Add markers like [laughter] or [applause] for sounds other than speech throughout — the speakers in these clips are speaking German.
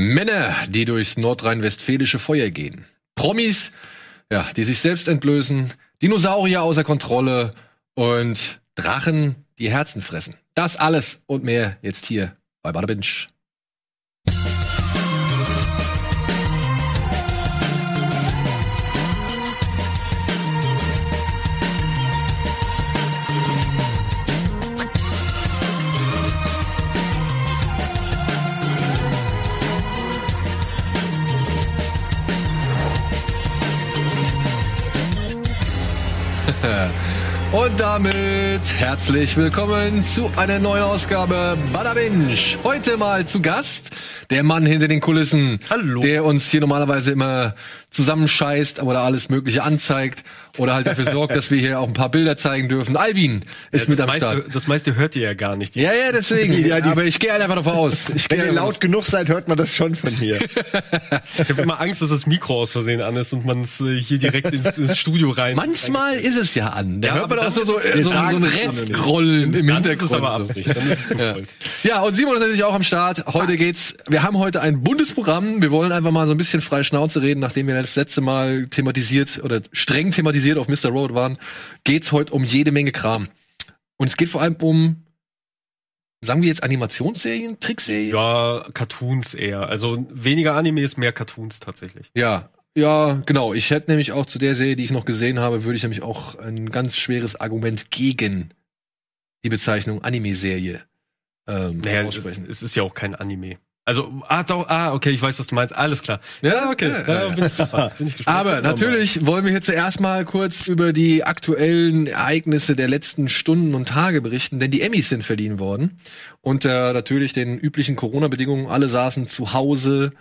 Männer, die durchs nordrhein-westfälische Feuer gehen. Promis, ja, die sich selbst entblößen. Dinosaurier außer Kontrolle und Drachen, die Herzen fressen. Das alles und mehr jetzt hier bei Bada [laughs] Und damit herzlich willkommen zu einer neuen Ausgabe Bada Binge. Heute mal zu Gast der Mann hinter den Kulissen, Hallo. der uns hier normalerweise immer zusammenscheißt oder alles Mögliche anzeigt oder halt dafür sorgt, [laughs] dass wir hier auch ein paar Bilder zeigen dürfen. Alvin ist Ja, mit am meiste, Start. das meiste hört ihr ja gar nicht. Ja, ja, deswegen. [laughs] Ja, die- aber ich gehe einfach davon aus. Ich Wenn ihr laut genug seid, hört man das schon von mir. [laughs] Ich habe immer Angst, dass das Mikro aus Versehen an ist und man es äh, hier direkt ins, ins Studio rein. Manchmal ist es ja an. Da Ja, hört man auch so, so, ist so, so, ein Restgrollen im ist Hintergrund. es aber. Absicht. Dann ist es Ja. ja, und Simon ist natürlich auch am Start. Heute geht's, wir haben heute ein buntes Programm. Wir wollen einfach mal so ein bisschen frei Schnauze reden, nachdem wir das letzte Mal thematisiert oder streng thematisiert auf Mr. Road waren, geht's heute um jede Menge Kram. Und es geht vor allem um, sagen wir jetzt Animationsserien, Trickserien? Ja, Cartoons eher. Also weniger Animes, mehr Cartoons tatsächlich. Ja, ja, genau. Ich hätte nämlich auch zu der Serie, die ich noch gesehen habe, würde ich nämlich auch ein ganz schweres Argument gegen die Bezeichnung Anime-Serie ähm, Naja, es, aussprechen. es ist ja auch kein Anime. Also, ah, doch, ah, okay, ich weiß, was du meinst. Alles klar. Ja, okay. ja, ja. bin ich [laughs] gespannt. Bin ich gespannt. Aber natürlich wollen wir jetzt zuerst mal kurz über die aktuellen Ereignisse der letzten Stunden und Tage berichten, denn die Emmys sind verliehen worden. Unter natürlich den üblichen Corona-Bedingungen. Alle saßen zu Hause,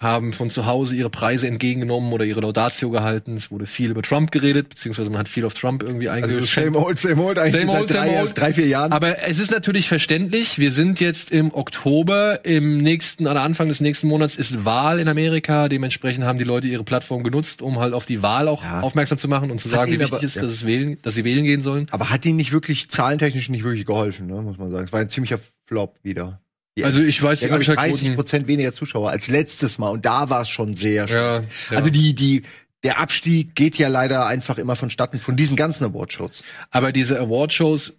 haben von zu Hause ihre Preise entgegengenommen oder ihre Laudatio gehalten. Es wurde viel über Trump geredet, beziehungsweise man hat viel auf Trump irgendwie Also eingeschränkt. same old, same old, eigentlich Same old, seit drei, old. drei, vier Jahren. Aber es ist natürlich verständlich. Wir sind jetzt im Oktober. Im nächsten, oder Anfang des nächsten Monats ist Wahl in Amerika. Dementsprechend haben die Leute ihre Plattform genutzt, um halt auf die Wahl auch Ja. aufmerksam zu machen und zu sagen, wie wichtig aber- ist, ja. dass es wählen, dass sie wählen gehen sollen. Aber hat ihnen nicht wirklich zahlentechnisch nicht wirklich geholfen, ne, muss man sagen. Es war ein ziemlicher Flop wieder. Die- Also ich weiß, die glaub ich, 30 Einschaltquoten. Prozent weniger Zuschauer als letztes Mal. Und da war es schon sehr schön. Ja, ja. Also die, die, der Abstieg geht ja leider einfach immer vonstatten von diesen ganzen Awardshows. aber diese Awardshows,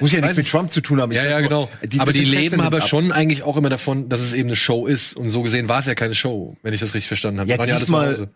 Muss ja nichts mit Trump zu tun haben. Ja, ja, genau. die- aber die leben aber ab. schon eigentlich auch immer davon, dass es eben eine Show ist. Und so gesehen war es ja keine Show, wenn ich das richtig verstanden habe. Ja, Die waren ja alle zu diesmal, Hause.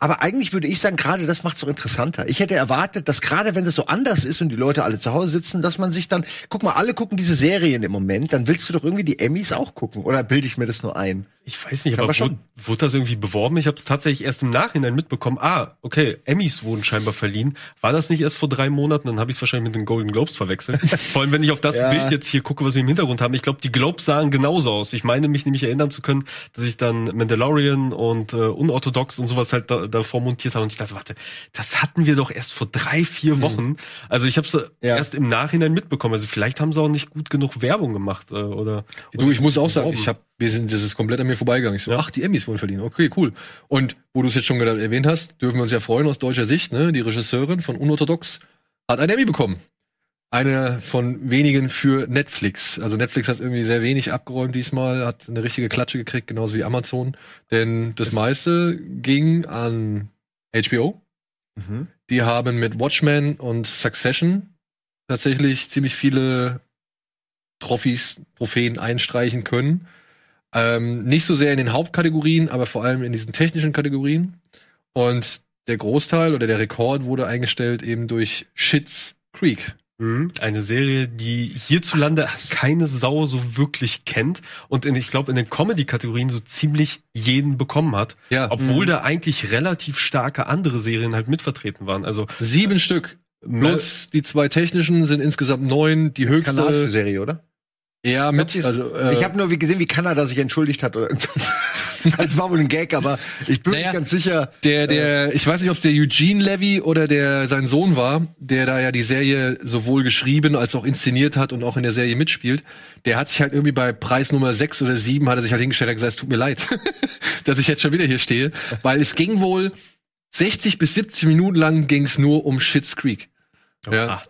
Aber eigentlich würde ich sagen, gerade das macht es doch interessanter. Ich hätte erwartet, dass gerade wenn das so anders ist und die Leute alle zu Hause sitzen, dass man sich dann, guck mal, alle gucken diese Serien im Moment, dann willst du doch irgendwie die Emmys auch gucken. Oder bilde ich mir das nur ein? Ich weiß nicht, aber schon. wurde, wurde das irgendwie beworben? Ich habe es tatsächlich erst im Nachhinein mitbekommen. Ah, okay, Emmys wurden scheinbar verliehen. War das nicht erst vor drei Monaten? Dann habe ich es wahrscheinlich mit den Golden Globes verwechselt. [laughs] vor allem, wenn ich auf das Ja. Bild jetzt hier gucke, was wir im Hintergrund haben. Ich glaube, die Globes sahen genauso aus. Ich meine mich nämlich erinnern zu können, dass ich dann Mandalorian und äh, Unorthodox und sowas halt da, davor montiert habe. Und ich dachte, warte, das hatten wir doch erst vor drei, vier Wochen. Also ich habe es Ja. erst im Nachhinein mitbekommen. Also vielleicht haben sie auch nicht gut genug Werbung gemacht äh, oder. Du, oder ich muss auch sagen, ich habe, wir sind, das ist komplett an mir vorbeigegangen. Ich so, Ja. ach, die Emmys wollen verdienen. Okay, cool. Und wo du es jetzt schon erwähnt hast, dürfen wir uns ja freuen aus deutscher Sicht, ne? Die Regisseurin von Unorthodox hat ein Emmy bekommen. Eine von wenigen für Netflix. Also Netflix hat irgendwie sehr wenig abgeräumt diesmal, hat eine richtige Klatsche gekriegt, genauso wie Amazon. Denn das, Das- meiste ging an HBO. Die haben mit Watchmen und Succession tatsächlich ziemlich viele Trophys, Trophäen einstreichen können. Ähm, nicht so sehr in den Hauptkategorien, aber vor allem in diesen technischen Kategorien. Und der Großteil oder der Rekord wurde eingestellt eben durch Shits Creek. Mhm. Eine Serie, die hierzulande keine Sau so wirklich kennt und in, ich glaube in den Comedy-Kategorien so ziemlich jeden bekommen hat, Ja, obwohl da eigentlich relativ starke andere Serien halt mitvertreten waren. Also sieben Stück. Plus die zwei technischen sind insgesamt neun. Die Kanadische höchste, Serie, oder? Ja, Ich mit, dies- also, äh, ich habe nur wie gesehen, wie Kanada sich entschuldigt hat. Oder das [laughs] war wohl ein Gag, aber ich bin Naja, mir ganz sicher. Der, der, ich weiß nicht, ob es der Eugene Levy oder der sein Sohn war, der da ja die Serie sowohl geschrieben als auch inszeniert hat und auch in der Serie mitspielt. Der hat sich halt irgendwie bei Preis Nummer sechs oder sieben hat er sich halt hingestellt und gesagt, es tut mir leid, [laughs] dass ich jetzt schon wieder hier stehe, weil es ging wohl 60 bis 70 Minuten lang ging es nur um Shits Creek. Ja. Ah.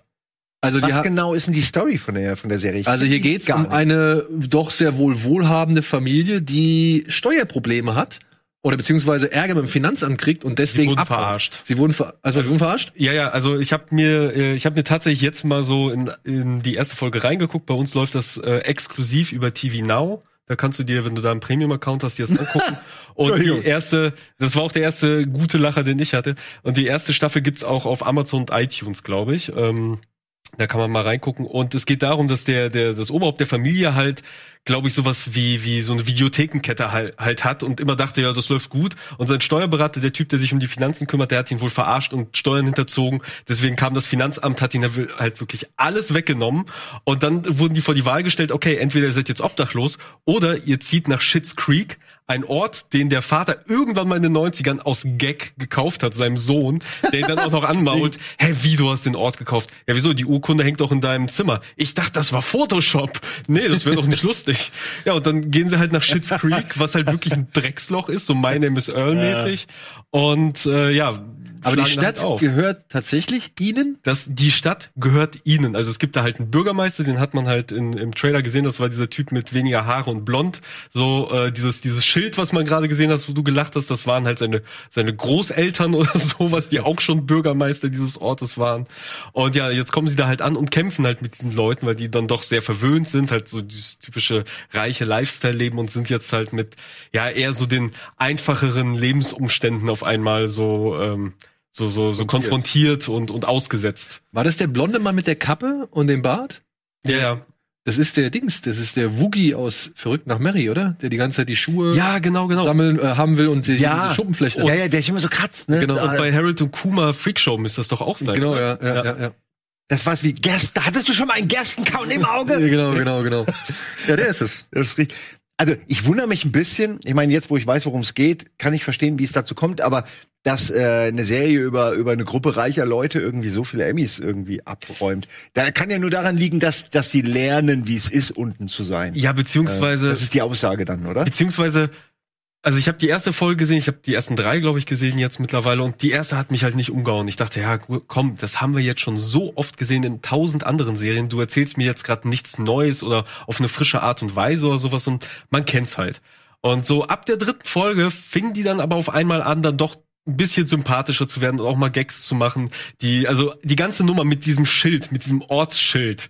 Also, die Was genau ist denn die Story von der, von der Serie? Ich also hier geht's um nicht. eine doch sehr wohl wohlhabende Familie, die Steuerprobleme hat oder beziehungsweise Ärger mit dem Finanzamt kriegt und deswegen wurden abhaut. verarscht. Sie wurden ver also, sie wurden verarscht? Ja, ja, also ich habe mir, äh, ich habe mir tatsächlich jetzt mal so in, in die erste Folge reingeguckt. Bei uns läuft das äh, exklusiv über TV Now. Da kannst du dir, wenn du da einen Premium-Account hast, dir das angucken. [laughs] Und die erste, das war auch der erste gute Lacher, den ich hatte. Und die erste Staffel gibt's auch auf Amazon und iTunes, glaube ich. Ähm, da kann man mal reingucken. Und es geht darum, dass der, der, das Oberhaupt der Familie halt, glaube ich, sowas wie, wie so eine Videothekenkette halt, halt hat und immer dachte, ja, das läuft gut. Und sein Steuerberater, der Typ, der sich um die Finanzen kümmert, der hat ihn wohl verarscht und Steuern hinterzogen. Deswegen kam das Finanzamt, hat ihn halt wirklich alles weggenommen. Und dann wurden die vor die Wahl gestellt, okay, entweder ihr seid jetzt obdachlos oder ihr zieht nach Schitt's Creek, ein Ort, den der Vater irgendwann mal in den 90ern aus Gag gekauft hat, seinem Sohn, der ihn dann auch noch anmault. [laughs] Hä, wie, du hast den Ort gekauft? Ja, wieso? Die Urkunde hängt doch in deinem Zimmer. Ich dachte, das war Photoshop. Nee, das wäre doch nicht lustig. Ja, und dann gehen sie halt nach Schitt's Creek, was halt wirklich ein Drecksloch ist, so My Name is Earl mäßig. Und äh, ja, Aber die Stadt auf gehört tatsächlich ihnen? das, die Stadt gehört ihnen. Also es gibt da halt einen Bürgermeister, den hat man halt in, im Trailer gesehen, das war dieser Typ mit weniger Haare und blond. So äh, dieses, dieses Schild, was man gerade gesehen hast, wo du gelacht hast, das waren halt seine, seine Großeltern [laughs] oder sowas, die auch schon Bürgermeister dieses Ortes waren. Und ja, jetzt kommen sie da halt an und kämpfen halt mit diesen Leuten, weil die dann doch sehr verwöhnt sind, halt so dieses typische reiche Lifestyle leben und sind jetzt halt mit ja eher so den einfacheren Lebensumständen auf einmal so ähm, so so so konfrontiert und und ausgesetzt. War das der blonde Mann mit der Kappe und dem Bart? Ja, ja. Das ist der Dings, das ist der Woogie aus Verrückt nach Mary, oder? Der die ganze Zeit die Schuhe Ja, genau, genau. sammeln äh, haben will und die, Ja. diese Schuppenflechte. Ja, ja, der sich immer so kratzt, ne? Genau. Und bei Harold und Kuma Freakshow müsste das doch auch sein. Genau, ja, ja, ja, ja. Das war's wie Gersten. Hattest du schon mal einen Gerstenkauen im Auge? [laughs] genau, genau, genau. Ja, der ist es. Das ist richtig. Also ich wundere mich ein bisschen. Ich meine, jetzt, wo ich weiß, worum es geht, kann ich verstehen, wie es dazu kommt. Aber dass äh, eine Serie über über eine Gruppe reicher Leute irgendwie so viele Emmys irgendwie abräumt, da kann ja nur daran liegen, dass dass die lernen, wie es ist, unten zu sein. Ja, beziehungsweise Das ist die Aussage dann, oder? beziehungsweise also ich habe die erste Folge gesehen, ich habe die ersten drei, glaube ich, gesehen jetzt mittlerweile und die erste hat mich halt nicht umgehauen. Ich dachte, ja, komm, das haben wir jetzt schon so oft gesehen in tausend anderen Serien. Du erzählst mir jetzt gerade nichts Neues oder auf eine frische Art und Weise oder sowas und man kennt's halt. Und so ab der dritten Folge fing die dann aber auf einmal an, dann doch ein bisschen sympathischer zu werden und auch mal Gags zu machen. Die, also die ganze Nummer mit diesem Schild, mit diesem Ortsschild.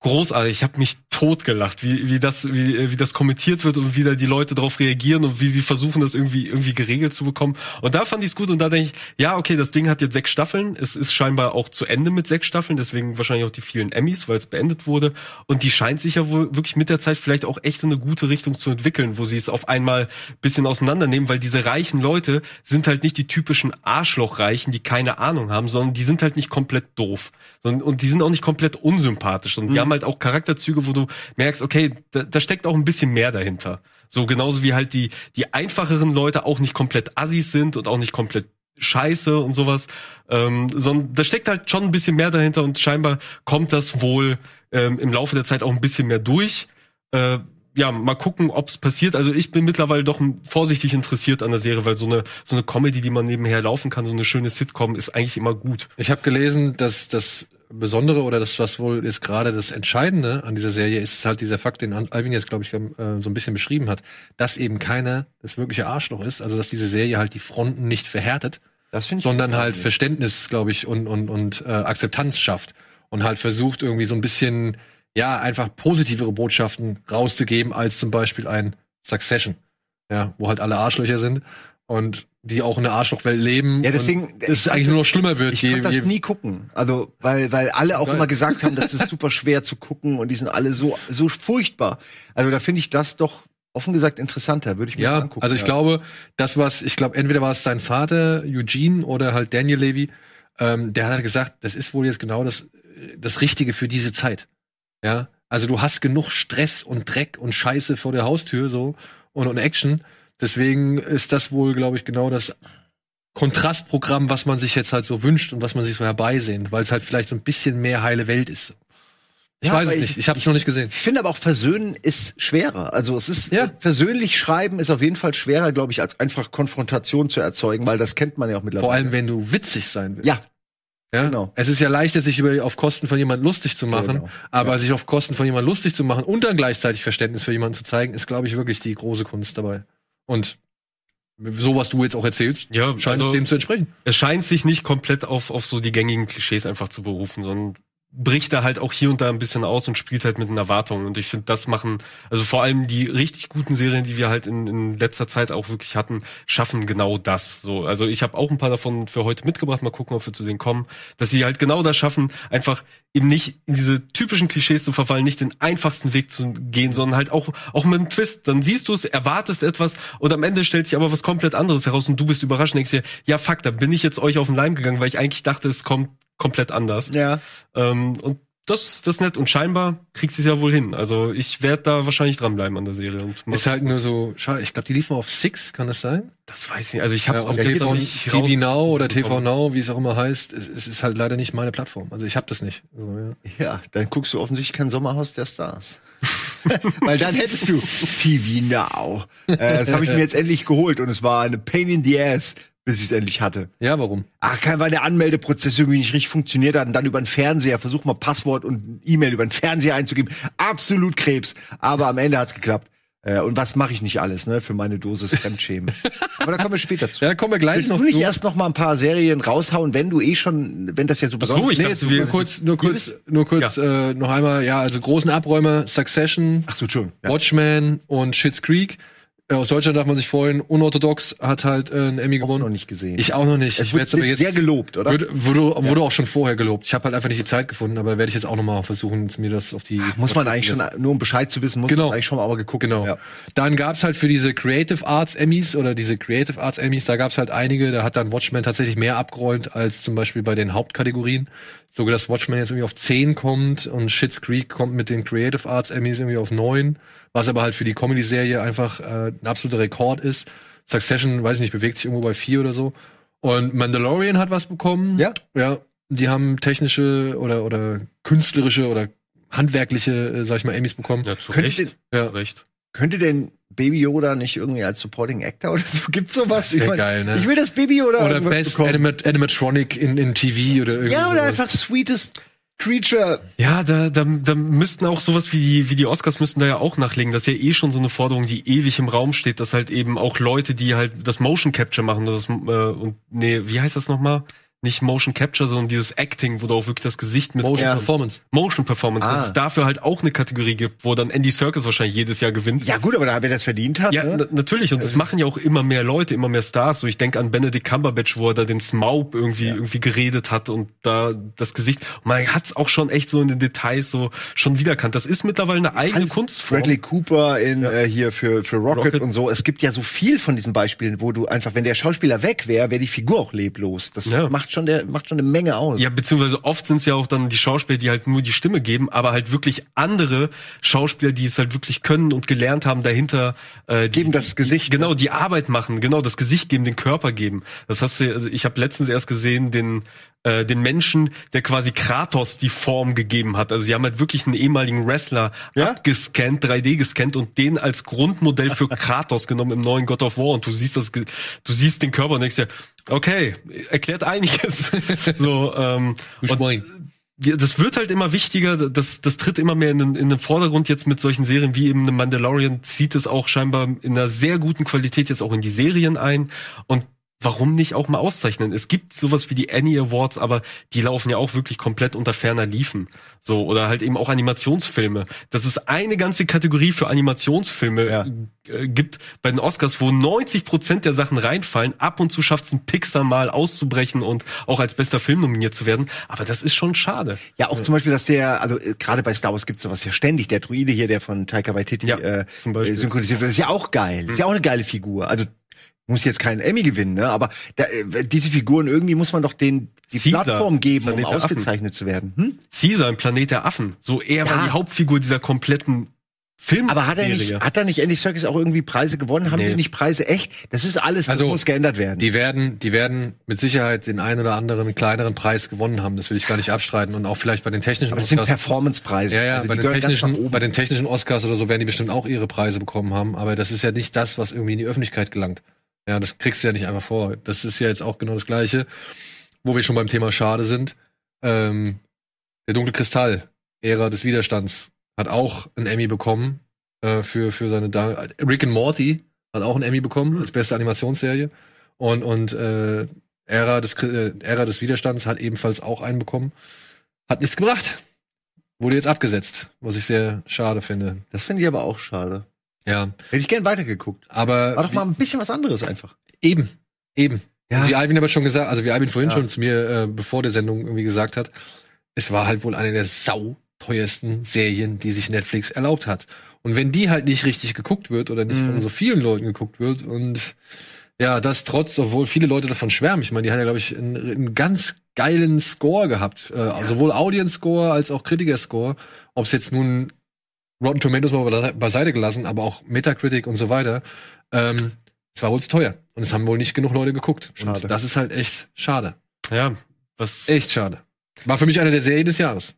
Großartig, ich habe mich totgelacht, wie, wie das wie, wie das kommentiert wird und wie da die Leute darauf reagieren und wie sie versuchen das irgendwie irgendwie geregelt zu bekommen. Und da fand ich es gut und da denke ich, ja, okay, das Ding hat jetzt sechs Staffeln, es ist scheinbar auch zu Ende mit sechs Staffeln, deswegen wahrscheinlich auch die vielen Emmys, weil es beendet wurde. Und die scheint sich ja wohl wirklich mit der Zeit vielleicht auch echt in eine gute Richtung zu entwickeln, wo sie es auf einmal bisschen auseinandernehmen, weil diese reichen Leute sind halt nicht die typischen Arschlochreichen, die keine Ahnung haben, sondern die sind halt nicht komplett doof, sondern und die sind auch nicht komplett unsympathisch. Und die haben halt auch Charakterzüge, wo du merkst, okay, da, da steckt auch ein bisschen mehr dahinter. So genauso wie halt die die einfacheren Leute auch nicht komplett Assis sind und auch nicht komplett Scheiße und sowas, ähm, sondern da steckt halt schon ein bisschen mehr dahinter und scheinbar kommt das wohl ähm, im Laufe der Zeit auch ein bisschen mehr durch. Äh, ja, mal gucken, ob es passiert. Also ich bin mittlerweile doch vorsichtig interessiert an der Serie, weil so eine so eine Comedy, die man nebenher laufen kann, so eine schöne Sitcom, ist eigentlich immer gut. Ich habe gelesen, dass das Besondere oder das, was wohl jetzt gerade das Entscheidende an dieser Serie ist, ist halt dieser Fakt, den Al- Alvin jetzt, glaube ich, äh, so ein bisschen beschrieben hat, dass eben keiner das wirkliche Arschloch ist, also dass diese Serie halt die Fronten nicht verhärtet, sondern halt Verständnis, glaube ich, und, und, und äh, Akzeptanz schafft und halt versucht irgendwie so ein bisschen, ja, einfach positivere Botschaften rauszugeben, als zum Beispiel ein Succession, ja, wo halt alle Arschlöcher sind. Und die auch in der Arschlochwelt leben. Ja, deswegen- es fand eigentlich nur noch das- schlimmer wird. Ich konnte das nie gucken. Also, weil, weil alle auch Geil. immer gesagt haben, das ist [laughs] super schwer zu gucken und die sind alle so, so furchtbar. Also da finde ich das doch offen gesagt interessanter. Würde ich mir Ja, angucken. also ich glaube, das was, ich glaube, entweder war es sein Vater, Eugene, oder halt Daniel Levy, ähm, der hat halt gesagt, das ist wohl jetzt genau das, das Richtige für diese Zeit. Ja, also du hast genug Stress und Dreck und Scheiße vor der Haustür so und, und Action. Deswegen ist das wohl, glaube ich, genau das Kontrastprogramm, was man sich jetzt halt so wünscht und was man sich so herbeisehnt, weil es halt vielleicht so ein bisschen mehr heile Welt ist. Ich Ja, weiß es nicht, ich habe es noch nicht gesehen. Ich finde aber auch versöhnen ist schwerer. Also es ist Ja. persönlich schreiben ist auf jeden Fall schwerer, glaube ich, als einfach Konfrontation zu erzeugen, weil das kennt man ja auch mittlerweile. Vor allem, wenn du witzig sein willst. ja, Ja? Genau. Es ist ja leichter, sich über, auf Kosten von jemand lustig zu machen, Genau. aber sich auf Kosten von jemand lustig zu machen und dann gleichzeitig Verständnis für jemanden zu zeigen, ist, glaube ich, wirklich die große Kunst dabei. Und so, was du jetzt auch erzählst, Ja, scheint also- es dem zu entsprechen. Es scheint sich nicht komplett auf, auf so die gängigen Klischees einfach zu berufen, sondern bricht da halt auch hier und da ein bisschen aus und spielt halt mit den Erwartungen. Und ich finde, das machen, also vor allem die richtig guten Serien, die wir halt in, in letzter Zeit auch wirklich hatten, schaffen genau das. So, also ich habe auch ein paar davon für heute mitgebracht, mal gucken, ob wir zu denen kommen, dass sie halt genau das schaffen, einfach eben nicht in diese typischen Klischees zu verfallen, nicht den einfachsten Weg zu gehen, sondern halt auch, auch mit einem Twist. Dann siehst du es, erwartest etwas und am Ende stellt sich aber was komplett anderes heraus und du bist überrascht und denkst dir, ja fuck, da bin ich jetzt euch auf den Leim gegangen, weil ich eigentlich dachte, es kommt komplett anders. Ja. Ähm, und das, das ist nett und scheinbar kriegst du es ja wohl hin. Also ich werde da wahrscheinlich dranbleiben an der Serie. Und Ist halt nur so, schade, ich glaube, die liefen auf Six, kann das sein? das weiß ich nicht. Also ich habe Ja, es auf auch TV, nicht TV Now oder TV Now, wie es auch immer heißt, es ist halt leider nicht meine Plattform. Also ich habe das nicht. Also, ja. Ja, dann guckst du offensichtlich kein Sommerhaus der Stars. [laughs] Weil dann hättest du TV Now. Äh, das habe ich mir [laughs] jetzt endlich geholt und es war eine Pain in the Ass, bis ich es endlich hatte. ja, warum? Ach, kein, weil der Anmeldeprozess irgendwie nicht richtig funktioniert hat und dann über den Fernseher, versuch mal Passwort und E-Mail über den Fernseher einzugeben. Absolut Krebs. Aber am Ende hat's geklappt. Äh, und was mache ich nicht alles, ne, für meine Dosis Fremdschämen. [laughs] Aber da kommen wir später zu. Ja, kommen wir gleich Willst noch du nicht zu. erst noch mal ein paar Serien raushauen, wenn du eh schon, wenn das ja so so, ich Nee, dachte, jetzt wir- nur kurz, nur kurz, nur kurz äh, noch einmal, ja, also großen Abräumer, Succession, Ach so, schon. Ja. Watchmen und Schitt's Creek. Äh, Aus Deutschland darf man sich freuen. Unorthodox hat halt äh, einen Emmy noch gewonnen. nicht gesehen. Ich auch noch nicht. Es ich wird aber jetzt sehr gelobt, oder? Wurde, wurde, wurde auch schon vorher gelobt. Ich habe halt einfach nicht die Zeit gefunden, aber werde ich jetzt auch noch mal versuchen, mir das auf die Muss man eigentlich schon, nur um Bescheid zu wissen, muss Genau. man eigentlich schon mal aber geguckt. Genau. Ja. Dann gab's halt für diese Creative Arts Emmys oder diese Creative Arts Emmys, da gab's halt einige, da hat dann Watchmen tatsächlich mehr abgeräumt als zum Beispiel bei den Hauptkategorien. So dass Watchmen jetzt irgendwie auf 10 kommt und Schitt's Creek kommt mit den Creative Arts Emmys irgendwie auf 9, was aber halt für die Comedy-Serie einfach äh, ein absoluter Rekord ist. Succession, weiß ich nicht, bewegt sich irgendwo bei 4 oder so. Und Mandalorian hat was bekommen. Ja. Ja. Die haben technische oder, oder künstlerische oder handwerkliche, äh, sag ich mal, Emmys bekommen. Ja, zu Recht. Ja. Zu Recht. Könnte denn Baby Yoda nicht irgendwie als Supporting Actor oder so? [laughs] Gibt's sowas? Ich mein, geil, ne? Ich will das Baby Yoda Oder Best. Animat Animatronic in, in TV oder irgendwie. Ja, oder sowas. einfach Sweetest Creature. Ja, da, da, da müssten auch sowas wie die, wie die Oscars müssten da ja auch nachlegen. Das ist ja eh schon so eine Forderung, die ewig im Raum steht, dass halt eben auch Leute, die halt das Motion Capture machen, das, äh, und nee, wie heißt das nochmal? Nicht Motion Capture, sondern dieses Acting, wo du auch wirklich das Gesicht mit Motion Ja. Performance. Motion Performance, Ah. dass es dafür halt auch eine Kategorie gibt, wo dann Andy Serkis wahrscheinlich jedes Jahr gewinnt. Ja gut, aber da wer das verdient hat. Ja, ne? na- natürlich. Und das machen ja auch immer mehr Leute, immer mehr Stars. So, ich denke an Benedict Cumberbatch, wo er da den Smaug irgendwie, irgendwie geredet hat und da das Gesicht. Und man hat es auch schon echt so in den Details so schon wiedererkannt. Das ist mittlerweile eine eigene Kunstform. Bradley Cooper in äh, hier für für Rocket, Rocket. und so. Es gibt ja so viel von diesen Beispielen, wo du einfach, wenn der Schauspieler weg wäre, wäre die Figur auch leblos. Das Ja. macht schon der macht schon eine Menge aus. Ja, beziehungsweise oft sind es ja auch dann die Schauspieler, die halt nur die Stimme geben, aber halt wirklich andere Schauspieler, die es halt wirklich können und gelernt haben, dahinter äh, die, Geben das Gesicht. genau die Arbeit machen, genau das Gesicht geben, den Körper geben. Das hast du, also ich habe letztens erst gesehen, den äh, den Menschen, der quasi Kratos die Form gegeben hat. Also sie haben halt wirklich einen ehemaligen Wrestler Ja? abgescannt, 3D gescannt und den als Grundmodell für [laughs] Kratos genommen im neuen God of War und du siehst das, du siehst den Körper und denkst dir, okay, erklärt einiges. [laughs] so ähm, und das wird halt immer wichtiger, das, das tritt immer mehr in den, in den Vordergrund jetzt mit solchen Serien wie eben The Mandalorian, zieht es auch scheinbar in einer sehr guten Qualität jetzt auch in die Serien ein und Warum nicht auch mal auszeichnen? Es gibt sowas wie die Annie Awards, aber die laufen ja auch wirklich komplett unter ferner Liefen. So, oder halt eben auch Animationsfilme. Dass es eine ganze Kategorie für Animationsfilme Ja. äh, gibt bei den Oscars, wo 90 Prozent der Sachen reinfallen. Ab und zu schafft es ein Pixar mal auszubrechen und auch als bester Film nominiert zu werden. Aber das ist schon schade. Ja, auch zum Beispiel, dass der, also äh, gerade bei Star Wars gibt's sowas ja ständig. Der Druide hier, der von Taika Waititi Ja, äh, synchronisiert wird, ist ja auch geil. Ist ja auch eine geile Figur. Also muss jetzt keinen Emmy gewinnen, ne? Aber da, äh, diese Figuren irgendwie muss man doch den die Caesar, Plattform geben, um Planet Affen. ausgezeichnet zu werden. Hm? Caesar im Planet der Affen. So, er Ja. war die Hauptfigur dieser kompletten Film. Aber hat er nicht, hat er nicht Andy Serkis auch irgendwie Preise gewonnen? Haben Nee. die nicht Preise echt? Das ist alles, das Also, muss geändert werden. Die werden, die werden mit Sicherheit den einen oder anderen kleineren Preis gewonnen haben. Das will ich gar nicht abstreiten. Und auch vielleicht bei den technischen Aber das sind Oscars. Performance-Preise. Ja, ja, Also bei, den technischen, bei den technischen Oscars oder so werden die bestimmt auch ihre Preise bekommen haben. Aber das ist ja nicht das, was irgendwie in die Öffentlichkeit gelangt. Ja, das kriegst du ja nicht einfach vor. Das ist ja jetzt auch genau das Gleiche. wo wir schon beim Thema Schade sind, ähm, der dunkle Kristall, Ära des Widerstands, hat auch einen Emmy bekommen äh, für, für seine da Rick and Morty hat auch einen Emmy bekommen als beste Animationsserie. Und, und äh, Ära, des, äh, Ära des Widerstands hat ebenfalls auch einen bekommen. Hat nichts gebracht. Wurde jetzt abgesetzt, was ich sehr schade finde. Das finde ich aber auch schade. Ja, Hätte ich gern weitergeguckt. aber War doch mal ein bisschen was anderes einfach. Eben, eben. Ja. Wie Alvin aber schon gesagt, also wie Alvin vorhin Ja. schon zu mir äh, bevor der Sendung irgendwie gesagt hat, es war halt wohl eine der sauteuersten Serien, die sich Netflix erlaubt hat. Und wenn die halt nicht richtig geguckt wird oder nicht Mhm. von so vielen Leuten geguckt wird und ja, das trotz, obwohl viele Leute davon schwärmen. Ich meine, die hat ja, glaube ich, einen, einen ganz geilen Score gehabt. Äh, Sowohl Audience-Score als auch Kritiker-Score. Ob es jetzt nun Rotten Tomatoes mal be- beiseite gelassen, aber auch Metacritic und so weiter. Ähm, es war wohl zu teuer. Und es haben wohl nicht genug Leute geguckt. Schade. Und das ist halt echt schade. Ja, was Echt schade. War für mich eine der Serien des Jahres.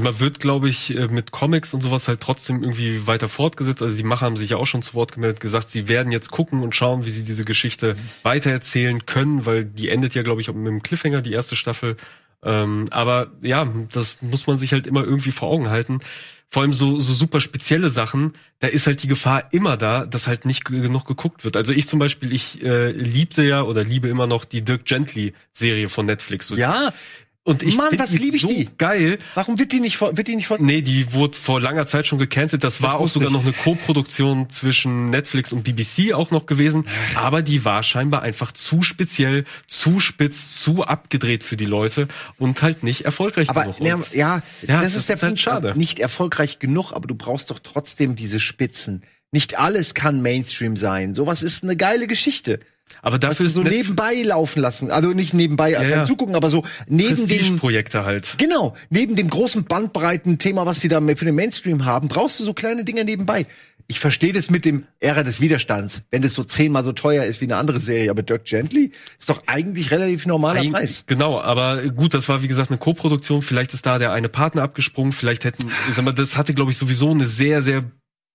man wird, glaube ich, äh, mit Comics und sowas halt trotzdem irgendwie weiter fortgesetzt. Also die Macher haben sich ja auch schon zu Wort gemeldet, gesagt, sie werden jetzt gucken und schauen, wie sie diese Geschichte weitererzählen können, weil die endet ja, glaube ich, mit dem Cliffhanger, die erste Staffel. Ähm, aber ja, das muss man sich halt immer irgendwie vor Augen halten. Vor allem so, so super spezielle Sachen, da ist halt die Gefahr immer da, dass halt nicht ge- genug geguckt wird. Also ich zum Beispiel, ich äh, liebte ja oder liebe immer noch die Dirk Gently-Serie von Netflix. So Ja, Und ich Mann, was die lieb ich so die? geil. warum wird die nicht von, wird die nicht von, Nee, die wurde vor langer Zeit schon gecancelt. Das war auch sogar ich. noch eine Co-Produktion zwischen Netflix und BBC auch noch gewesen. Aber die war scheinbar einfach zu speziell, zu spitz, zu abgedreht für die Leute und halt nicht erfolgreich Aber genug. ne, ja, Ja, das, das ist der ist halt Punkt. schade. Nicht erfolgreich genug, aber du brauchst doch trotzdem diese Spitzen. Nicht alles kann Mainstream sein. Sowas ist eine geile Geschichte. Aber dafür ist so Netflix nebenbei laufen lassen. Also nicht nebenbei beim ja. Zugucken, aber so neben dem Prestige-Projekte halt. Genau, neben dem großen bandbreiten Thema, was die da für den Mainstream haben, brauchst du so kleine Dinger nebenbei. Ich verstehe das mit dem Ära des Widerstands, wenn das so zehnmal so teuer ist wie eine andere Serie, aber Dirk Gently ist doch eigentlich relativ normaler Ein- Preis. Genau, aber gut, das war wie gesagt eine Co-Produktion. Vielleicht ist da der eine Partner abgesprungen. Vielleicht hätten, sag mal, das hatte glaube ich sowieso eine sehr, sehr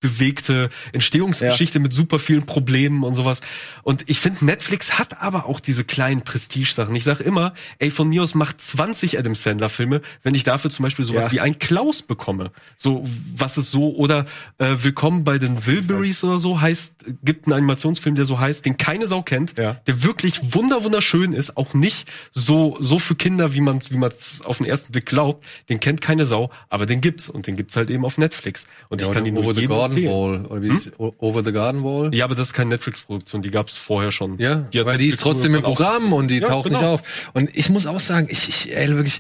bewegte Entstehungsgeschichte mit super vielen Problemen und sowas. Und ich finde, Netflix hat aber auch diese kleinen Prestige-Sachen. Ich sag immer, ey, von mir aus macht 20 Adam Sandler-Filme, wenn ich dafür zum Beispiel sowas Ja. wie ein Klaus bekomme. So, was ist so, oder äh, Willkommen bei den Wilburys oder so heißt, gibt einen Animationsfilm, der so heißt, den keine Sau kennt, Ja. der wirklich wunder wunderschön ist, auch nicht so so für Kinder, wie man wie man es auf den ersten Blick glaubt. Den kennt keine Sau, aber den gibt's und den gibt's halt eben auf Netflix. Und Ja, ich kann ihn nur jedem Garden empfehlen. Wall. Oder wie ist, O- Over the Garden Wall. Ja, aber das ist keine Netflix-Produktion, die gab's vorher schon. Ja, Die weil die ist trotzdem im Programm und die Ja, taucht nicht genau. auf. Und ich muss auch sagen, ich, ich ey, wirklich,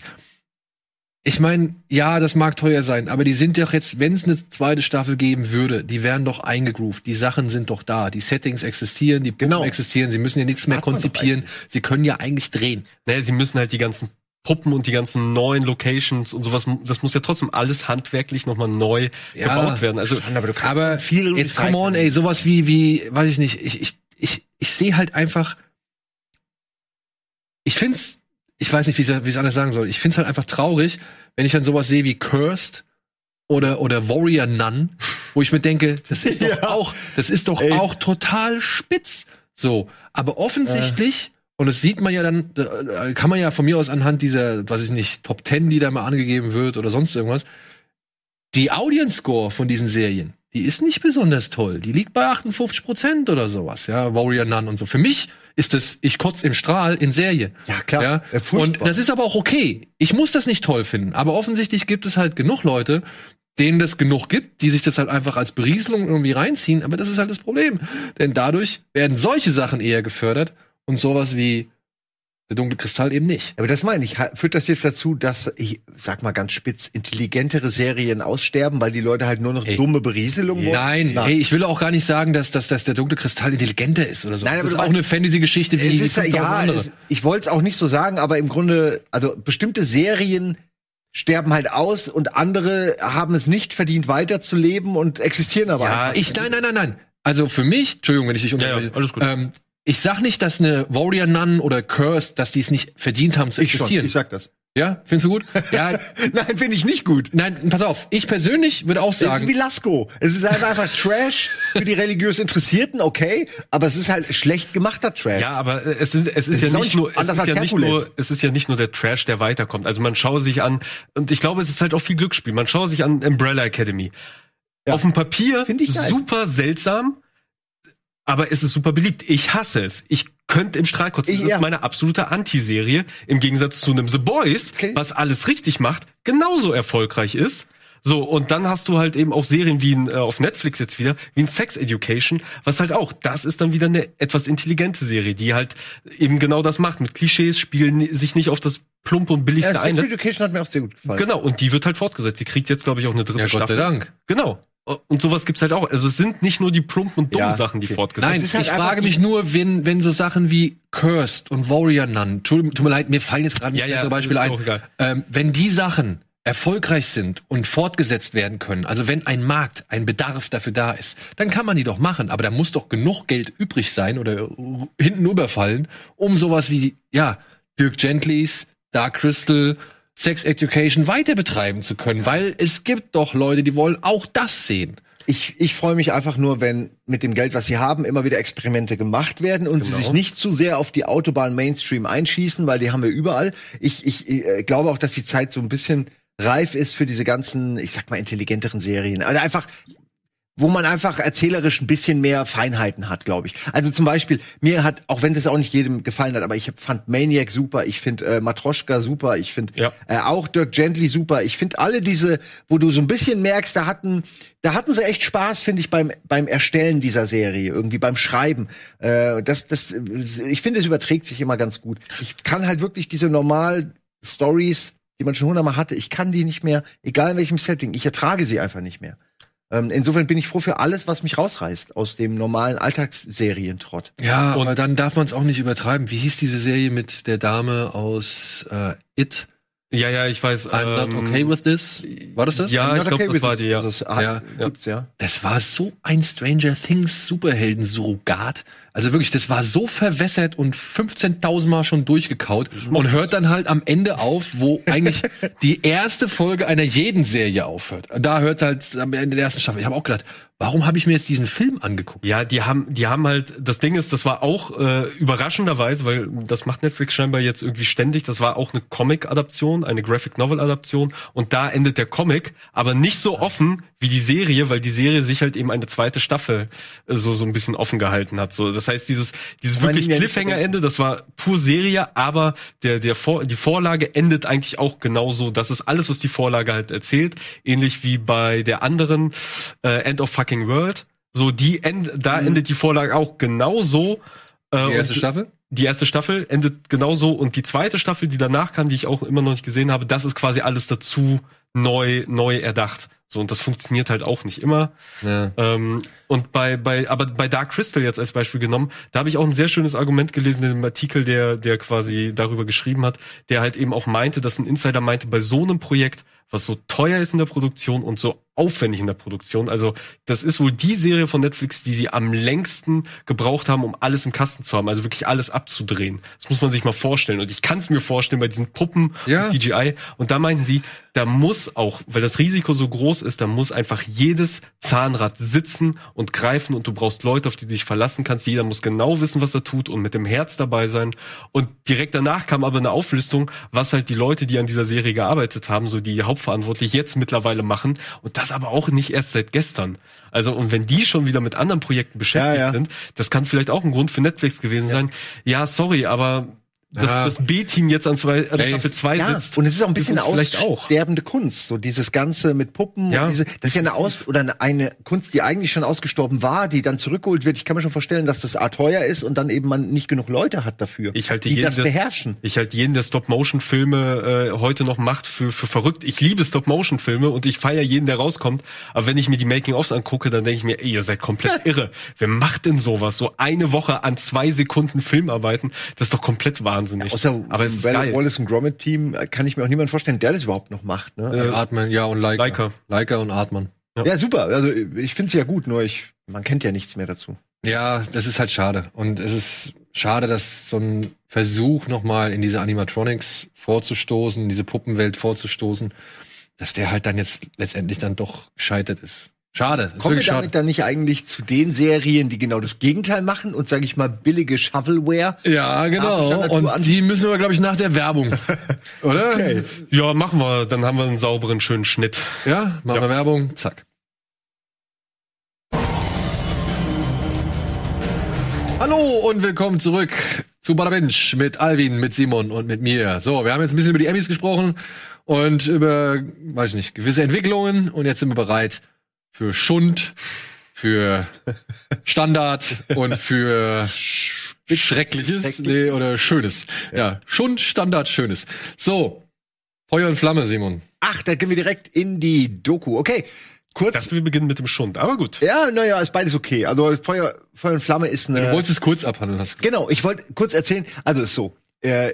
ich meine, ja, das mag teuer sein, aber die sind doch jetzt, wenn es eine zweite Staffel geben würde, die wären doch eingegroovt. Die Sachen sind doch da. Die Settings existieren, die Puppen Genau. existieren, sie müssen ja nichts mehr konzipieren. Sie können ja eigentlich drehen. Naja, sie müssen halt die ganzen Puppen und die ganzen neuen Locations und sowas, das muss ja trotzdem alles handwerklich nochmal neu Ja, gebaut werden. Also aber du kannst Aber viel jetzt come on, ey, sowas wie, wie, weiß ich nicht, ich, ich, ich, ich sehe halt einfach, ich find's, ich weiß nicht, wie ich es anders sagen soll, ich find's halt einfach traurig, wenn ich dann sowas sehe wie Cursed oder, oder Warrior Nun, wo ich mir denke, das ist [laughs] doch Ja. auch, das ist doch Ey. auch total spitz. So. Aber offensichtlich, und das sieht man ja dann, kann man ja von mir aus anhand dieser, weiß ich nicht, Top 10, die da mal angegeben wird oder sonst irgendwas, die Audience Score von diesen Serien, die ist nicht besonders toll. Die liegt bei 58 Prozent oder sowas, ja, Warrior Nun und so. Für mich ist es, ich kotz im Strahl in Serie. Ja, klar. Ja? Furchtbar. Und das ist aber auch okay. Ich muss das nicht toll finden. Aber offensichtlich gibt es halt genug Leute, denen das genug gibt, die sich das halt einfach als Berieselung irgendwie reinziehen. Aber das ist halt das Problem. Denn dadurch werden solche Sachen eher gefördert und sowas wie der dunkle Kristall eben nicht. Aber das meine ich, führt das jetzt dazu, dass, ich sag mal ganz spitz, intelligentere Serien aussterben, weil die Leute halt nur noch Ey. dumme Berieselung wollen? Nein, Nein. hey, ich will auch gar nicht sagen, dass, dass, dass der dunkle Kristall intelligenter ist oder so. Nein, aber das ist auch eine Fantasy-Geschichte wie es ist ja, 5000 ja, andere. es, ich wollte es auch nicht so sagen, aber im Grunde, also bestimmte Serien sterben halt aus und andere haben es nicht verdient, weiterzuleben und existieren aber Ja. Ich, nein, nein, nein, nein. Also für mich, Entschuldigung, wenn ich dich Ja, ja, unterbreche. alles gut. Ähm, ich sag nicht, dass eine Warrior Nun oder Cursed, dass die es nicht verdient haben zu Ich schon, existieren. ich sag das. Ja, findest du gut? Ja, [laughs] Nein, finde ich nicht gut. nein, pass auf. Ich persönlich würde auch Es ist sagen, wie Lasko. Es ist halt einfach Trash für die religiös Interessierten, okay, aber es ist halt schlecht gemachter Trash. Ja, aber äh, es ist, es ist Es ja ist nicht nur, es ist ja nicht nur, es ist ja nicht nur der Trash, der weiterkommt. Also man schaue sich an, und ich glaube, es ist halt auch viel Glücksspiel. Man schaue sich an Umbrella Academy. Ja. Auf dem Papier ich geil. super seltsam, aber es ist super beliebt. Ich hasse es. Ich könnte im Strahl kotzen. Ich- Das ja. ist meine absolute Antiserie. Im Gegensatz zu einem The Boys, Okay. was alles richtig macht, genauso erfolgreich ist. So, und dann hast du halt eben auch Serien wie in, äh, auf Netflix jetzt wieder, wie in Sex Education, was halt auch, das ist dann wieder eine etwas intelligente Serie, die halt eben genau das macht. Mit Klischees spielen sich nicht auf das plumpe und billigste Ja, ein. Sex Education hat mir auch sehr gut gefallen. genau, und die wird halt fortgesetzt. Die kriegt jetzt, glaube ich, auch eine dritte ja, Gott Staffel. sei Dank. Genau. Und sowas gibt's halt auch. Also es sind nicht nur die plumpen und dummen Ja, Sachen, die okay. fortgesetzt Nein, halt ich frage mich nur, wenn, wenn so Sachen wie Cursed und Warrior Nun, tut, tut mir leid, mir fallen jetzt gerade Ja, nicht ja, bessere Beispiele ein, ähm, wenn die Sachen erfolgreich sind und fortgesetzt werden können, also wenn ein Markt, ein Bedarf dafür da ist, dann kann man die doch machen, aber da muss doch genug Geld übrig sein oder hinten überfallen, um sowas wie, die, ja, Dirk Gentlys, Dark Crystal, Sex Education weiter betreiben zu können, weil es gibt doch Leute, die wollen auch das sehen. Ich, ich freue mich einfach nur, wenn mit dem Geld, was sie haben, immer wieder Experimente gemacht werden und sie Genau. sich nicht zu sehr auf die Autobahn Mainstream einschießen, weil die haben wir überall. Ich, ich äh, glaube auch, dass die Zeit so ein bisschen reif ist für diese ganzen, ich sag mal, intelligenteren Serien. Also einfach, wo man einfach erzählerisch ein bisschen mehr Feinheiten hat, glaube ich. Also zum Beispiel, mir hat, auch wenn das auch nicht jedem gefallen hat, aber ich fand Maniac super, ich finde äh, Matroschka super, ich finde Ja. äh, auch Dirk Gently super. Ich finde alle diese, wo du so ein bisschen merkst, da hatten, da hatten sie echt Spaß, finde ich, beim beim Erstellen dieser Serie, irgendwie beim Schreiben. Äh, das, das, ich finde, es überträgt sich immer ganz gut. Ich kann halt wirklich diese normal Stories, die man schon hundertmal hatte, ich kann die nicht mehr, egal in welchem Setting, ich ertrage sie einfach nicht mehr. Ähm, insofern bin ich froh für alles, was mich rausreißt aus dem normalen Alltagsserientrott. Ja, Und- aber dann darf man es auch nicht übertreiben. Wie hieß diese Serie mit der Dame aus äh, It? Ja, ja, ich weiß. I'm not ähm, okay with this. War das das? Ja, Not ich glaube, okay das war this. die, ja. Das hat- Ja. gibt's, ja. Das war so ein Stranger Things Superhelden-Surrogat. Also wirklich, das war so verwässert und 15.000 Mal schon durchgekaut und hört dann halt am Ende auf, wo eigentlich [laughs] die erste Folge einer jeden Serie aufhört. Da hört halt am Ende der ersten Staffel. Ich habe auch gedacht, warum habe ich mir jetzt diesen Film angeguckt? Ja, die haben, die haben halt, das Ding ist, das war auch äh, überraschenderweise, weil das macht Netflix scheinbar jetzt irgendwie ständig, das war auch eine Comic-Adaption, eine Graphic-Novel-Adaption und da endet der Comic, aber nicht so offen wie die Serie, weil die Serie sich halt eben eine zweite Staffel äh, so so ein bisschen offen gehalten hat. So, das heißt, dieses dieses Aber wirklich Cliffhanger-Ende, das war pur Serie, aber der der Vor die Vorlage endet eigentlich auch genauso. Das ist alles, was die Vorlage halt erzählt, ähnlich wie bei der anderen äh, End of Fucking World. So die end, da endet die Vorlage auch genauso. Äh, Die erste Staffel? die erste Staffel endet genauso und die zweite Staffel, die danach kam, die ich auch immer noch nicht gesehen habe, das ist quasi alles dazu neu neu erdacht. So und das funktioniert halt auch nicht immer. Ja. Ähm, und bei bei aber bei Dark Crystal jetzt als Beispiel genommen, da habe ich auch ein sehr schönes Argument gelesen in dem Artikel, der der quasi darüber geschrieben hat, der halt eben auch meinte, dass ein Insider meinte, bei so einem Projekt, was so teuer ist in der Produktion und so aufwendig in der Produktion, also das ist wohl die Serie von Netflix, die sie am längsten gebraucht haben, um alles im Kasten zu haben, also wirklich alles abzudrehen. Das muss man sich mal vorstellen. Und ich kann es mir vorstellen bei diesen Puppen Ja. und CGI. Und da meinten sie, da muss auch, weil das Risiko so groß ist, da muss einfach jedes Zahnrad sitzen und greifen und du brauchst Leute, auf die du dich verlassen kannst. Jeder muss genau wissen, was er tut und mit dem Herz dabei sein. Und direkt danach kam aber eine Auflistung, was halt die Leute, die an dieser Serie gearbeitet haben, so die hauptverantwortlich jetzt mittlerweile machen. Und das aber auch nicht erst seit gestern. Also, und wenn die schon wieder mit anderen Projekten beschäftigt Ja, ja. sind, das kann vielleicht auch ein Grund für Netflix gewesen sein. Ja, sorry, aber dass Ja. das B-Team jetzt an zwei, an Staffel 2 Ja, sitzt. und es ist auch ein bisschen uns vielleicht auch. aussterbende Kunst, so dieses Ganze mit Puppen. Ja. Und diese, das ist ja eine Aus oder eine, eine Kunst, die eigentlich schon ausgestorben war, die dann zurückgeholt wird. Ich kann mir schon vorstellen, dass das A teuer ist und dann eben man nicht genug Leute hat dafür, Ich halte die jeden, das beherrschen. Ich halte jeden, der Stop-Motion-Filme äh, heute noch macht, für, für verrückt. Ich liebe Stop-Motion-Filme und ich feiere jeden, der rauskommt. Aber wenn ich mir die Making-ofs angucke, dann denke ich mir, ey, ihr seid komplett [laughs] irre. Wer macht denn sowas? So eine Woche an zwei Sekunden Film arbeiten, das ist doch komplett wahnsinnig. Außer Aber es ist geil. Wallace und Gromit Team äh, kann ich mir auch niemand vorstellen, der das überhaupt noch macht. Ne? Äh, Artman, ja, und Leica. Leica. Leica und Artman. ja. super. Also ich finde es ja gut, nur ich man kennt ja nichts mehr dazu. Ja, das ist halt schade. Und es ist schade, dass so ein Versuch nochmal in diese Animatronics vorzustoßen, in diese Puppenwelt vorzustoßen, dass der halt dann jetzt letztendlich dann doch gescheitert ist. Schade. Kommen wir damit dann nicht eigentlich zu den Serien, die genau das Gegenteil machen und sage ich mal billige Shovelware? Ja, genau. Und die müssen wir, glaube ich, nach der Werbung, [laughs] oder? Okay. Ja, machen wir. Dann haben wir einen sauberen, schönen Schnitt. Ja, machen ja. wir Werbung. Zack. Hallo und willkommen zurück zu Badabench mit Alvin, mit Simon und mit mir. So, wir haben jetzt ein bisschen über die Emmys gesprochen und über, weiß ich nicht, gewisse Entwicklungen und jetzt sind wir bereit für Schund, für Standard und für Schreckliches nee, oder Schönes. Ja, Schund, Standard, Schönes. So, Feuer und Flamme, Simon. Ach, da gehen wir direkt in die Doku. Okay, kurz. Ich dachte, wir beginnen mit dem Schund, aber gut. Ja, naja, ist beides okay. Also Feuer, Feuer und Flamme ist eine. Du wolltest es kurz abhandeln, hast du Genau, ich wollte kurz erzählen. Also ist so. Äh,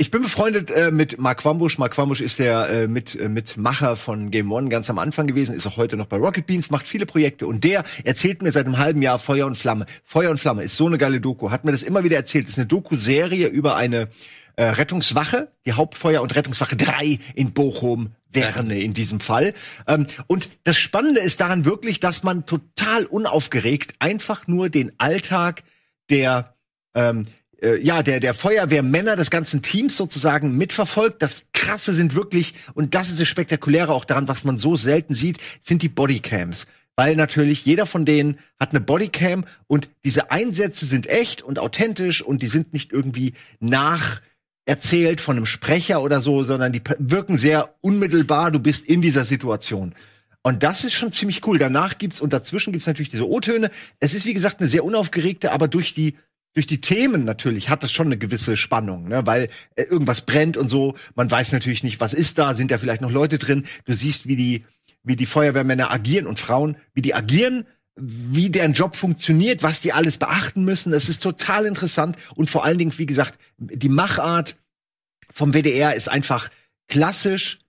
ich bin befreundet äh, mit Mark Wambusch. Mark Wambusch ist der äh, mit, äh, Mitmacher von Game One ganz am Anfang gewesen, ist auch heute noch bei Rocket Beans, macht viele Projekte und der erzählt mir seit einem halben Jahr Feuer und Flamme. Feuer und Flamme ist so eine geile Doku, hat mir das immer wieder erzählt. ist eine Doku-Serie über eine äh, Rettungswache, die Hauptfeuer- und Rettungswache 3 in Bochum, Werne in diesem Fall. Ähm, und das Spannende ist daran wirklich, dass man total unaufgeregt einfach nur den Alltag der ähm, äh, ja, der, der Feuerwehrmänner des ganzen Teams sozusagen mitverfolgt. Das Krasse sind wirklich, und das ist das Spektakuläre auch daran, was man so selten sieht, sind die Bodycams. Weil natürlich jeder von denen hat eine Bodycam und diese Einsätze sind echt und authentisch und die sind nicht irgendwie nach erzählt von einem Sprecher oder so, sondern die wirken sehr unmittelbar. Du bist in dieser Situation. Und das ist schon ziemlich cool. Danach gibt's und dazwischen gibt's natürlich diese O-Töne. Es ist wie gesagt eine sehr unaufgeregte, aber durch die durch die Themen natürlich hat es schon eine gewisse Spannung, ne? weil äh, irgendwas brennt und so. Man weiß natürlich nicht, was ist da, sind da vielleicht noch Leute drin. Du siehst, wie die, wie die Feuerwehrmänner agieren und Frauen, wie die agieren, wie deren Job funktioniert, was die alles beachten müssen. Das ist total interessant und vor allen Dingen, wie gesagt, die Machart vom WDR ist einfach klassisch,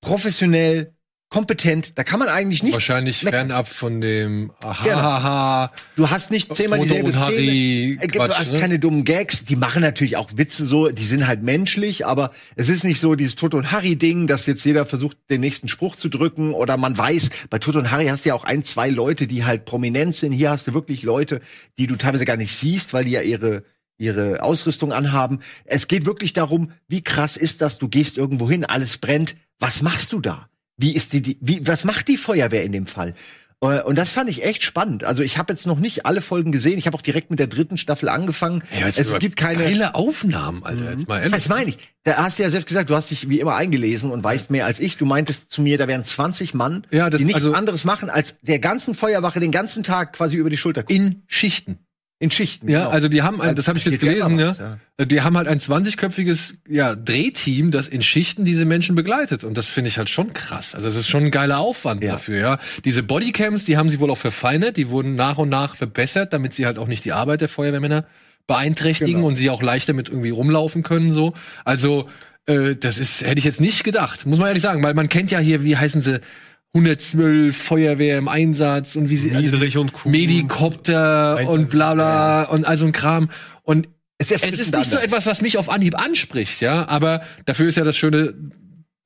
professionell, kompetent. Da kann man eigentlich nicht. Wahrscheinlich meckern. fernab von dem Ahaha. Genau. Du hast nicht zehnmal dieselbe Szene. Harry äh, Quatsch, du hast ne? keine dummen Gags. Die machen natürlich auch Witze so. Die sind halt menschlich, aber es ist nicht so dieses Toto und Harry Ding, dass jetzt jeder versucht, den nächsten Spruch zu drücken oder man weiß, bei Toto und Harry hast du ja auch ein, zwei Leute, die halt prominent sind. Hier hast du wirklich Leute, die du teilweise gar nicht siehst, weil die ja ihre ihre Ausrüstung anhaben. Es geht wirklich darum, wie krass ist das? Du gehst irgendwo hin, alles brennt. Was machst du da? Wie ist die, die wie, was macht die Feuerwehr in dem Fall? Äh, und das fand ich echt spannend. Also ich habe jetzt noch nicht alle Folgen gesehen. Ich habe auch direkt mit der dritten Staffel angefangen. Ja, es gibt keine geile Aufnahmen, Alter. Jetzt mal ehrlich. Das meine ich. Da hast du ja selbst gesagt, du hast dich wie immer eingelesen und weißt mehr als ich. Du meintest zu mir, da wären 20 Mann, ja, das, die nichts also, anderes machen, als der ganzen Feuerwache den ganzen Tag quasi über die Schulter gucken. In Schichten. In Schichten. Ja, genau. also die haben ein, das habe ich jetzt gelesen, ja, ja. Die haben halt ein 20-köpfiges ja, Drehteam, das in Schichten diese Menschen begleitet. Und das finde ich halt schon krass. Also das ist schon ein geiler Aufwand ja. dafür, ja. Diese Bodycams, die haben sie wohl auch verfeinert, die wurden nach und nach verbessert, damit sie halt auch nicht die Arbeit der Feuerwehrmänner beeinträchtigen genau. und sie auch leichter mit irgendwie rumlaufen können. so. Also, äh, das ist, hätte ich jetzt nicht gedacht, muss man ehrlich sagen, weil man kennt ja hier, wie heißen sie, 112 Feuerwehr im Einsatz und wie sie also und cool. Medikopter Einsatz. und bla bla und all so ein Kram. Und es, es ist nicht anders. so etwas, was mich auf Anhieb anspricht, ja, aber dafür ist ja das Schöne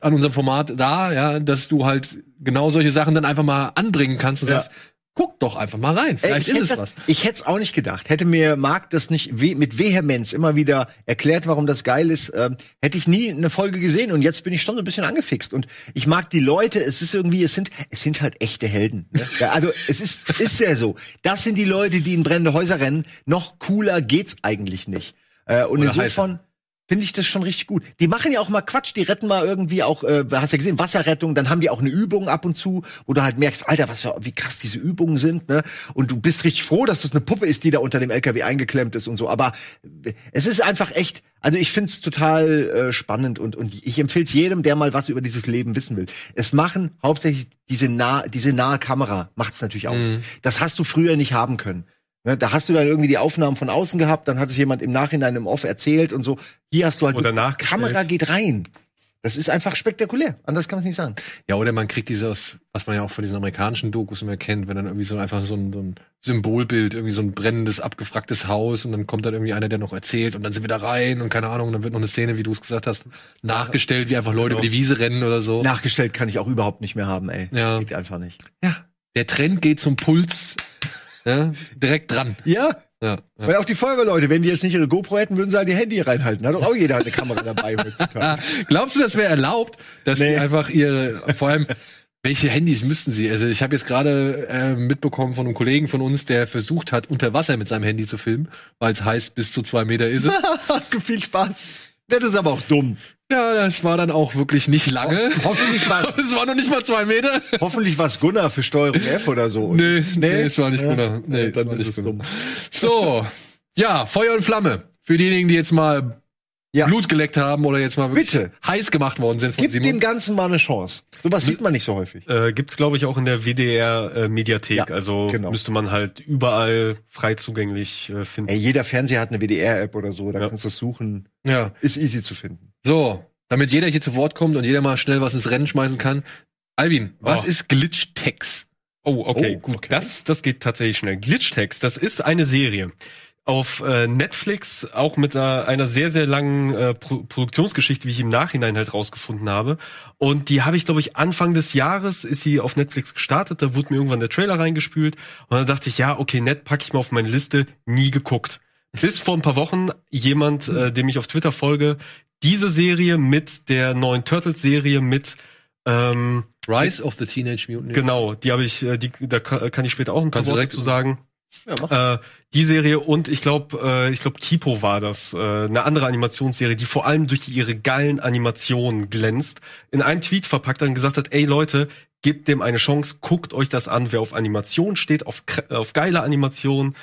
an unserem Format da, ja, dass du halt genau solche Sachen dann einfach mal anbringen kannst und ja. sagst, guck doch einfach mal rein. Vielleicht Ey, ist es was. Ich hätte es auch nicht gedacht. Hätte mir Marc das nicht we mit Vehemenz immer wieder erklärt, warum das geil ist, ähm, hätte ich nie eine Folge gesehen. Und jetzt bin ich schon so ein bisschen angefixt. Und ich mag die Leute. Es ist irgendwie, es sind, es sind halt echte Helden. Ne? [laughs] ja, also es ist, ist ja so. Das sind die Leute, die in brennende Häuser rennen. Noch cooler geht's eigentlich nicht. Äh, und Oder insofern. Heißer finde ich das schon richtig gut. Die machen ja auch mal Quatsch, die retten mal irgendwie auch, äh, hast ja gesehen, Wasserrettung, dann haben die auch eine Übung ab und zu, wo du halt merkst, Alter, was für, wie krass diese Übungen sind, ne? Und du bist richtig froh, dass das eine Puppe ist, die da unter dem LKW eingeklemmt ist und so. Aber äh, es ist einfach echt, also ich find's total äh, spannend und, und ich empfehle es jedem, der mal was über dieses Leben wissen will. Es machen hauptsächlich diese nah, diese nahe Kamera macht's natürlich aus. Mhm. Das hast du früher nicht haben können. Ne, da hast du dann irgendwie die Aufnahmen von außen gehabt, dann hat es jemand im Nachhinein im Off erzählt und so. Hier hast du halt Oder Kamera geht rein. Das ist einfach spektakulär. Anders kann man es nicht sagen. Ja, oder man kriegt dieses, was man ja auch von diesen amerikanischen Dokus immer kennt, wenn dann irgendwie so einfach so ein, so ein Symbolbild, irgendwie so ein brennendes, abgefragtes Haus und dann kommt dann irgendwie einer, der noch erzählt und dann sind wir da rein und keine Ahnung, und dann wird noch eine Szene, wie du es gesagt hast, nachgestellt, wie einfach Leute Genau. über die Wiese rennen oder so. Nachgestellt kann ich auch überhaupt nicht mehr haben, ey. Ja. Geht einfach nicht. Ja. Der Trend geht zum Puls, ja, direkt dran. Ja. Ja, ja. Weil auch die Feuerwehrleute, wenn die jetzt nicht ihre GoPro hätten, würden sie halt ihr Handy reinhalten. Hat doch auch jeder eine Kamera dabei [laughs] glaubst du, das wäre erlaubt, dass Nee. die einfach ihre, vor allem, welche Handys müssten sie? Also ich habe jetzt gerade äh, mitbekommen von einem Kollegen von uns, der versucht hat, unter Wasser mit seinem Handy zu filmen, weil es heißt, bis zu zwei Meter ist es. [laughs] Viel Spaß. Das ist aber auch dumm. ja, das war dann auch wirklich nicht lange. Hoffentlich war [laughs] Es war noch nicht mal zwei Meter. hoffentlich war's Gunnar für Steuerung F oder so. Nee, nee, es war nicht. Gunnar. Nee, dann war ist nicht es Gunnar. dumm. So, ja, Feuer und Flamme. Für diejenigen, die jetzt mal Ja. Blut geleckt haben oder jetzt mal wirklich Bitte. heiß gemacht worden sind von Gib Simon. dem Ganzen mal eine Chance. Sowas sieht man nicht so häufig. Äh, gibt's glaube ich auch in der WDR äh, Mediathek. Ja, also genau. müsste man halt überall frei zugänglich äh, finden. Ey, jeder Fernseher hat eine WDR-App oder so, da Ja. kannst du es suchen. ja. Ist easy zu finden. So, damit jeder hier zu Wort kommt und jeder mal schnell was ins Rennen schmeißen kann. Alvin, was Oh. ist Glitch-Text? Oh, okay, Oh, gut. okay. Das, das geht tatsächlich schnell. Glitchtext, das ist eine Serie auf äh, Netflix, auch mit einer, einer sehr, sehr langen äh, Pro Produktionsgeschichte, wie ich im Nachhinein halt rausgefunden habe. Und die habe ich, glaube ich, Anfang des Jahres ist sie auf Netflix gestartet. Da wurde mir irgendwann der Trailer reingespült. Und dann dachte ich, ja, okay, nett, packe ich mal auf meine Liste. Nie geguckt. Bis vor ein paar Wochen jemand, äh, dem ich auf Twitter folge, diese Serie mit der neuen Turtles-Serie mit ähm, Rise of the Teenage Mutant Genau, die habe ich, äh, die, da ka- kann ich später auch ein paar Kannst Worte direkt- zu sagen. Ja, mach. Äh, die Serie und ich glaube, äh, ich glaube Kipo war das, äh, eine andere Animationsserie, die vor allem durch ihre geilen Animationen glänzt. In einem Tweet verpackt dann gesagt hat, ey Leute, gebt dem eine Chance, guckt euch das an, wer auf Animation steht, auf, auf geile Animation,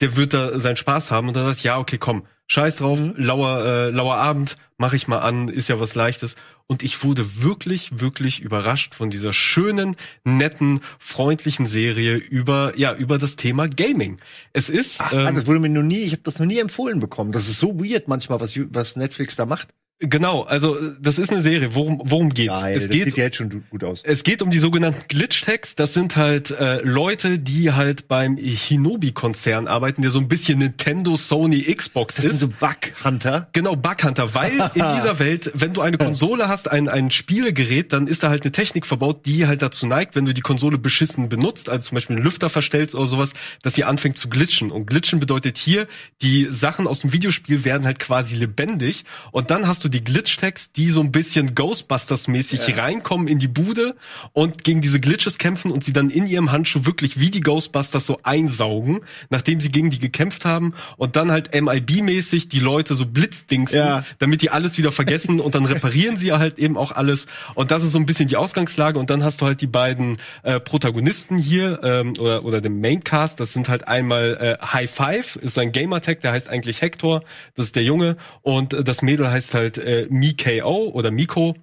der wird da seinen Spaß haben. Und dann ich, ja, okay, komm, scheiß drauf, lauer, äh, lauer Abend, mach ich mal an, ist ja was Leichtes. Und ich wurde wirklich, wirklich überrascht von dieser schönen, netten, freundlichen Serie über, ja, über das Thema Gaming. Es ist, Ach, ähm, das wurde mir noch nie, ich habe das noch nie empfohlen bekommen. Das ist so weird manchmal, was, was Netflix da macht. Genau, also äh, das ist eine Serie. Worum, worum geht's? Geil, es das geht sieht ja jetzt schon gut aus. Es geht um die sogenannten Glitch-Tags. Das sind halt äh, Leute, die halt beim Hinobi-Konzern arbeiten, der so ein bisschen Nintendo, Sony, Xbox Das ist. sind so Bug-Hunter. Genau, Bughunter, weil [laughs] in dieser Welt, wenn du eine Konsole hast, ein, ein Spielegerät, dann ist da halt eine Technik verbaut, die halt dazu neigt, wenn du die Konsole beschissen benutzt, also zum Beispiel einen Lüfter verstellst oder sowas, dass sie anfängt zu glitchen. Und glitchen bedeutet hier, die Sachen aus dem Videospiel werden halt quasi lebendig. Und dann hast du die Glitch-Tags, die so ein bisschen Ghostbusters-mäßig reinkommen in die Bude und gegen diese Glitches kämpfen und sie dann in ihrem Handschuh wirklich wie die Ghostbusters so einsaugen, nachdem sie gegen die gekämpft haben und dann halt MIB-mäßig die Leute so blitzdingsen, Ja. damit die alles wieder vergessen und dann [laughs] reparieren sie halt eben auch alles. Und das ist so ein bisschen die Ausgangslage. Und dann hast du halt die beiden äh, Protagonisten hier ähm, oder, oder den Maincast. Das sind halt einmal äh, High Five, ist ein Gamertag, der heißt eigentlich Hector, das ist der Junge. Und äh, das Mädel heißt halt äh, Mikao oder Miko.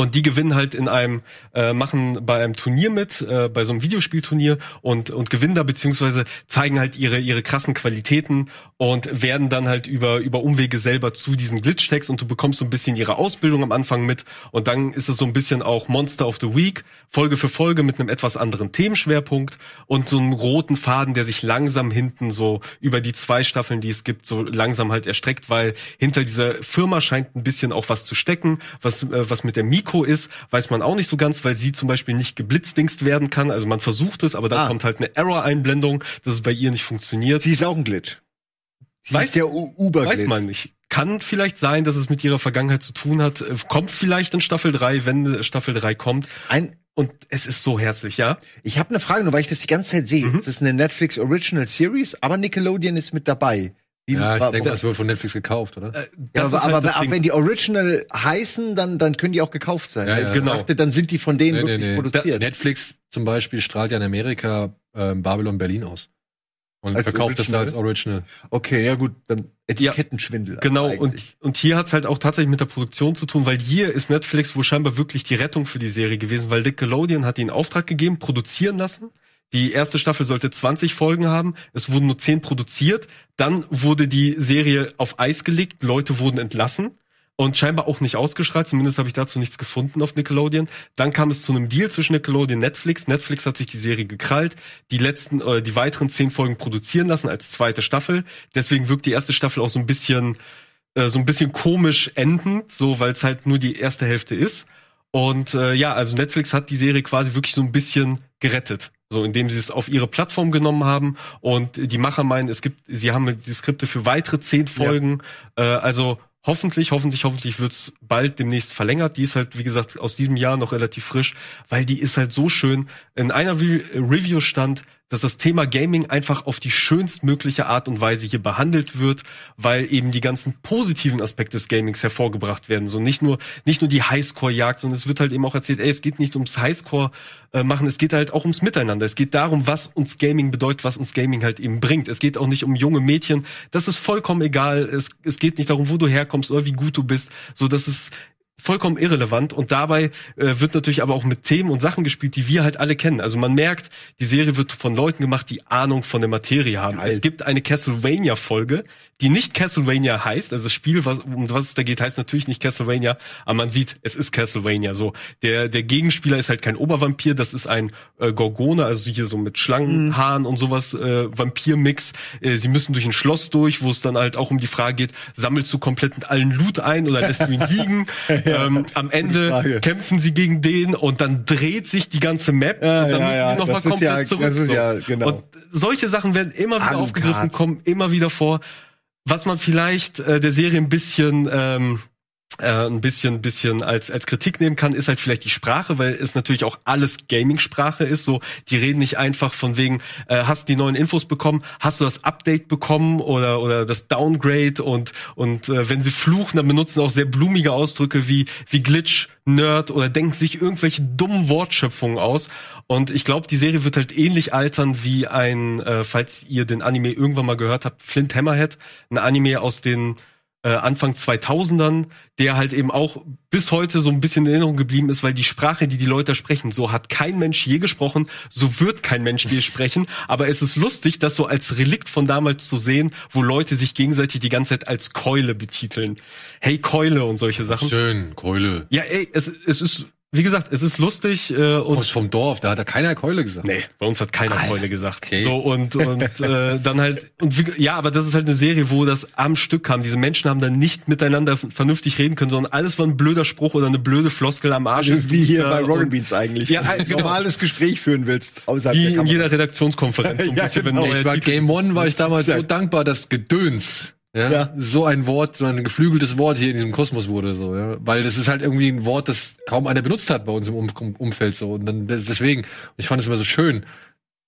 Und die gewinnen halt in einem, äh, machen bei einem Turnier mit, äh, bei so einem Videospielturnier und, und gewinnen da, beziehungsweise zeigen halt ihre, ihre krassen Qualitäten und werden dann halt über, über Umwege selber zu diesen Glitch-Tags und du bekommst so ein bisschen ihre Ausbildung am Anfang mit und dann ist es so ein bisschen auch Monster of the Week, Folge für Folge mit einem etwas anderen Themenschwerpunkt und so einem roten Faden, der sich langsam hinten so über die zwei Staffeln, die es gibt, so langsam halt erstreckt, weil hinter dieser Firma scheint ein bisschen auch was zu stecken, was, äh, was mit der Mikro ist, weiß man auch nicht so ganz, weil sie zum Beispiel nicht geblitzdingst werden kann. Also man versucht es, aber dann Ah. kommt halt eine Error-Einblendung, dass es bei ihr nicht funktioniert. Sie ist auch ein Glitch. Sie Weiß- ist der U- Uber-Glitch. Weiß man nicht. Kann vielleicht sein, dass es mit ihrer Vergangenheit zu tun hat. Äh, Kommt vielleicht in Staffel 3, wenn äh, Staffel 3 kommt. Ein, Und es ist so herzlich, ja? ich habe eine Frage, nur weil ich das die ganze Zeit sehe. Mhm. Es ist eine Netflix Original Series, aber Nickelodeon ist mit dabei. Wie, Ja, ich denke, das wird von Netflix gekauft, oder? Äh, ja, aber, halt aber, Ding. wenn die Original heißen, dann, dann können die auch gekauft sein. Ja, ja. Genau. dachte, dann sind die von denen Nee, nee, wirklich nee. produziert. Netflix zum Beispiel strahlt ja in Amerika ähm, Babylon Berlin aus. Und Als verkauft das da Original? als Original. Okay, ja gut, dann Etikettenschwindel. Genau, eigentlich. und, und hier hat's halt auch tatsächlich mit der Produktion zu tun, weil hier ist Netflix wohl scheinbar wirklich die Rettung für die Serie gewesen, weil Nickelodeon hat ihnen Auftrag gegeben, produzieren lassen. Die erste Staffel sollte 20 Folgen haben, es wurden nur 10 produziert, dann wurde die Serie auf Eis gelegt, Leute wurden entlassen und scheinbar auch nicht ausgestrahlt. Zumindest habe ich dazu nichts gefunden auf Nickelodeon. Dann kam es zu einem Deal zwischen Nickelodeon und Netflix. Netflix hat sich die Serie gekrallt, die letzten, äh, die weiteren zehn Folgen produzieren lassen als zweite Staffel. Deswegen wirkt die erste Staffel auch so ein bisschen, äh, so ein bisschen komisch endend, so weil es halt nur die erste Hälfte ist. Und äh, ja, also Netflix hat die Serie quasi wirklich so ein bisschen gerettet. So, indem sie es auf ihre Plattform genommen haben und die Macher meinen, es gibt, sie haben die Skripte für weitere zehn Folgen. Ja. Äh, also hoffentlich, hoffentlich, hoffentlich wird's bald demnächst verlängert. Die ist halt, wie gesagt, aus diesem Jahr noch relativ frisch, weil die ist halt so schön. In einer Re Review stand, dass das Thema Gaming einfach auf die schönstmögliche Art und Weise hier behandelt wird, weil eben die ganzen positiven Aspekte des Gamings hervorgebracht werden. So nicht nur, nicht nur die Highscore-Jagd, sondern es wird halt eben auch erzählt, ey, es geht nicht ums Highscore äh, es geht halt auch ums Miteinander. Es geht darum, was uns Gaming bedeutet, was uns Gaming halt eben bringt. Es geht auch nicht um junge Mädchen. Das ist vollkommen egal. Es, es geht nicht darum, wo du herkommst oder wie gut du bist. So, das ist vollkommen irrelevant und dabei äh, wird natürlich aber auch mit Themen und Sachen gespielt, die wir halt alle kennen. Also man merkt, die Serie wird von Leuten gemacht, die Ahnung von der Materie haben. Geil. Es gibt eine Castlevania Folge, die nicht Castlevania heißt, also das Spiel, was, um was es da geht, heißt natürlich nicht Castlevania, aber man sieht, es ist Castlevania. So der der Gegenspieler ist halt kein Obervampir, das ist ein äh, Gorgone, also hier so mit Schlangenhaaren mhm. und sowas äh, Vampirmix. Äh, sie müssen durch ein Schloss durch, wo es dann halt auch um die Frage geht, sammelst du komplett allen Loot ein oder lässt du ihn [laughs] liegen? Ähm, am Ende kämpfen sie gegen den und dann dreht sich die ganze Map ja, und dann ja, müssen sie nochmal komplett ja, zurück. So. Ja, genau. Und solche Sachen werden immer wieder Alucard. aufgegriffen, kommen immer wieder vor was man vielleicht äh, der Serie ein bisschen ähm, äh, ein bisschen bisschen als als Kritik nehmen kann, ist halt vielleicht die Sprache, weil es natürlich auch alles Gaming-Sprache ist. So, die reden nicht einfach von wegen, äh, hast die neuen Infos bekommen, hast du das Update bekommen oder oder das Downgrade und und äh, wenn sie fluchen, dann benutzen auch sehr blumige Ausdrücke wie wie Glitch, Nerd oder denken sich irgendwelche dummen Wortschöpfungen aus. Und ich glaube, die Serie wird halt ähnlich altern wie ein, äh, falls ihr den Anime irgendwann mal gehört habt, Flint Hammerhead, ein Anime aus den äh, Anfang 2000ern, der halt eben auch bis heute so ein bisschen in Erinnerung geblieben ist, weil die Sprache, die die Leute sprechen, so hat kein Mensch je gesprochen, so wird kein Mensch je sprechen. Aber es ist lustig, das so als Relikt von damals zu sehen, wo Leute sich gegenseitig die ganze Zeit als Keule betiteln. Hey Keule und solche Sachen. Schön, Keule. Ja, ey, es, es ist wie gesagt, es ist lustig äh, und Aus vom Dorf, da hat da keiner Keule gesagt. nee, bei uns hat keiner Alter, Keule gesagt. okay. So und und [laughs] äh, dann halt und wie, ja, aber das ist halt eine Serie, wo das am Stück kam. Diese Menschen haben dann nicht miteinander vernünftig reden können, sondern alles war ein blöder Spruch oder eine blöde Floskel am Arsch. ist Wie hier bei Rocket Beans eigentlich. Ja, [laughs] halt, genau. normales Gespräch führen willst. Außerhalb Wie der in jeder Redaktionskonferenz. So [laughs] Ja, bisschen, genau. Ich war Game One war ich damals so dankbar, dass Gedöns ja, Ja. so ein Wort, so ein geflügeltes Wort hier in diesem Kosmos wurde so, ja, weil das ist halt irgendwie ein Wort, das kaum einer benutzt hat bei uns im um um Umfeld so. Und dann des- deswegen ich fand es immer so schön,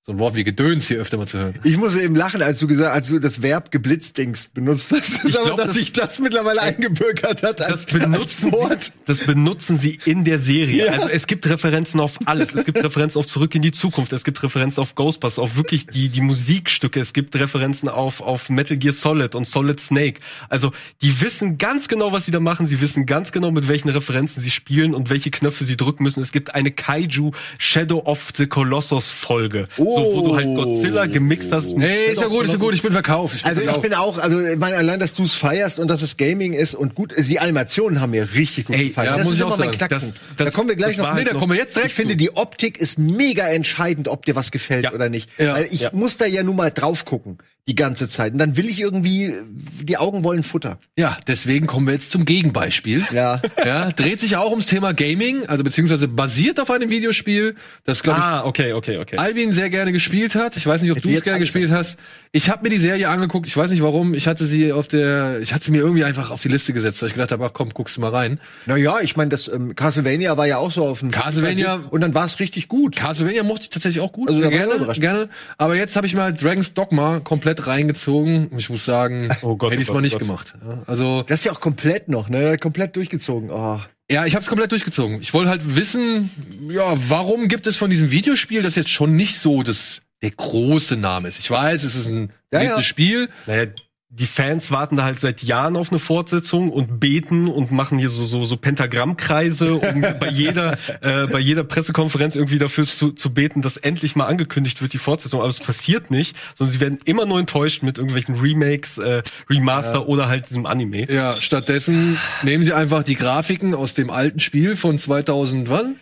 so ein Wort wie Gedöns hier öfter mal zu hören. Ich muss eben lachen, als du gesagt, als du das Verb geblitzdingst benutzt hast, Ich aber glaub, dass das- sich das mittlerweile eingebürgert hat das als, benutzen, als Wort. sie, das benutzen sie in der Serie. Ja. Also es gibt Referenzen auf alles. Es gibt Referenzen auf Zurück in die Zukunft. Es gibt Referenzen auf Ghostbusters, auf wirklich die, die Musikstücke. Es gibt Referenzen auf, auf Metal Gear Solid und Solid Snake. Also die wissen ganz genau, was sie da machen. Sie wissen ganz genau, mit welchen Referenzen sie spielen und welche Knöpfe sie drücken müssen. Es gibt eine Kaiju Shadow of the Colossus Folge. So, wo du halt Godzilla gemixt hast. Hey, ist ja gut, ist ja gut, ich bin verkauft. Ich bin Also ich verkauft. bin auch, also ich meine, allein, dass du es feierst und dass es Gaming ist und gut, die Animationen haben mir richtig gut Ey, gefallen. ja, das muss ist ich auch immer mein sagen. Knackpunkt. Das- das- da kommen wir gleich noch. halt nee, da kommen wir jetzt direkt Ich finde, die Optik ist mega entscheidend, ob dir was gefällt Ja. oder nicht. Ja. Weil ich Ja. muss da ja nun mal drauf gucken, die ganze Zeit. Und dann will ich irgendwie, die Augen wollen Futter. Ja, deswegen kommen wir jetzt zum Gegenbeispiel. Ja. [laughs] Ja, dreht sich auch ums Thema Gaming, also beziehungsweise basiert auf einem Videospiel, das glaube ich Ah, okay, okay, okay. Alvin sehr gerne gespielt hat. Ich weiß nicht, ob du es gerne gespielt hast. Ich habe mir die Serie angeguckt. Ich weiß nicht warum. Ich hatte sie auf der, ich hatte sie mir irgendwie einfach auf die Liste gesetzt, weil ich gedacht habe, ach komm, guckst du mal rein. Naja, ich meine, das ähm, Castlevania war ja auch so auf dem Castlevania- und dann war es richtig gut. Castlevania mochte ich tatsächlich auch gut. Also, auch gerne, gerne. Aber jetzt habe ich mal Dragon's Dogma komplett reingezogen. Und Ich muss sagen, [laughs] Oh Gott, hätte ich es oh mal Gott, nicht oh Gott. gemacht. Ja, also Das ist ja auch komplett noch, ne? Komplett durchgezogen. Oh. Ja, ich habe es komplett durchgezogen. Ich wollte halt wissen, ja, warum gibt es von diesem Videospiel, das jetzt schon nicht so das der große Name ist. Ich weiß, es ist ein Ja, ja. Spiel. Naja, die Fans warten da halt seit Jahren auf eine Fortsetzung und beten und machen hier so so, so Pentagrammkreise, um [laughs] bei jeder äh, bei jeder Pressekonferenz irgendwie dafür zu, zu beten, dass endlich mal angekündigt wird die Fortsetzung. Aber es passiert nicht, sondern sie werden immer nur enttäuscht mit irgendwelchen Remakes, äh, Remaster ja. oder halt diesem Anime. Ja, stattdessen nehmen sie einfach die Grafiken aus dem alten Spiel von 2000 wann?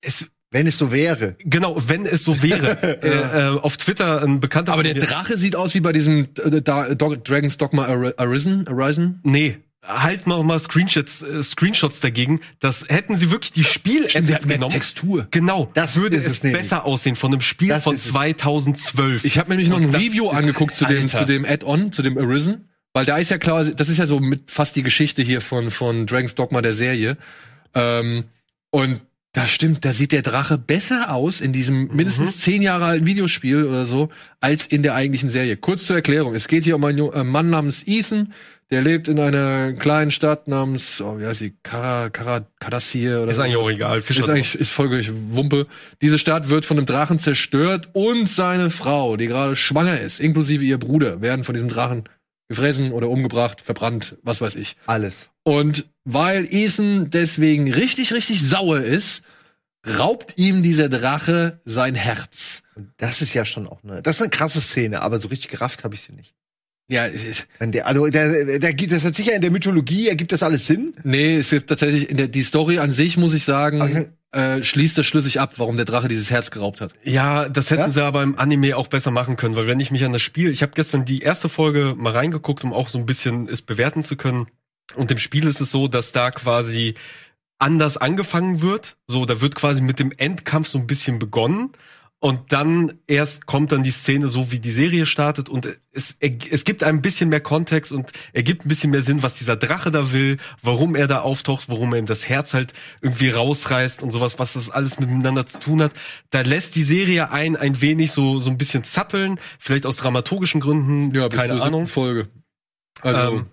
Es wenn es so wäre. Genau, wenn es so wäre. [laughs] äh, äh, auf Twitter ein bekannter. Aber der Drache sieht aus wie bei diesem äh, da, Dog, Dragon's Dogma Arisen. Arisen? Nee. Halt noch mal Screenshots, äh, Screenshots dagegen. Das hätten sie wirklich die Spiel Stimmt, genommen. Textur. Genau. Das würde es besser aussehen von einem Spiel das von 2012. Ich habe nämlich noch ein Review angeguckt zu dem zu dem Add-on, zu dem Arisen, weil da ist ja klar, das ist ja so mit fast die Geschichte hier von von Dragon's Dogma der Serie. Ähm, und das stimmt, da sieht der Drache besser aus in diesem mindestens mhm. zehn Jahre alten Videospiel oder so, als in der eigentlichen Serie. Kurz zur Erklärung. Es geht hier um einen äh, Mann namens Ethan, der lebt in einer kleinen Stadt namens, oh, wie heißt sie, Kara, Kara, Kadassir oder Ist eigentlich auch egal. Fischer ist eigentlich, ist folglich Wumpe. Diese Stadt wird von einem Drachen zerstört und seine Frau, die gerade schwanger ist, inklusive ihr Bruder, werden von diesem Drachen gefressen oder umgebracht, verbrannt, was weiß ich. Alles. Und weil Ethan deswegen richtig, richtig sauer ist, raubt ihm dieser Drache sein Herz. Und das ist ja schon auch eine, das ist eine krasse Szene, aber so richtig gerafft habe ich sie nicht. Ja, Wenn der, also der, der, das hat sicher in der Mythologie ergibt das alles Sinn. Nee, es gibt tatsächlich in der die Story an sich muss ich sagen. Äh, schließt das schlüssig ab, warum der Drache dieses Herz geraubt hat. Ja, das hätten ja? sie aber im Anime auch besser machen können, weil wenn ich mich an das Spiel, ich habe gestern die erste Folge mal reingeguckt, um auch so ein bisschen es bewerten zu können. Und im Spiel ist es so, dass da quasi anders angefangen wird. So, da wird quasi mit dem Endkampf so ein bisschen begonnen. Und dann erst kommt dann die Szene so, wie die Serie startet und es, es gibt ein bisschen mehr Kontext und er gibt ein bisschen mehr Sinn, was dieser Drache da will, warum er da auftaucht, warum er ihm das Herz halt irgendwie rausreißt und sowas, was das alles miteinander zu tun hat. Da lässt die Serie ein ein wenig so, so ein bisschen zappeln, vielleicht aus dramaturgischen Gründen, ja, keine Ahnung. Folge. Also, ähm,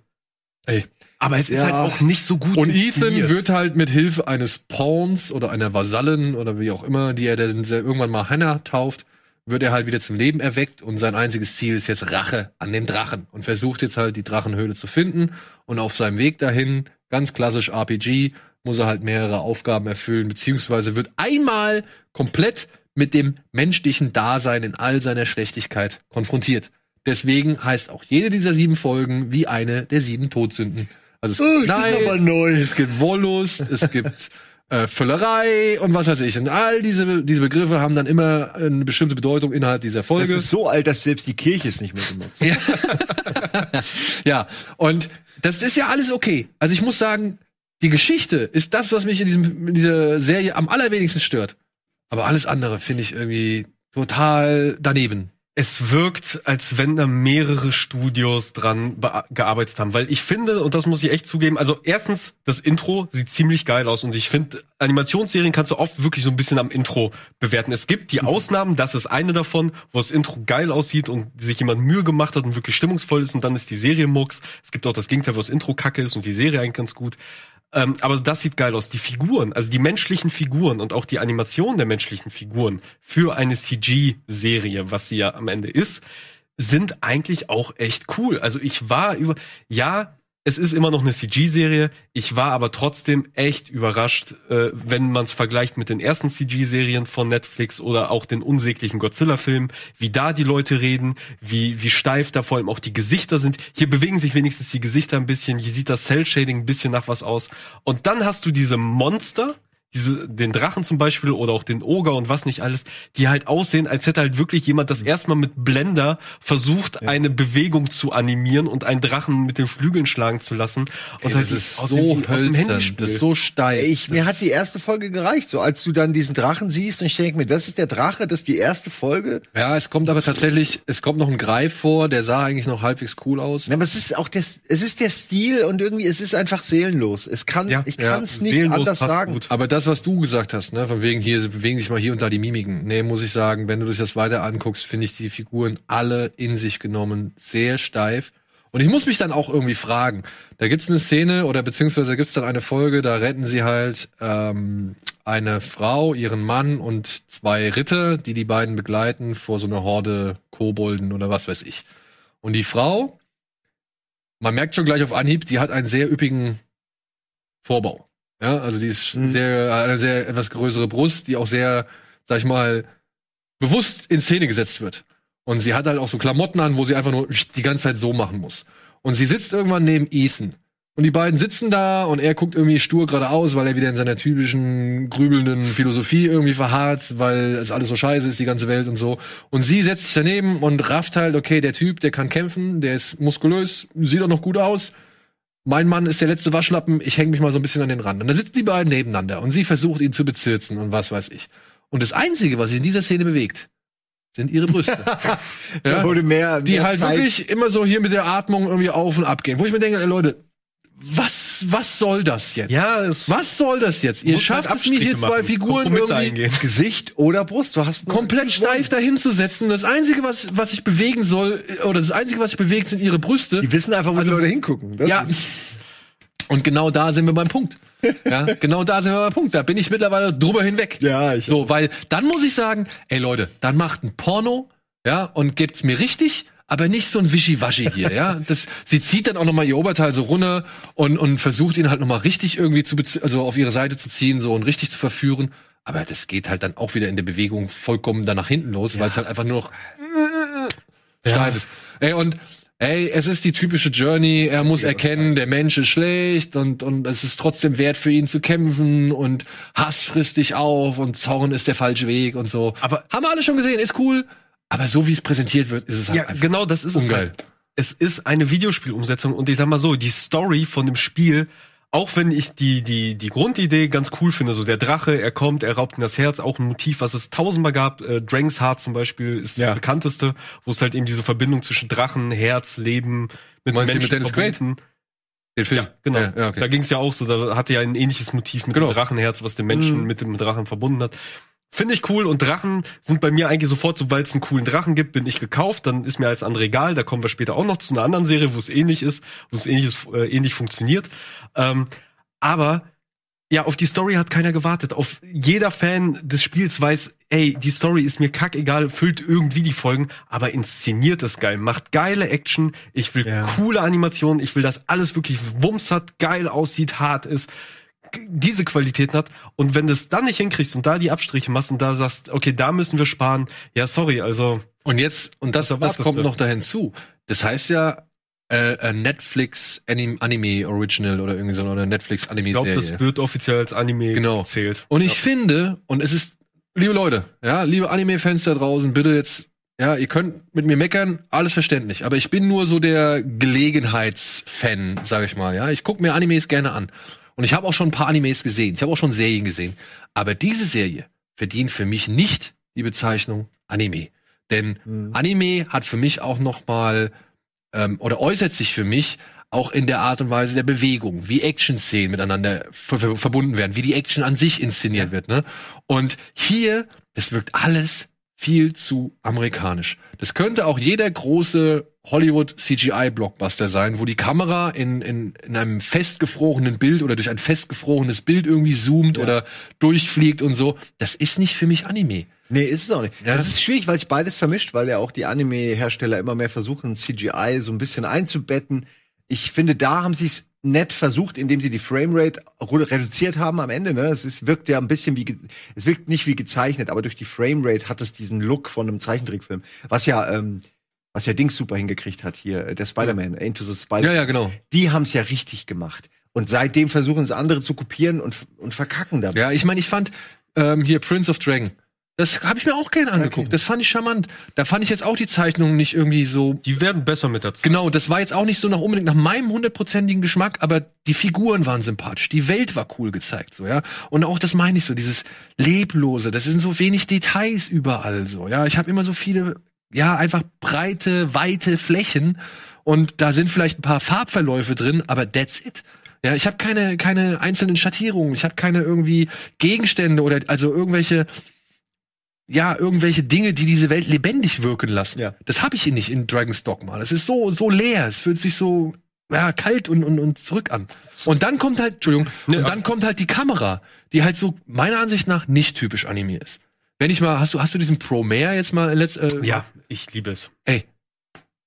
ey, aber es ja. ist halt auch nicht so gut. Und Ethan wird halt mit Hilfe eines Pawns oder einer Vasallen oder wie auch immer, die er dann irgendwann mal Hannah tauft, wird er halt wieder zum Leben erweckt und sein einziges Ziel ist jetzt Rache an dem Drachen und versucht jetzt halt die Drachenhöhle zu finden und auf seinem Weg dahin, ganz klassisch RPG, muss er halt mehrere Aufgaben erfüllen, beziehungsweise wird einmal komplett mit dem menschlichen Dasein in all seiner Schlechtigkeit konfrontiert. Deswegen heißt auch jede dieser sieben Folgen wie eine der sieben Todsünden. Also es gibt oh, Neid, es gibt Wollust, es gibt äh, Völlerei und was weiß ich. Und all diese, diese Begriffe haben dann immer eine bestimmte Bedeutung innerhalb dieser Folge. Das ist so alt, dass selbst die Kirche es nicht mehr benutzt. Ja. [laughs] ja, und das ist ja alles okay. Also ich muss sagen, die Geschichte ist das, was mich in, diesem, in dieser Serie am allerwenigsten stört. Aber alles andere finde ich irgendwie total daneben es wirkt, als wenn da mehrere Studios dran gearbeitet haben, weil ich finde, und das muss ich echt zugeben, also erstens, das Intro sieht ziemlich geil aus und ich finde, Animationsserien kannst du oft wirklich so ein bisschen am Intro bewerten. Es gibt die Ausnahmen, das ist eine davon, wo das Intro geil aussieht und sich jemand Mühe gemacht hat und wirklich stimmungsvoll ist und dann ist die Serie Mux. Es gibt auch das Gegenteil, wo das Intro kacke ist und die Serie eigentlich ganz gut. Ähm, aber das sieht geil aus. Die Figuren, also die menschlichen Figuren und auch die Animation der menschlichen Figuren für eine CG-Serie, was sie ja am Ende ist, sind eigentlich auch echt cool. Also ich war über, ja, es ist immer noch eine CG-Serie. Ich war aber trotzdem echt überrascht, äh, wenn man es vergleicht mit den ersten CG-Serien von Netflix oder auch den unsäglichen Godzilla-Film, wie da die Leute reden, wie, wie steif da vor allem auch die Gesichter sind. Hier bewegen sich wenigstens die Gesichter ein bisschen. Hier sieht das Cell-Shading ein bisschen nach was aus. Und dann hast du diese Monster, diese, den Drachen zum Beispiel oder auch den Oger und was nicht alles, die halt aussehen, als hätte halt wirklich jemand das erstmal mit Blender versucht, ja. eine Bewegung zu animieren und einen Drachen mit den Flügeln schlagen zu lassen. Und Ey, halt das ist so hölzern, das ist so steil. Ich, mir hat die erste Folge gereicht, so als du dann diesen Drachen siehst und ich denke mir, das ist der Drache, das ist die erste Folge. Ja, es kommt aber tatsächlich, es kommt noch ein Greif vor, der sah eigentlich noch halbwegs cool aus. Ja, aber es ist auch der, es ist der Stil und irgendwie, es ist einfach seelenlos. Es kann, ja, ich kann es nicht anders sagen. Gut. Aber das, was du gesagt hast, ne, von wegen hier bewegen sich mal hier und da die Mimiken. Nee, muss ich sagen, wenn du das jetzt weiter anguckst, finde ich die Figuren alle in sich genommen sehr steif. Und ich muss mich dann auch irgendwie fragen. Da gibt's eine Szene oder beziehungsweise gibt's dann eine Folge, da retten sie halt ähm, eine Frau, ihren Mann und zwei Ritter, die die beiden begleiten vor so einer Horde Kobolden oder was weiß ich. Und die Frau man merkt schon gleich auf Anhieb, die hat einen sehr üppigen Vorbau. Ja, also die ist Mhm. sehr, eine sehr etwas größere Brust, die auch sehr, sag ich mal, bewusst in Szene gesetzt wird. Und sie hat halt auch so Klamotten an, wo sie einfach nur die ganze Zeit so machen muss. Und sie sitzt irgendwann neben Ethan. Und die beiden sitzen da und er guckt irgendwie stur geradeaus, weil er wieder in seiner typischen grübelnden Philosophie irgendwie verharrt, weil es alles so scheiße ist, die ganze Welt und so. Und sie setzt sich daneben und rafft halt, okay, der Typ, der kann kämpfen, der ist muskulös, sieht auch noch gut aus. Mein Mann ist der letzte Waschlappen, ich hänge mich mal so ein bisschen an den Rand. Und dann sitzen die beiden nebeneinander und sie versucht ihn zu bezirzen und was weiß ich. Und das Einzige, was sich in dieser Szene bewegt, sind ihre Brüste. [laughs] Da wurde mehr, die mehr halt Zeit. wirklich immer so hier mit der Atmung irgendwie auf und ab gehen. Wo ich mir denke, ey, Leute, was, was soll das jetzt? Ja, Was soll das jetzt? Ihr muss schafft halt es mir hier zwei machen, Figuren irgendwie eingehen. [laughs] Gesicht oder Brust. Du hast komplett steif dahin zu setzen. Das Einzige, was, was sich bewegen soll, oder das Einzige, was sich bewegt, sind ihre Brüste. Die wissen einfach, wo Also- die Leute hingucken. Das Ja. ist- Und genau da sind wir beim Punkt. Ja, genau da sind wir beim Punkt. Da bin ich mittlerweile drüber hinweg. Ja, ich- So, weil dann muss ich sagen, ey Leute, dann macht ein Porno, ja, und gebt's mir richtig, aber nicht so ein Wischiwaschi hier, ja. Das, sie zieht dann auch noch mal ihr Oberteil so runter und, und versucht ihn halt noch mal richtig irgendwie zu, also auf ihre Seite zu ziehen, so und richtig zu verführen. Aber das geht halt dann auch wieder in der Bewegung vollkommen dann nach hinten los, weil es halt einfach nur noch steif ist. Ey, und ey, es ist die typische Journey. Er muss erkennen, der Mensch ist schlecht und, und es ist trotzdem wert für ihn zu kämpfen und Hass frisst dich auf und Zorn ist der falsche Weg und so. Aber- haben wir alle schon gesehen, ist cool. Aber so wie es präsentiert wird, ist es halt Ja, einfach genau, das ist ungeil. es. Halt. Es ist eine Videospielumsetzung und ich sag mal so, die Story von dem Spiel, auch wenn ich die, die, die Grundidee ganz cool finde, so der Drache, er kommt, er raubt ihm das Herz, auch ein Motiv, was es tausendmal gab, äh, Drank's Heart zum Beispiel ist Ja. das bekannteste, wo es halt eben diese Verbindung zwischen Drachen, Herz, Leben mit Meinst Menschen mit Dennis Quaid? verbunden. Den Film. Ja, genau. Ja, ja, okay. Da ging es ja auch so, da hatte ja ein ähnliches Motiv mit Genau. dem Drachenherz, was den Menschen Mhm. mit dem Drachen verbunden hat. Finde ich cool und Drachen sind bei mir eigentlich sofort, sobald es einen coolen Drachen gibt, bin ich gekauft, dann ist mir alles andere egal. Da kommen wir später auch noch zu einer anderen Serie, wo es ähnlich ist, wo es ähnliches, äh, ähnlich funktioniert. Ähm, aber ja, auf die Story hat keiner gewartet. Auf jeder Fan des Spiels weiß, ey, die Story ist mir kackegal, füllt irgendwie die Folgen, aber inszeniert es geil, macht geile Action. Ich will Ja. coole Animationen, ich will, dass alles wirklich Wumms hat, geil aussieht, hart ist, diese Qualitäten hat. Und wenn du es dann nicht hinkriegst und da die Abstriche machst und da sagst, okay, da müssen wir sparen, ja, sorry, also Und jetzt, und das, Das das kommt noch da hinzu. Das heißt ja, äh, äh, Netflix Anim Anime Original oder irgendwie so, oder Netflix Anime ich glaube, Serie. das wird offiziell als Anime Genau. gezählt. Und ich finde, und es ist, liebe Leute, ja, liebe Anime-Fans da draußen, bitte jetzt, ja, ihr könnt mit mir meckern, alles verständlich. Aber ich bin nur so der Gelegenheitsfan, sage ich mal. Ja, ich gucke mir Animes gerne an. Und ich habe auch schon ein paar Animes gesehen. Ich habe auch schon Serien gesehen. Aber diese Serie verdient für mich nicht die Bezeichnung Anime. Denn Mhm. Anime hat für mich auch noch mal ähm, oder äußert sich für mich auch in der Art und Weise der Bewegung, wie Action-Szenen miteinander ver ver verbunden werden, wie die Action an sich inszeniert wird. Ne? Und hier, das wirkt alles viel zu amerikanisch. Das könnte auch jeder große Hollywood CGI-Blockbuster sein, wo die Kamera in, in, in einem festgefrorenen Bild oder durch ein festgefrorenes Bild irgendwie zoomt Ja. oder durchfliegt und so. Das ist nicht für mich Anime. Nee, ist es auch nicht. Ja. Das ist schwierig, weil sich beides vermischt, weil ja auch die Anime-Hersteller immer mehr versuchen, CGI so ein bisschen einzubetten. Ich finde, da haben sie es nett versucht, indem sie die Framerate reduziert haben am Ende. Ne? Es ist, wirkt ja ein bisschen wie, es wirkt nicht wie gezeichnet, aber durch die Framerate hat es diesen Look von einem Zeichentrickfilm, was ja, ähm, was ja Dings super hingekriegt hat hier, äh, der Spider-Man, Into the Spider. Ja, ja, genau. Die haben es ja richtig gemacht. Und seitdem versuchen es andere zu kopieren und, und verkacken dabei. Ja, ich meine, ich fand ähm, hier Prince of Dragon. Das habe ich mir auch gerne angeguckt. Okay. Das fand ich charmant. Da fand ich jetzt auch die Zeichnungen nicht irgendwie so. Die werden besser mit der Zeit. Genau, das war jetzt auch nicht so nach unbedingt nach meinem hundertprozentigen Geschmack, aber die Figuren waren sympathisch, die Welt war cool gezeigt, so ja. Und auch das meine ich so, dieses leblose, das sind so wenig Details überall so, ja. Ich habe immer so viele, ja einfach breite, weite Flächen und da sind vielleicht ein paar Farbverläufe drin, aber that's it. Ja, ich habe keine keine einzelnen Schattierungen, ich habe keine irgendwie Gegenstände oder also irgendwelche ja, irgendwelche Dinge, die diese Welt lebendig wirken lassen. Ja. Das habe ich nicht in Dragon's Dogma. Das ist so, so leer. Es fühlt sich so, ja, kalt und, und, und zurück an. Und dann kommt halt, Entschuldigung, Nee, und dann kommt halt die Kamera, die halt so, meiner Ansicht nach, nicht typisch Anime ist. Wenn ich mal, hast du, hast du diesen Promare jetzt mal letzt, äh, Ja, ich liebe es. Ey.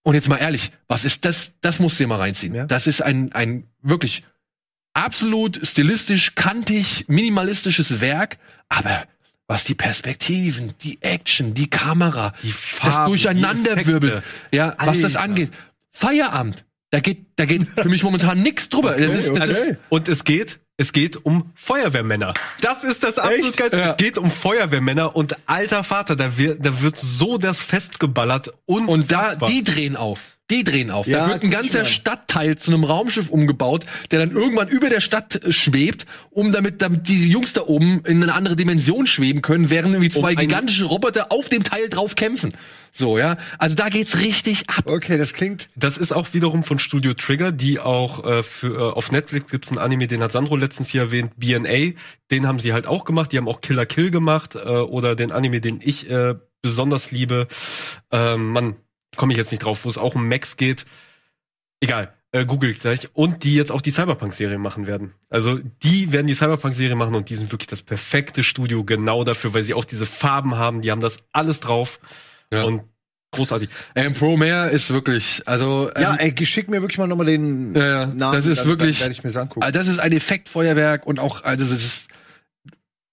Und jetzt mal ehrlich, was ist das? Das musst du dir mal reinziehen. Ja. Das ist ein, ein wirklich absolut stilistisch, kantig, minimalistisches Werk, aber was die Perspektiven, die Action, die Kamera, Die das Farben, Durcheinanderwirbeln, die Effekte. ja, was das Alter. angeht. Feierabend. Da geht, da geht [laughs] für mich momentan nichts drüber. das ist, das okay. ist, Und es geht, es geht um Feuerwehrmänner. Das ist das absolut geilste. Ja. Es geht um Feuerwehrmänner und alter Vater, da wird, da wird so das Fest geballert und Und da, die drehen auf. Die drehen auf. Ja, da wird ein ganzer. Stadtteil zu einem Raumschiff umgebaut, der dann irgendwann über der Stadt äh, schwebt, um damit, damit diese Jungs da oben in eine andere Dimension schweben können, während irgendwie zwei ein- gigantische Roboter auf dem Teil drauf kämpfen. So, ja. Also da geht's richtig ab. Okay, das klingt. Das ist auch wiederum von Studio Trigger, die auch äh, für äh, auf Netflix gibt's einen Anime, den hat Sandro letztens hier erwähnt, BNA. Den haben sie halt auch gemacht. Die haben auch Killer Kill gemacht äh, oder den Anime, den ich äh, besonders liebe. Ähm, Mann, komme ich jetzt nicht drauf, wo es auch um Max geht. Egal. Äh, Google gleich. Und die jetzt auch die Cyberpunk-Serie machen werden. Also die werden die Cyberpunk-Serie machen und die sind wirklich das perfekte Studio genau dafür, weil sie auch diese Farben haben, die haben das alles drauf. Ja. Und großartig. Ähm, Promare ist wirklich, also ähm, Ja, ey, schick mir wirklich mal nochmal den Ja, ja. Namen. Das ist dann, wirklich- Dann ich mir das angucken. Also das ist ein Effektfeuerwerk und auch, also es ist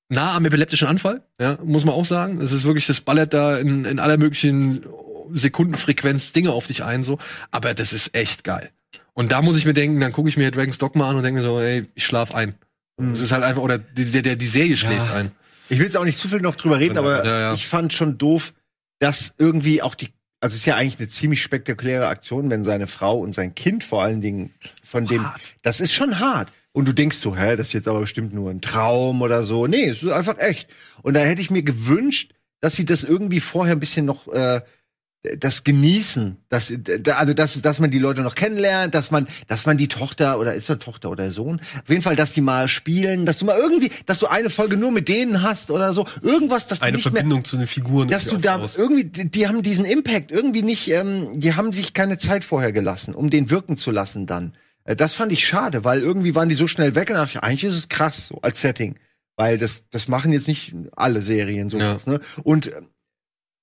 nah am epileptischen Anfall, ja, muss man auch sagen. Es ist wirklich, das ballert da in, in aller möglichen Sekundenfrequenz Dinge auf dich ein, so. Aber das ist echt geil. Und da muss ich mir denken, dann gucke ich mir Dragon's Dogma an und denke mir so, ey, ich schlaf ein. Es ist halt einfach, oder die, der, der, die Serie schläft ein. Ich will jetzt auch nicht zu viel noch drüber reden, aber Ja, ja. ich fand schon doof, dass irgendwie auch die, also es ist ja eigentlich eine ziemlich spektakuläre Aktion, wenn seine Frau und sein Kind vor allen Dingen von dem, das ist schon hart. Und du denkst so, hä, das ist jetzt aber bestimmt nur ein Traum oder so. Nee, es ist einfach echt. Und da hätte ich mir gewünscht, dass sie das irgendwie vorher ein bisschen noch äh, das genießen, dass da- also dass dass man die Leute noch kennenlernt, dass man dass man die Tochter oder ist das Tochter oder Sohn, auf jeden Fall, dass die mal spielen, dass du mal irgendwie, dass du eine Folge nur mit denen hast oder so, irgendwas, dass du Eine nicht mehr Verbindung zu den Figuren. dass du da aufbaust. irgendwie, die, die haben diesen Impact irgendwie nicht, ähm, die haben sich keine Zeit vorher gelassen, um den wirken zu lassen dann. Äh, das fand ich schade, weil irgendwie waren die so schnell weg und dachte ich, eigentlich ist es krass, so als Setting. Weil das, das machen jetzt nicht alle Serien sowas, ne? Und äh,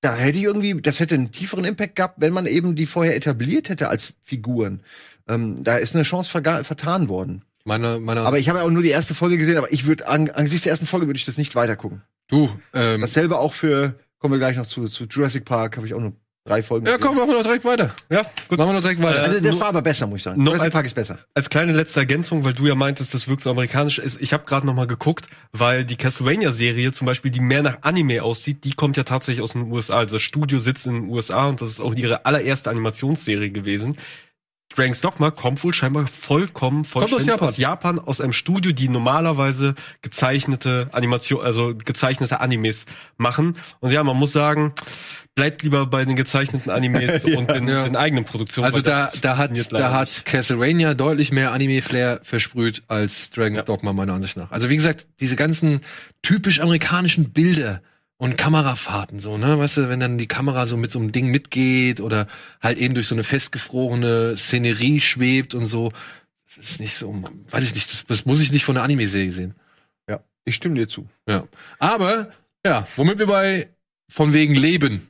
da hätte ich irgendwie, das hätte einen tieferen Impact gehabt, wenn man eben die vorher etabliert hätte als Figuren. Ähm, da ist eine Chance vertan worden. Meine, meine, Aber ich habe ja auch nur die erste Folge gesehen, aber ich würde, an, angesichts der ersten Folge würde ich das nicht weitergucken. du, ähm, Dasselbe auch für, kommen wir gleich noch zu, zu Jurassic Park, habe ich auch nur drei Folgen ja, komm, machen wir doch direkt weiter. Ja, gut. Machen wir doch direkt weiter. Also das war aber besser, muss ich sagen. noch als- Park ist besser. Als kleine letzte Ergänzung, weil du ja meintest, das wirkt so amerikanisch, ist, ich habe gerade noch mal geguckt, weil die Castlevania-Serie zum Beispiel, die mehr nach Anime aussieht, die kommt ja tatsächlich aus den USA. Also das Studio sitzt in den USA und das ist auch ihre allererste Animationsserie gewesen. Dragon's Dogma kommt wohl scheinbar vollkommen vollständig Japan. aus Japan, aus einem Studio, die normalerweise gezeichnete Animation, also gezeichnete Animes machen. Und ja, man muss sagen, bleibt lieber bei den gezeichneten Animes [laughs] und den, Ja. den eigenen Produktionen. Also da, da hat, da nicht. hat Castlevania deutlich mehr Anime-Flair versprüht als Dragon's Dogma meiner Ansicht nach. Also wie gesagt, diese ganzen typisch amerikanischen Bilder und Kamerafahrten so, ne, weißt du, wenn dann die Kamera so mit so einem Ding mitgeht oder halt eben durch so eine festgefrorene Szenerie schwebt und so, das ist nicht so, weiß ich nicht, das, das muss ich nicht von der Anime-Serie sehen. Ja, ich stimme dir zu. Ja. Aber, ja, womit wir bei von wegen Leben,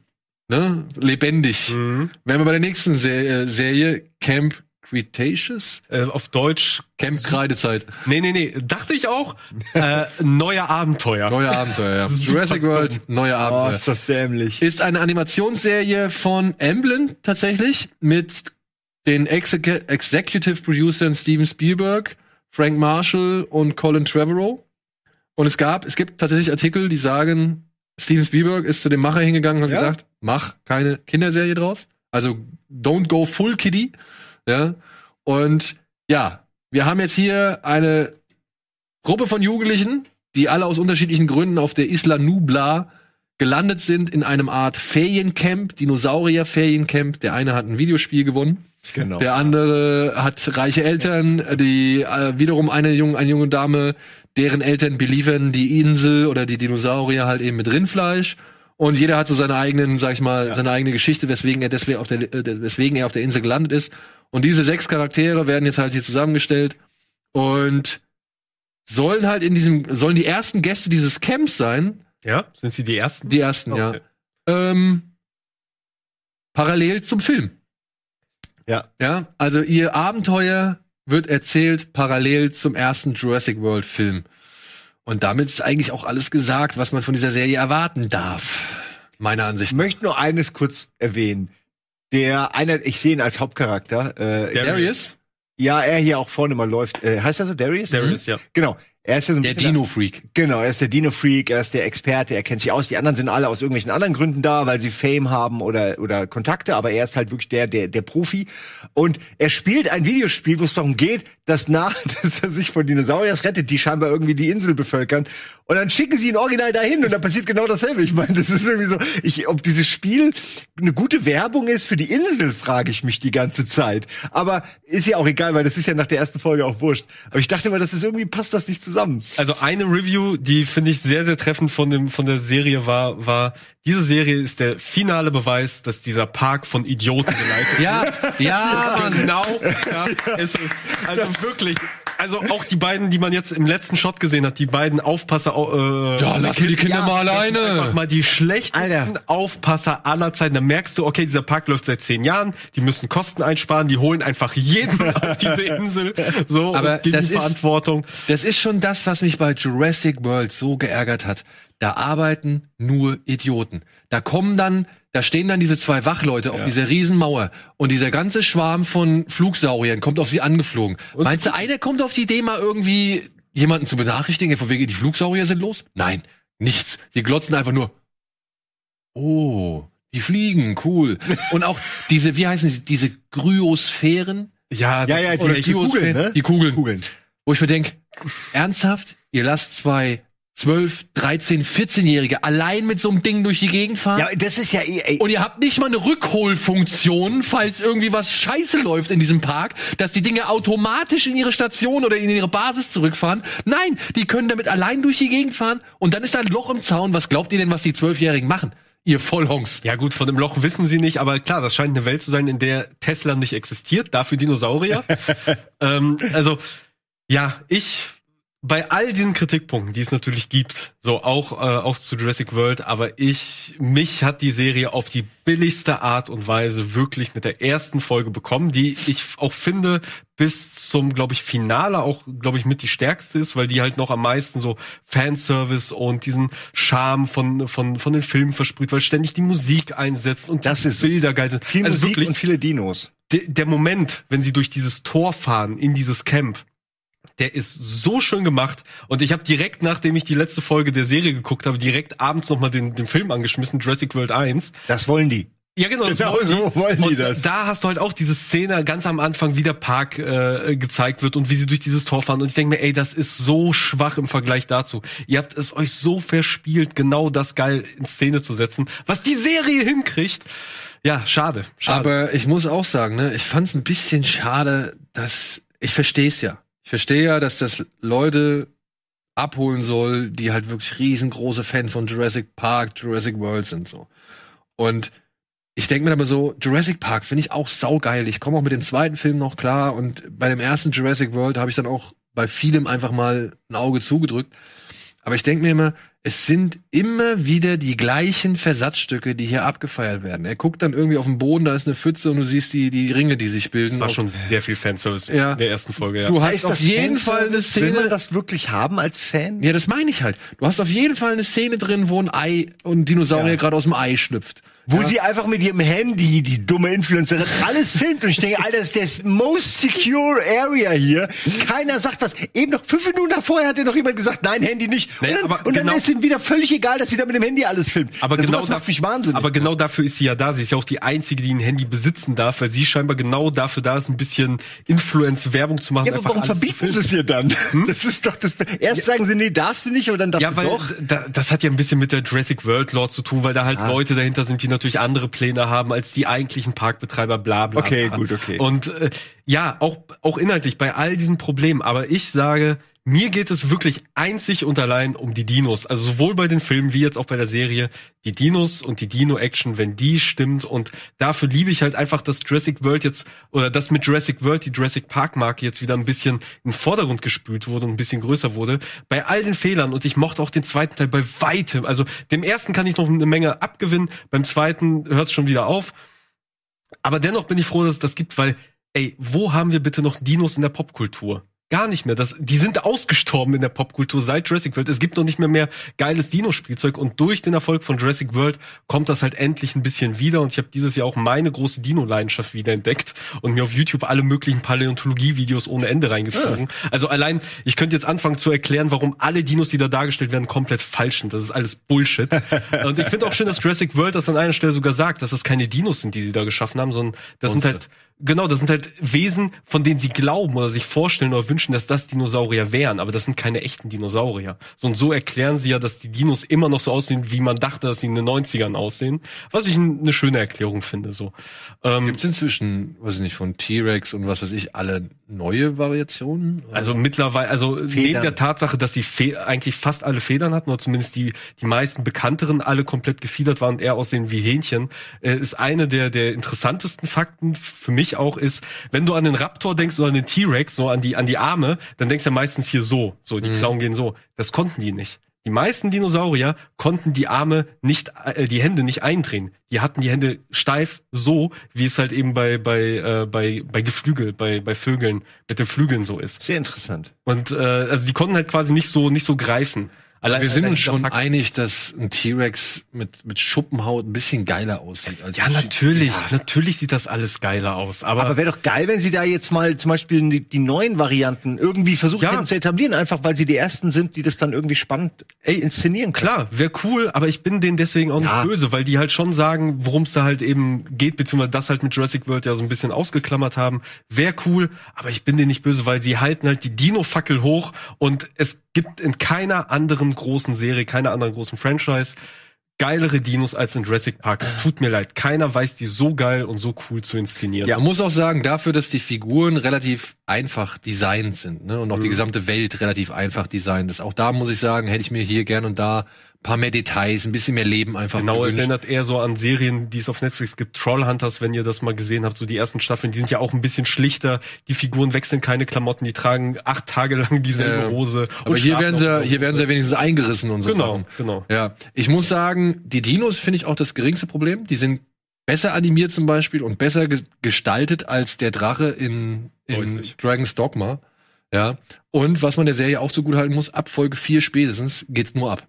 ne, lebendig, Mhm. wären wir bei der nächsten Se äh, Serie Camp Cretaceous? Äh, auf Deutsch. Camp Kreidezeit. Nee, nee, nee. Dachte ich auch. [laughs] äh, neue Abenteuer. Neue Abenteuer, ja. Jurassic World, neue Abenteuer. das dämlich. Ist eine Animationsserie von Amblin tatsächlich mit den Exec Executive Producern Steven Spielberg, Frank Marshall und Colin Trevorrow. Und es gab, es gibt tatsächlich Artikel, die sagen, Steven Spielberg ist zu dem Macher hingegangen und hat Ja? gesagt, mach keine Kinderserie draus. Also don't go full kiddie. Ja. Und ja, wir haben jetzt hier eine Gruppe von Jugendlichen, die alle aus unterschiedlichen Gründen auf der Isla Nubla gelandet sind in einem Art Feriencamp, Dinosaurier-Feriencamp. Der eine hat ein Videospiel gewonnen. Genau. Der andere hat reiche Eltern, die äh, wiederum eine junge, eine junge Dame, deren Eltern beliefern die Insel oder die Dinosaurier halt eben mit Rindfleisch. Und jeder hat so seine eigenen, sag ich mal, seine eigene Geschichte, weswegen er deswegen auf der, äh, weswegen er auf der Insel gelandet ist. Und diese sechs Charaktere werden jetzt halt hier zusammengestellt und sollen halt in diesem, sollen die ersten Gäste dieses Camps sein. Ja? Sind sie die ersten? Die ersten, Okay. ja. Ähm, parallel zum Film. Ja. Ja, also ihr Abenteuer wird erzählt parallel zum ersten Jurassic World Film. Und damit ist eigentlich auch alles gesagt, was man von dieser Serie erwarten darf. Meiner Ansicht Ich möchte nur eines kurz erwähnen. Der einer, ich sehe ihn als Hauptcharakter. Äh, Darius, ja, er hier auch vorne mal läuft. Äh, heißt er so Darius? Darius, ja. Genau. Er ist ja so ein der Dino-Freak. Genau, er ist der Dino-Freak, er ist der Experte, er kennt sich aus. Die anderen sind alle aus irgendwelchen anderen Gründen da, weil sie Fame haben oder, oder Kontakte, aber er ist halt wirklich der, der, der Profi. Und er spielt ein Videospiel, wo es darum geht, dass nach, [laughs] dass er sich von Dinosauriers rettet, die scheinbar irgendwie die Insel bevölkern. Und dann schicken sie ihn original dahin und dann passiert genau dasselbe. Ich meine, das ist irgendwie so, ich, ob dieses Spiel eine gute Werbung ist für die Insel, frage ich mich die ganze Zeit. Aber ist ja auch egal, weil das ist ja nach der ersten Folge auch wurscht. Aber ich dachte immer, das ist irgendwie, passt das nicht zusammen. Also eine Review, die finde ich sehr, sehr treffend von dem, von der Serie war, war, diese Serie ist der finale Beweis, dass dieser Park von Idioten geleitet Ja, ja, [laughs] Mann. Genau, ja, ist es. Also wirklich. Also auch die beiden, die man jetzt im letzten Shot gesehen hat, die beiden Aufpasser. Äh, Ja, lass mir die Kinder mal Einfach alleine. mal die schlechtesten Alter. Aufpasser aller Zeiten. Da merkst du, okay, dieser Park läuft seit zehn Jahren, die müssen Kosten einsparen, die holen einfach jeden [laughs] auf diese Insel. So, Aber das die ist- Verantwortung. Das ist schon das, was mich bei Jurassic World so geärgert hat. Da arbeiten nur Idioten. Da kommen dann, da stehen dann diese zwei Wachleute auf dieser Riesenmauer und dieser ganze Schwarm von Flugsauriern kommt auf sie angeflogen. Meinst du, einer kommt auf die Idee, mal irgendwie jemanden zu benachrichtigen, von wegen die Flugsaurier sind los? Nein, nichts. Die glotzen einfach nur. Oh, die fliegen, cool. [laughs] Und auch diese, wie heißen sie, diese Kryosphären? Ja, Ja, ja, die- die Kugeln, ne? Die Kugeln. Kugeln. Wo ich mir denk, ernsthaft? Ihr lasst zwei 12, 13, 14-Jährige allein mit so einem Ding durch die Gegend fahren? Ja, das ist ja eh, ey, Und ihr habt nicht mal eine Rückholfunktion, falls irgendwie was scheiße läuft in diesem Park, dass die Dinge automatisch in ihre Station oder in ihre Basis zurückfahren. Nein, die können damit allein durch die Gegend fahren und dann ist da ein Loch im Zaun. Was glaubt ihr denn, was die Zwölfjährigen machen? Ihr Vollhongs. Ja gut, von dem Loch wissen sie nicht, aber klar, das scheint eine Welt zu sein, in der Tesla nicht existiert, dafür Dinosaurier. [laughs] ähm, also ja, ich bei all diesen Kritikpunkten, die es natürlich gibt, so auch äh, auch zu Jurassic World, aber ich mich hat die Serie auf die billigste Art und Weise wirklich mit der ersten Folge bekommen, die ich auch finde bis zum glaube ich Finale auch glaube ich mit die stärkste ist, weil die halt noch am meisten so Fanservice und diesen Charme von von von den Filmen versprüht, weil ständig die Musik einsetzt und Das die ist. Bilder geil sind. viel also Musik wirklich und viele Dinos. de, der Moment, wenn sie durch dieses Tor fahren in dieses Camp, der ist so schön gemacht und ich habe direkt nachdem ich die letzte Folge der Serie geguckt habe, direkt abends noch mal den den Film angeschmissen, Jurassic World 1. Das wollen die. Ja, genau. das [laughs] Genau wollen die. so wollen die und das. Da hast du halt auch diese Szene ganz am Anfang, wie der Park äh, gezeigt wird und wie sie durch dieses Tor fahren. Und ich denke mir, ey, das ist so schwach im Vergleich dazu. Ihr habt es euch so verspielt, genau das geil in Szene zu setzen, was die Serie hinkriegt. Ja, schade. schade. Aber ich muss auch sagen, ne, ich fand es ein bisschen schade, dass ich verstehe es ja. Ich verstehe ja, dass das Leute abholen soll, die halt wirklich riesengroße Fan von Jurassic Park, Jurassic World sind so. Und ich denke mir aber so, Jurassic Park finde ich auch saugeil. Ich komme auch mit dem zweiten Film noch klar und bei dem ersten Jurassic World habe ich dann auch bei vielem einfach mal ein Auge zugedrückt. Aber ich denke mir immer, es sind immer wieder die gleichen Versatzstücke, die hier abgefeiert werden. Er guckt dann irgendwie auf den Boden, da ist eine Pfütze und du siehst die, die Ringe, die sich bilden. war schon sehr viel Fanservice Ja. in der ersten Folge, ja. Du hast Ist auf das jeden Fanservice? Fall eine Will Szene. man das wirklich haben als Fan? Ja, das meine ich halt. Du hast auf jeden Fall eine Szene drin, wo ein Ei und ein Dinosaurier Ja. gerade aus dem Ei schlüpft. Wo Ja. sie einfach mit ihrem Handy, die dumme Influencerin, alles filmt und ich denke, Alter, das ist der most secure area hier. Keiner sagt was. Eben noch fünf Minuten davor hat dir noch jemand gesagt, nein, Handy nicht. Naja, und dann, und dann genau- ist ihm wieder völlig egal, dass sie da mit dem Handy alles filmt. Aber Das genau sowas da- macht mich wahnsinnig. Aber genau dafür ist sie ja da. Sie ist ja auch die einzige, die ein Handy besitzen darf, weil sie scheinbar genau dafür da ist, ein bisschen Influence-Werbung zu machen. ja, aber warum verbieten sie es ihr dann? Das ist doch das. Erst sagen sie, nee, darfst du nicht, und dann darfst Ja, du weil doch. da, das hat ja ein bisschen mit der Jurassic World Lore zu tun, weil da halt Ah. Leute dahinter sind, die natürlich andere Pläne haben als die eigentlichen Parkbetreiber, bla bla. Okay, bla. gut, okay. Und äh, ja, auch auch inhaltlich bei all diesen Problemen. Aber ich sage, mir geht es wirklich einzig und allein um die Dinos. Also sowohl bei den Filmen wie jetzt auch bei der Serie. Die Dinos und die Dino-Action, wenn die stimmt. Und dafür liebe ich halt einfach, dass Jurassic World jetzt, oder dass mit Jurassic World die Jurassic Park-Marke jetzt wieder ein bisschen in den Vordergrund gespült wurde und ein bisschen größer wurde. Bei all den Fehlern. Und ich mochte auch den zweiten Teil bei weitem. Also dem ersten kann ich noch eine Menge abgewinnen. Beim zweiten hört es schon wieder auf. Aber dennoch bin ich froh, dass es das gibt, weil, ey, wo haben wir bitte noch Dinos in der Popkultur? Gar nicht mehr. Das, die sind ausgestorben in der Popkultur seit Jurassic World. Es gibt noch nicht mehr mehr geiles Dino-Spielzeug und durch den Erfolg von Jurassic World kommt das halt endlich ein bisschen wieder und ich habe dieses Jahr auch meine große Dino-Leidenschaft wieder entdeckt und mir auf YouTube alle möglichen Paläontologie-Videos ohne Ende reingezogen. Ja. Also allein, ich könnte jetzt anfangen zu erklären, warum alle Dinos, die da dargestellt werden, komplett falsch sind. Das ist alles Bullshit. [laughs] und ich finde auch schön, dass Jurassic World das an einer Stelle sogar sagt, dass das keine Dinos sind, die sie da geschaffen haben, sondern das Monster. sind halt Genau, das sind halt Wesen, von denen sie glauben oder sich vorstellen oder wünschen, dass das Dinosaurier wären, aber das sind keine echten Dinosaurier. So und so erklären sie ja, dass die Dinos immer noch so aussehen, wie man dachte, dass sie in den 90ern aussehen. Was ich eine schöne Erklärung finde. So. Ähm, Gibt es inzwischen, weiß ich nicht, von T-Rex und was weiß ich, alle neue Variationen? Also mittlerweile, also Federn. neben der Tatsache, dass sie eigentlich fast alle Federn hatten, oder zumindest die, die meisten bekannteren alle komplett gefiedert waren und eher aussehen wie Hähnchen, äh, ist eine der, der interessantesten Fakten für mich auch ist, wenn du an den Raptor denkst oder an den T-Rex, so an die, an die Arme, dann denkst du ja meistens hier so, so, die mhm. Klauen gehen so. Das konnten die nicht. Die meisten Dinosaurier konnten die Arme nicht, äh, die Hände nicht eindrehen. Die hatten die Hände steif so, wie es halt eben bei bei äh, bei bei Geflügel, bei bei Vögeln mit den Flügeln so ist. Sehr interessant. Und äh, also die konnten halt quasi nicht so nicht so greifen. Allein, wir sind uns schon Fakt. einig, dass ein T-Rex mit, mit Schuppenhaut ein bisschen geiler aussieht. Als ja, natürlich. Ja. Natürlich sieht das alles geiler aus. Aber, aber wäre doch geil, wenn sie da jetzt mal zum Beispiel die, die neuen Varianten irgendwie versuchen ja. zu etablieren, einfach weil sie die ersten sind, die das dann irgendwie spannend Ey, inszenieren können. Klar, wäre cool, aber ich bin denen deswegen auch ja. nicht böse, weil die halt schon sagen, worum es da halt eben geht, beziehungsweise das halt mit Jurassic World ja so ein bisschen ausgeklammert haben. Wäre cool, aber ich bin denen nicht böse, weil sie halten halt die Dino-Fackel hoch und es gibt in keiner anderen großen Serie, keiner anderen großen Franchise geilere Dinos als in Jurassic Park. Es tut mir leid. Keiner weiß die so geil und so cool zu inszenieren. Ja, man muss auch sagen, dafür, dass die Figuren relativ einfach designt sind, ne, und auch mhm. die gesamte Welt relativ einfach designt ist. Auch da muss ich sagen, hätte ich mir hier gern und da paar mehr Details, ein bisschen mehr Leben einfach. Genau, es erinnert eher so an Serien, die es auf Netflix gibt. Trollhunters, wenn ihr das mal gesehen habt, so die ersten Staffeln, die sind ja auch ein bisschen schlichter. Die Figuren wechseln keine Klamotten, die tragen acht Tage lang dieselbe äh, Hose. Aber hier werden sie, hier werden sie ja wenigstens eingerissen und so. Genau, Sachen. genau. Ja, ich muss sagen, die Dinos finde ich auch das geringste Problem. Die sind besser animiert zum Beispiel und besser ge gestaltet als der Drache in, in Dragon's Dogma. Ja. Und was man der Serie auch zugute halten muss, ab Folge 4 spätestens geht's nur ab.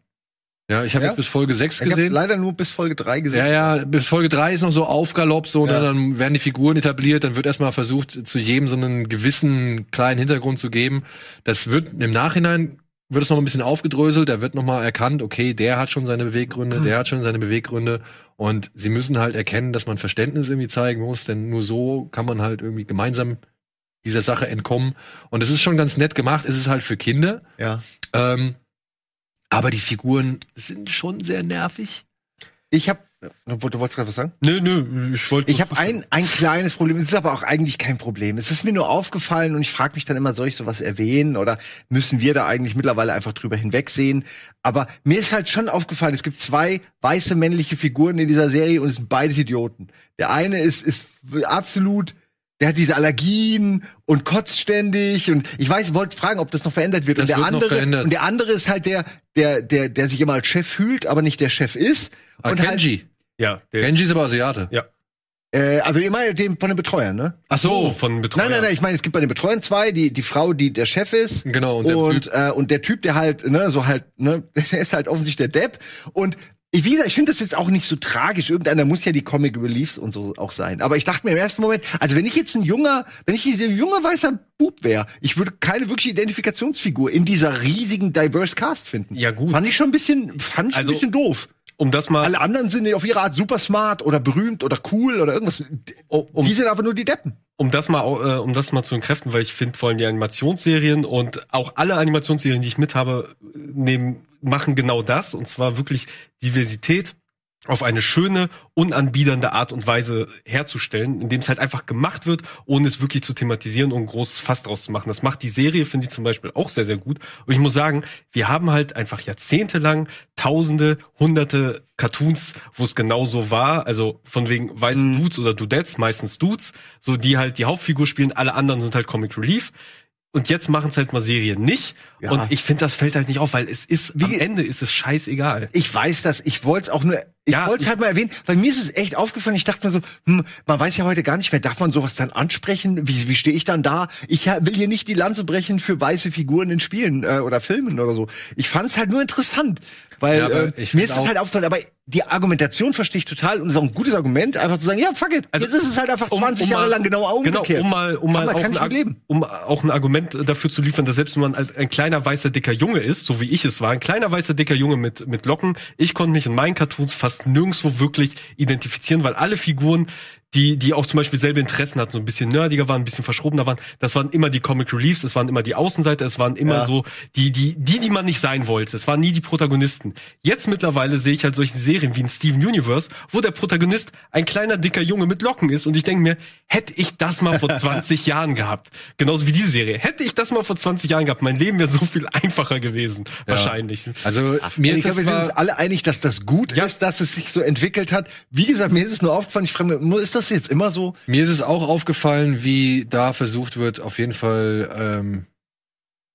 Ja, ich habe ja? jetzt bis Folge 6 ich gesehen. leider nur bis Folge 3 gesehen. Ja, ja, bis Folge 3 ist noch so Aufgalopp, so, ne, ja. ne, dann werden die Figuren etabliert, dann wird erstmal versucht, zu jedem so einen gewissen kleinen Hintergrund zu geben. Das wird im Nachhinein wird es noch ein bisschen aufgedröselt, da wird noch mal erkannt, okay, der hat schon seine Beweggründe, der hat schon seine Beweggründe und sie müssen halt erkennen, dass man Verständnis irgendwie zeigen muss, denn nur so kann man halt irgendwie gemeinsam dieser Sache entkommen und es ist schon ganz nett gemacht, es ist halt für Kinder. Ja. Ähm, aber die Figuren sind schon sehr nervig. Ich habe Du wolltest gerade was sagen? Nö, nö, ich wollte. Ich habe ein, ein kleines Problem. Es ist aber auch eigentlich kein Problem. Es ist mir nur aufgefallen und ich frage mich dann immer, soll ich sowas erwähnen oder müssen wir da eigentlich mittlerweile einfach drüber hinwegsehen? Aber mir ist halt schon aufgefallen, es gibt zwei weiße männliche Figuren in dieser Serie und es sind beides Idioten. Der eine ist, ist absolut der hat diese Allergien und kotzt ständig und ich weiß, wollte fragen, ob das noch verändert wird. Das und der wird andere und der andere ist halt der, der, der, der sich immer als Chef fühlt, aber nicht der Chef ist. Ah, und Kenji. Halt, ja, Kenji ist aber Asiate. Ja. Äh, also ihr meint den von den Betreuern, ne? Ach so, von Betreuern. Nein, nein, nein, ich meine, es gibt bei den Betreuern zwei, die die Frau, die der Chef ist. Genau, und der und, typ. Äh, und der Typ, der halt, ne, so halt, ne, [laughs] der ist halt offensichtlich der Depp und ich, wie gesagt, ich finde das jetzt auch nicht so tragisch. Irgendeiner muss ja die Comic Reliefs und so auch sein. Aber ich dachte mir im ersten Moment, also wenn ich jetzt ein junger, wenn ich ein junger weißer Bub wäre, ich würde keine wirkliche Identifikationsfigur in dieser riesigen diverse Cast finden. Ja gut. Fand ich schon ein bisschen, fand ich also, ein bisschen doof. Um das mal. Alle anderen sind auf ihre Art super smart oder berühmt oder cool oder irgendwas. Um, die sind aber nur die Deppen um das mal, äh, um das mal zu entkräften, weil ich finde, vor allem die Animationsserien und auch alle Animationsserien, die ich mit habe, nehmen machen genau das, und zwar wirklich Diversität auf eine schöne, unanbiedernde Art und Weise herzustellen, indem es halt einfach gemacht wird, ohne es wirklich zu thematisieren und ein großes Fass draus zu machen. Das macht die Serie, finde ich zum Beispiel, auch sehr, sehr gut. Und ich muss sagen, wir haben halt einfach jahrzehntelang tausende, hunderte Cartoons, wo es genauso war, also von wegen weißen mhm. Dudes oder Dudettes, meistens Dudes, so die halt die Hauptfigur spielen, alle anderen sind halt Comic Relief. Und jetzt machen es halt mal Serien nicht. Ja. Und ich finde, das fällt halt nicht auf, weil es ist, Wie, am Ende ist es scheißegal. Ich weiß das, ich wollte es auch nur Ich Ja, wollte es halt mal erwähnen, weil mir ist es echt aufgefallen. Ich dachte mir so, hm, man weiß ja heute gar nicht mehr, darf man sowas dann ansprechen? Wie, wie stehe ich dann da? Ich will hier nicht die Lanze brechen für weiße Figuren in Spielen äh, oder Filmen oder so. Ich fand es halt nur interessant, weil Ja, äh, mir ist es halt aufgefallen. Aber die Argumentation verstehe ich total und ist auch ein gutes Argument, einfach zu sagen, ja, fuck it, Also, jetzt ist es halt einfach um- 20 um Jahre mal- lang genau umgekehrt. Genau, um mal, um mal man- auch, ein, um auch ein Argument dafür zu liefern, dass selbst wenn man ein, ein kleiner weißer dicker Junge ist, so wie ich es war, ein kleiner weißer dicker Junge mit mit Locken, ich konnte mich in meinen Cartoons fast nirgendwo wirklich identifizieren, weil alle Figuren die, die auch zum Beispiel selbe Interessen hatten, so ein bisschen nerdiger waren, ein bisschen verschrobener waren. Das waren immer die Comic Reliefs, es waren immer die Außenseiter, es waren immer Ja. so die, die, die, die man nicht sein wollte. Es waren nie die Protagonisten. Jetzt mittlerweile sehe ich halt solche Serien wie in Steven Universe, wo der Protagonist ein kleiner, dicker Junge mit Locken ist und ich denke mir, hätte ich das mal vor [laughs] 20 Jahren gehabt. Genauso wie diese Serie. Hätte ich das mal vor 20 Jahren gehabt, mein Leben wäre so viel einfacher gewesen. Wahrscheinlich. Also mir ich ist glaube, wir sind uns alle einig, dass das gut Ja. ist, dass es sich so entwickelt hat. Wie gesagt, mir ist es nur aufgefallen, ich frage mich, ist das jetzt immer so? mir ist es auch aufgefallen, wie da versucht wird, auf jeden Fall ähm,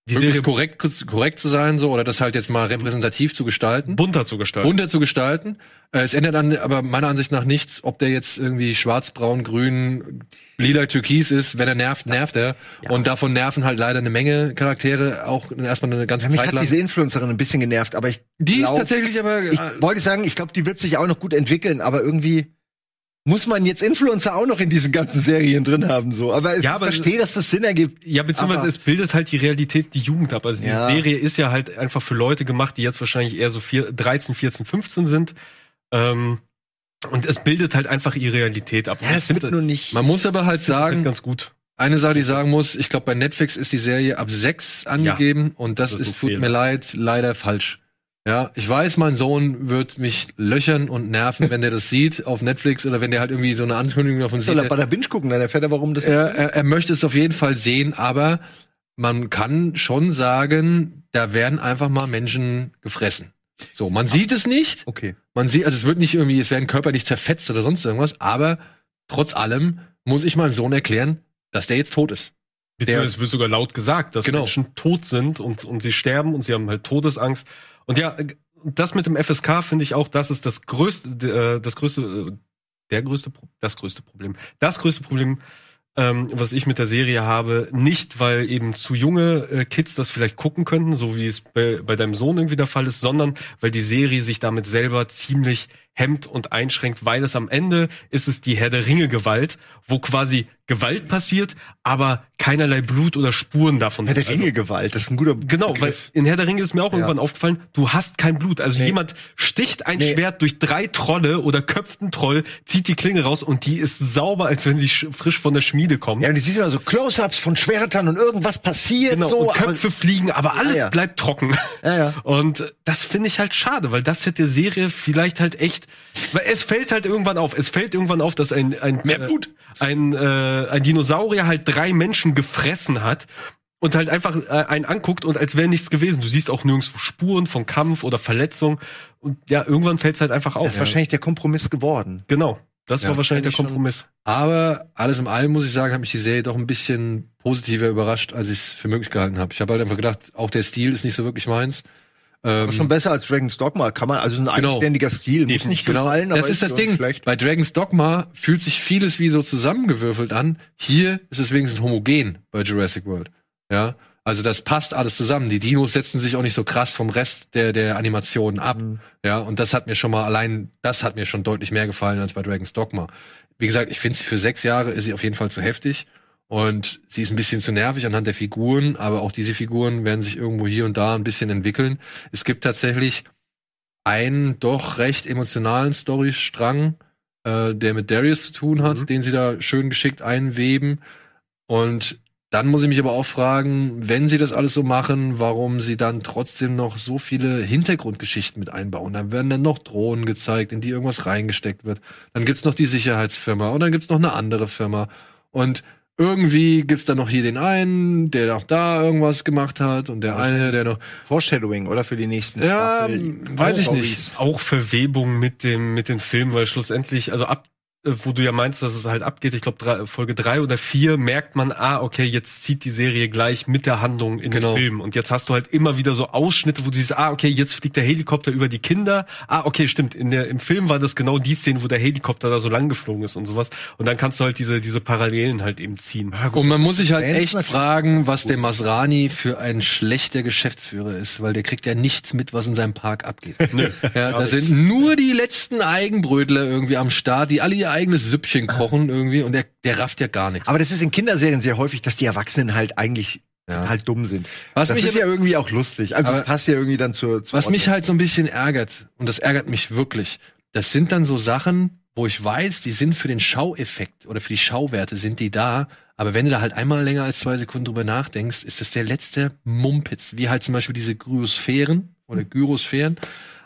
Die möglichst Serie korrekt, korrekt zu sein, so oder das halt jetzt mal repräsentativ zu gestalten. bunter zu gestalten. bunter zu gestalten. Äh, es ändert dann aber meiner Ansicht nach nichts, ob der jetzt irgendwie schwarz, braun, grün, lila, türkis ist. Wenn er nervt, nervt er. Und davon nerven halt leider eine Menge Charaktere, auch erstmal eine ganze Ja, mich Zeit hat lang. diese Influencerin ein bisschen genervt, aber ich Die ist glaub- tatsächlich aber. Ich äh, wollte sagen, ich glaube, die wird sich auch noch gut entwickeln, aber irgendwie muss man jetzt Influencer auch noch in diesen ganzen Serien drin haben, so. Aber ich Ja, verstehe, dass das Sinn ergibt. Ja, beziehungsweise Aber- es bildet halt die Realität die Jugend ab. Also die Ja. Serie ist ja halt einfach für Leute gemacht, die jetzt wahrscheinlich eher so vier, 13, 14, 15 sind. Ähm, und es bildet halt einfach ihre Realität ab. Ja, es wird nur nicht. man muss aber halt das halt sagen, ganz gut. eine Sache, die ich sagen muss, ich glaube, bei Netflix ist die Serie ab sechs angegeben und das, Das ist tut mir leid, leider falsch. Ja, ich weiß, mein Sohn wird mich löchern und nerven, wenn der das sieht auf Netflix oder wenn der halt irgendwie so eine Ankündigung davon sieht. Soll er bei der Binge gucken, dann erfährt er, warum das. er, er, er möchte es auf jeden Fall sehen, aber man kann schon sagen, da werden einfach mal Menschen gefressen. So, man sieht es nicht. Okay. Man sieht, also es wird nicht irgendwie, es werden Körper nicht zerfetzt oder sonst irgendwas, aber trotz allem muss ich meinem Sohn erklären, dass der jetzt tot ist. Beziehungsweise es wird sogar laut gesagt, dass Genau. Menschen tot sind und, und sie sterben und sie haben halt Todesangst. Und ja, das mit dem FSK finde ich auch, das ist das größte, äh, das größte, äh, der größte, das größte Problem. Das größte Problem, ähm, was ich mit der Serie habe, nicht weil eben zu junge äh, Kids das vielleicht gucken könnten, so wie es bei, bei deinem Sohn irgendwie der Fall ist, sondern weil die Serie sich damit selber ziemlich hemmt und einschränkt, weil es am Ende ist es die Herr der Ringe Gewalt, wo quasi Gewalt passiert, aber keinerlei Blut oder Spuren davon Ja, der sind. Also- Ringe-Gewalt, das ist ein guter Genau, weil Begriff. in Herr der Ringe ist mir auch irgendwann aufgefallen, du hast kein Blut. Also Nee. jemand sticht ein Nee. Schwert durch drei Trolle oder köpft einen Troll, zieht die Klinge raus und die ist sauber, als wenn sie sch- frisch von der Schmiede kommt. Ja, und die siehst immer so Close-Ups von Schwertern und irgendwas passiert genau, so. und Köpfe fliegen, aber alles ja. bleibt trocken. Ja, ja. Und das finde ich halt schade, weil das hätte der Serie vielleicht halt echt, weil es fällt halt irgendwann auf, es fällt irgendwann auf, dass ein ein Mehr äh, Blut. ein äh, ein Dinosaurier halt drei Menschen gefressen hat und halt einfach äh, einen anguckt und als wäre nichts gewesen. Du siehst auch nirgendwo Spuren von Kampf oder Verletzung und ja, irgendwann fällt es halt einfach auf. Das ist wahrscheinlich der Kompromiss geworden. Genau, das Ja, war wahrscheinlich der ich schon. Kompromiss. Aber alles in allem muss ich sagen, hat mich die Serie doch ein bisschen positiver überrascht, als ich es für möglich gehalten habe. Ich habe halt einfach gedacht, auch der Stil ist nicht so wirklich meins. Ähm, schon besser als Dragon's Dogma, kann man, also ein Genau. eigenständiger Stil, muss nicht gefallen, aber das ist das Ding. Schlecht. Bei Dragon's Dogma fühlt sich vieles wie so zusammengewürfelt an. Hier ist es wenigstens homogen bei Jurassic World. Ja, also das passt alles zusammen. Die Dinos setzen sich auch nicht so krass vom Rest der der Animationen ab. Mhm. Ja, und das hat mir schon mal allein, das hat mir schon deutlich mehr gefallen als bei Dragon's Dogma. Wie gesagt, ich finde sie für sechs Jahre ist sie auf jeden Fall zu heftig. Und sie ist ein bisschen zu nervig anhand der Figuren, aber auch diese Figuren werden sich irgendwo hier und da ein bisschen entwickeln. Es gibt tatsächlich einen doch recht emotionalen Storystrang, äh, der mit Darius zu tun hat, Mhm. den sie da schön geschickt einweben. Und dann muss ich mich aber auch fragen, wenn sie das alles so machen, warum sie dann trotzdem noch so viele Hintergrundgeschichten mit einbauen. Dann werden dann noch Drohnen gezeigt, in die irgendwas reingesteckt wird. Dann gibt's noch die Sicherheitsfirma und dann gibt's noch eine andere Firma. Und irgendwie gibt's dann noch hier den einen, der noch da irgendwas gemacht hat und der eine, der noch. Foreshadowing, oder für die nächsten Ja, Staffel. weiß ich nicht. Auch Verwebung mit dem mit den Filmen, weil schlussendlich, also ab wo du ja meinst, dass es halt abgeht, ich glaube Folge drei oder vier, merkt man, ah, okay, jetzt zieht die Serie gleich mit der Handlung in Genau. den Film. Und jetzt hast du halt immer wieder so Ausschnitte, wo du siehst, ah, okay, jetzt fliegt der Helikopter über die Kinder. Ah, okay, stimmt. In der, Im Film war das genau die Szene, wo der Helikopter da so lang geflogen ist und sowas. Und dann kannst du halt diese, diese Parallelen halt eben ziehen. Und man muss sich halt echt fragen, was der Masrani für ein schlechter Geschäftsführer ist, weil der kriegt ja nichts mit, was in seinem Park abgeht. Ja, da sind nur die letzten Eigenbrötler irgendwie am Start, die alle ihr eigenes Süppchen kochen irgendwie und der, der rafft ja gar nichts. Aber das ist in Kinderserien sehr häufig, dass die Erwachsenen halt eigentlich Ja. halt dumm sind. Was das mich ist ja irgendwie auch lustig. Also Aber- passt ja irgendwie dann zur, zur Was mich Ordnung. halt so ein bisschen ärgert, und das ärgert mich wirklich, das sind dann so Sachen, wo ich weiß, die sind für den Schaueffekt oder für die Schauwerte sind die da, aber wenn du da halt einmal länger als zwei Sekunden drüber nachdenkst, ist das der letzte Mumpitz, wie halt zum Beispiel diese Gyosphären oder Gyrosphären,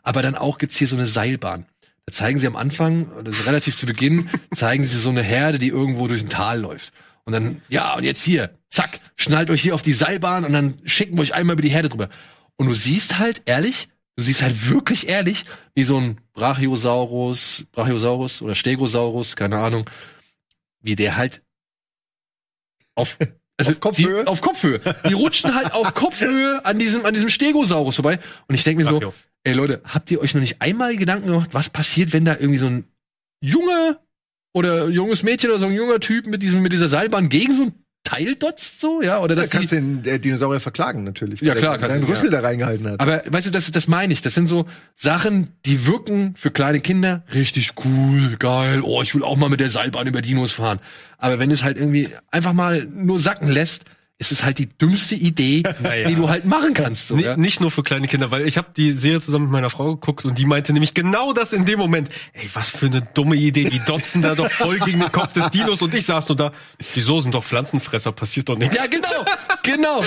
aber dann auch gibt's hier so eine Seilbahn. Da zeigen sie am Anfang, so relativ zu Beginn, zeigen sie so eine Herde, die irgendwo durch ein Tal läuft. Und dann, ja, und jetzt hier, zack, schnallt euch hier auf die Seilbahn und dann schicken wir euch einmal über die Herde drüber. Und du siehst halt ehrlich, du siehst halt wirklich ehrlich, wie so ein Brachiosaurus, Brachiosaurus oder Stegosaurus, keine Ahnung, wie der halt auf, [laughs] also Auf Kopfhöhe? Die, auf Kopfhöhe. Die rutschen halt auf Kopfhöhe an diesem, an diesem Stegosaurus vorbei. Und ich denke mir so, Ach, jo. Ey Leute, habt ihr euch noch nicht einmal Gedanken gemacht, was passiert, wenn da irgendwie so ein Junge oder junges Mädchen oder so ein junger Typ mit diesem, mit dieser Seilbahn gegen so ein Teil dotzt so, ja? Oder Da dass kannst du den äh, Dinosaurier verklagen natürlich. Ja, klar, kannst du, Rüssel da reingehalten hat. aber weißt du, das, das meine ich. Das sind so Sachen, die wirken für kleine Kinder richtig cool, geil. Oh, ich will auch mal mit der Seilbahn über Dinos fahren. Aber wenn es halt irgendwie einfach mal nur sacken lässt, ist es halt die dümmste Idee, [laughs] Naja. die du halt machen kannst. So, ja? Nicht nur für kleine Kinder, weil ich habe die Serie zusammen mit meiner Frau geguckt und die meinte nämlich genau das in dem Moment. Ey, was für eine dumme Idee, die dotzen da doch voll gegen den Kopf des Dinos und ich saß nur da, wieso sind doch Pflanzenfresser, passiert doch nichts. Ja, genau, genau.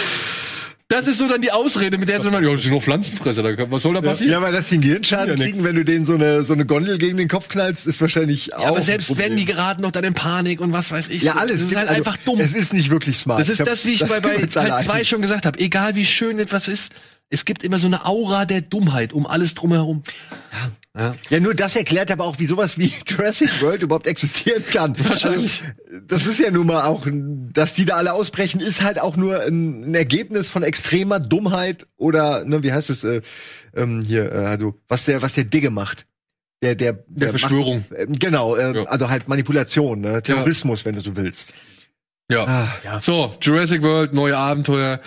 Das ist so dann die Ausrede, mit der sie dann, ja, das sind nur Pflanzenfresser, was soll da passieren? ja, weil das den Gehirnschaden kriegen, wenn du denen so eine, so eine Gondel gegen den Kopf knallst, ist wahrscheinlich auch. Ja, aber ein selbst wenn die geraten noch dann in Panik und was weiß ich. Ja, so. alles. Das ist halt also, einfach dumm. Es ist nicht wirklich smart. Das ist das, wie ich bei, sind bei [laughs] alle Teil 2 einig. schon gesagt habe. Egal wie schön etwas ist, es gibt immer so eine Aura der Dummheit um alles drumherum. Ja. Ja, nur das erklärt aber auch, wie sowas wie [laughs] Jurassic World überhaupt existieren kann. Wahrscheinlich. Also, das ist ja nun mal auch, dass die da alle ausbrechen, ist halt auch nur ein, ein Ergebnis von extremer Dummheit oder, ne, wie heißt es, äh, ähm, hier, äh, also, was der, was der Digge macht. Der, der, der Verschwörung. Macht, äh, genau, äh, Ja. also halt Manipulation, ne? Terrorismus, wenn du so willst. Ja. Ah, Ja. So, Jurassic World, neue Abenteuer.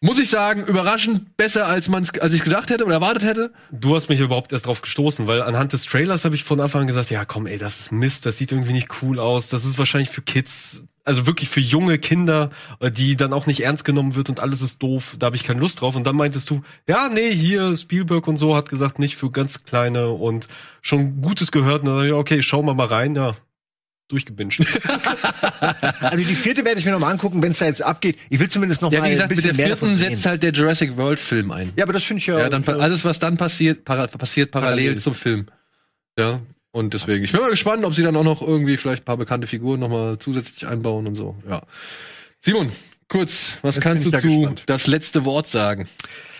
Muss ich sagen, überraschend besser, als man als ich gedacht hätte oder erwartet hätte. Du hast mich überhaupt erst drauf gestoßen, weil anhand des Trailers habe ich von Anfang an gesagt, ja komm, ey, das ist Mist, das sieht irgendwie nicht cool aus, das ist wahrscheinlich für Kids, also wirklich für junge Kinder, äh, die dann auch nicht ernst genommen wird und alles ist doof, da habe ich keine Lust drauf. Und dann meintest du, ja, nee, hier Spielberg und so hat gesagt, nicht für ganz kleine und schon Gutes gehört. Und dann, ja, okay, schauen wir mal rein, ja. Durchgebinscht. [laughs] Also die vierte werde ich mir noch mal angucken, wenn es da jetzt abgeht. Ich will zumindest noch Ja, mal wie gesagt, ein mit der bisschen mehr davon vierten setzt halt der Jurassic World Film ein. Ja, aber das finde ich ja. Ja, dann alles, was dann passiert, para passiert parallel, Parallel. zum Film. Ja. Und deswegen, ich bin mal gespannt, ob sie dann auch noch irgendwie vielleicht ein paar bekannte Figuren noch mal zusätzlich einbauen und so. Ja. Simon, kurz, was Jetzt kannst du da zu gespannt. das letzte Wort sagen?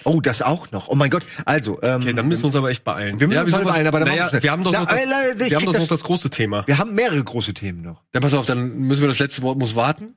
Oh, das auch noch. Oh mein Gott. Also, ähm, Okay, dann müssen wir uns aber echt beeilen. wir müssen Ja, uns halt beeilen, aber dann naja, machen wir, wir haben doch Na, noch das, äh, ich wir haben doch das- noch das große Thema. Wir haben mehrere große Themen noch. Dann pass auf, dann müssen wir das letzte Wort muss warten.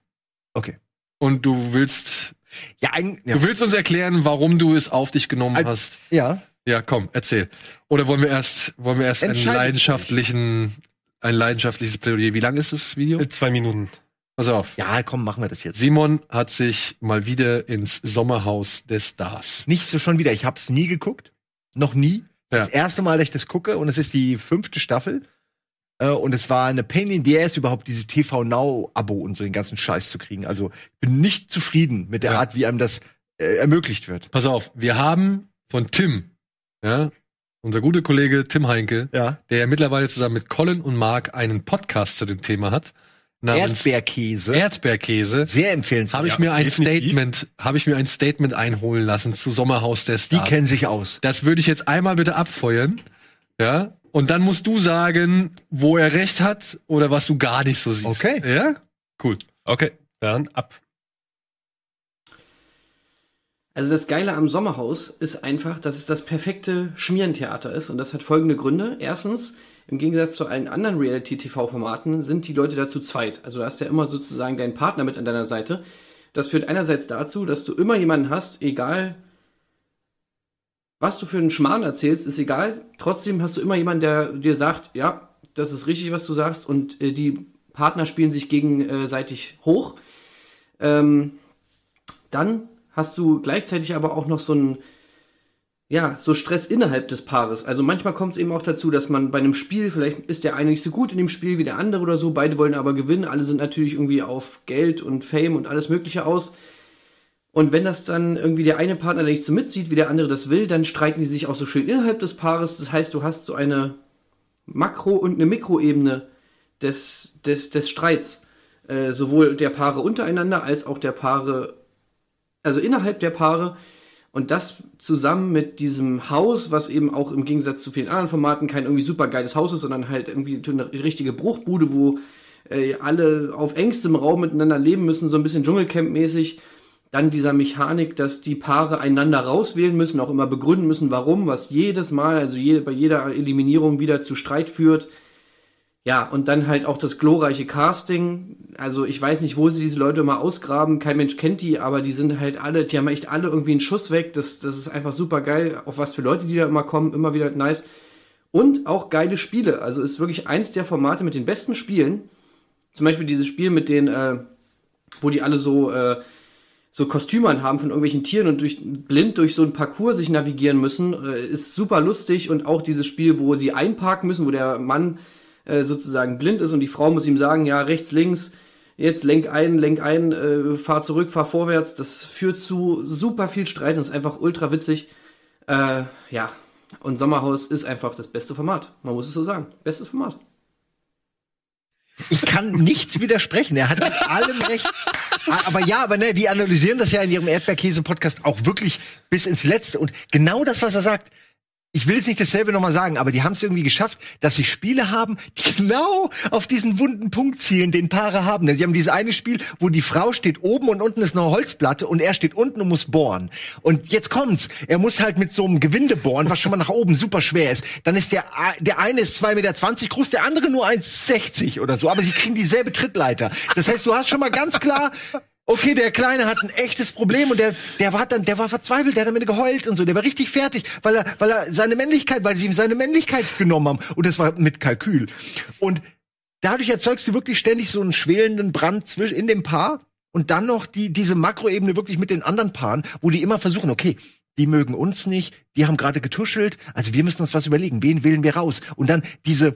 Okay. Und du willst, Ja, ein, ja. du willst uns erklären, warum du es auf dich genommen Al- hast. ja. Ja, komm, erzähl. Oder wollen wir erst, wollen wir erst einen leidenschaftlichen, ein leidenschaftliches Plädoyer. Wie lang ist das Video? Zwei Minuten. Pass auf. Ja, komm, machen wir das jetzt. Simon hat sich mal wieder ins Sommerhaus des Stars. Nicht so schon wieder. Ich habe es nie geguckt. Noch nie. Das Ja. erste Mal, dass ich das gucke. Und es ist die fünfte Staffel. Äh, Und es war eine Pain in the ass, überhaupt diese TV Now-Abo und so den ganzen Scheiß zu kriegen. Also ich bin nicht zufrieden mit der Ja. Art, wie einem das äh, ermöglicht wird. Pass auf, wir haben von Tim, ja, unser guter Kollege Tim Heinke, Ja. der mittlerweile zusammen mit Colin und Mark einen Podcast zu dem Thema hat, namens Erdbeerkäse. Erdbeerkäse. Sehr empfehlenswert. Habe ich Ja, mir ein definitiv. Statement, habe ich mir ein Statement einholen lassen zu Sommerhaus der Die Stars. kennen sich aus. Das würde ich jetzt einmal bitte abfeuern, ja, und dann musst du sagen, wo er recht hat oder was du gar nicht so siehst. Okay. Ja? Cool. Okay, dann ab. Also das Geile am Sommerhaus ist einfach, dass es das perfekte Schmierentheater ist und das hat folgende Gründe. Erstens, im Gegensatz zu allen anderen Reality-TV-Formaten sind die Leute da zu zweit. Also da hast ja immer sozusagen deinen Partner mit an deiner Seite. Das führt einerseits dazu, dass du immer jemanden hast, egal was du für einen Schmarrn erzählst, ist egal. Trotzdem hast du immer jemanden, der dir sagt, ja, das ist richtig, was du sagst. Und äh, die Partner spielen sich gegenseitig hoch. Ähm, dann hast du gleichzeitig aber auch noch so einen ja, so Stress innerhalb des Paares. Also manchmal kommt es eben auch dazu, dass man bei einem Spiel, vielleicht ist der eine nicht so gut in dem Spiel wie der andere oder so, beide wollen aber gewinnen, alle sind natürlich irgendwie auf Geld und Fame und alles Mögliche aus. Und wenn das dann irgendwie der eine Partner nicht so mitzieht, wie der andere das will, dann streiten die sich auch so schön innerhalb des Paares. Das heißt, du hast so eine Makro- und eine Mikroebene des, des, des Streits. Äh, sowohl der Paare untereinander als auch der Paare, also innerhalb der Paare und das zusammen mit diesem Haus, was eben auch im Gegensatz zu vielen anderen Formaten kein irgendwie super geiles Haus ist, sondern halt irgendwie eine richtige Bruchbude, wo äh, alle auf engstem Raum miteinander leben müssen, so ein bisschen Dschungelcamp-mäßig. Dann dieser Mechanik, dass die Paare einander rauswählen müssen, auch immer begründen müssen, warum, was jedes Mal, also jede, bei jeder Eliminierung wieder zu Streit führt. Ja, und dann halt auch das glorreiche Casting. Also ich weiß nicht, wo sie diese Leute mal ausgraben. Kein Mensch kennt die, aber die sind halt alle, die haben echt alle irgendwie einen Schuss weg. Das, das ist einfach super geil. Auf was für Leute, die da immer kommen, immer wieder nice. Und auch geile Spiele. Also ist wirklich eins der Formate mit den besten Spielen. Zum Beispiel dieses Spiel mit den, äh, wo die alle so, äh, so Kostüme haben von irgendwelchen Tieren und durch, blind durch so ein Parcours sich navigieren müssen, äh, ist super lustig. Und auch dieses Spiel, wo sie einparken müssen, wo der Mann äh, sozusagen blind ist und die Frau muss ihm sagen, ja, rechts, links, jetzt lenk ein, lenk ein, äh, fahr zurück, fahr vorwärts. Das führt zu super viel Streit und ist einfach ultra witzig. Äh, ja, und Sommerhaus ist einfach das beste Format. Man muss es so sagen. Bestes Format. Ich kann nichts widersprechen. Er hat mit allem recht. Aber ja, aber ne, die analysieren das ja in ihrem Erdbeerkäse-Podcast auch wirklich bis ins Letzte. Und genau das, was er sagt, ich will jetzt nicht dasselbe nochmal sagen, aber die haben es irgendwie geschafft, dass sie Spiele haben, die [laughs] genau auf diesen wunden Punkt zielen, den Paare haben. Sie haben dieses eine Spiel, wo die Frau steht oben und unten ist eine Holzplatte und er steht unten und muss bohren. Und jetzt kommt's. Er muss halt mit so einem Gewinde bohren, was schon mal nach oben super schwer ist. Dann ist der, der eine ist 2,20 Meter groß, der andere nur 1,60 oder so. Aber sie kriegen dieselbe Trittleiter. Das heißt, du hast schon mal ganz klar okay, der Kleine hat ein echtes Problem und der, der war dann, der war verzweifelt, der hat am Ende geheult und so, der war richtig fertig, weil er, weil er seine Männlichkeit, weil sie ihm seine Männlichkeit genommen haben und das war mit Kalkül. Und dadurch erzeugst du wirklich ständig so einen schwelenden Brand zwischen, in dem Paar und dann noch die, diese Makroebene wirklich mit den anderen Paaren, wo die immer versuchen, okay, die mögen uns nicht, die haben gerade getuschelt, also wir müssen uns was überlegen, wen wählen wir raus? Und dann diese,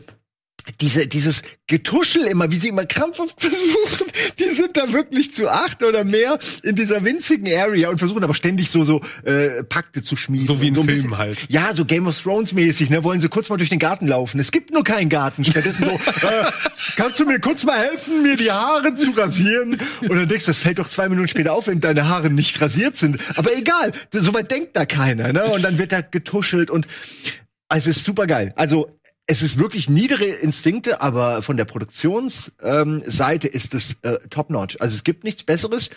diese, dieses Getuschel immer, wie sie immer krampfhaft [laughs] versuchen, die sind da wirklich zu acht oder mehr in dieser winzigen Area und versuchen aber ständig so, so äh, Pakte zu schmieden. So wie ein so Film bisschen, halt. Ja, so Game of Thrones mäßig, ne, wollen sie kurz mal durch den Garten laufen. Es gibt nur keinen Garten. Stattdessen so, äh, kannst du mir kurz mal helfen, mir die Haare zu rasieren? Und dann denkst du, das fällt doch zwei Minuten später auf, wenn deine Haare nicht rasiert sind. Aber egal, soweit denkt da keiner, ne? Und dann wird da getuschelt und also es ist super geil. Also es ist wirklich niedere Instinkte, aber von der Produktionsseite ähm, ist es äh, top-notch. Also es gibt nichts Besseres.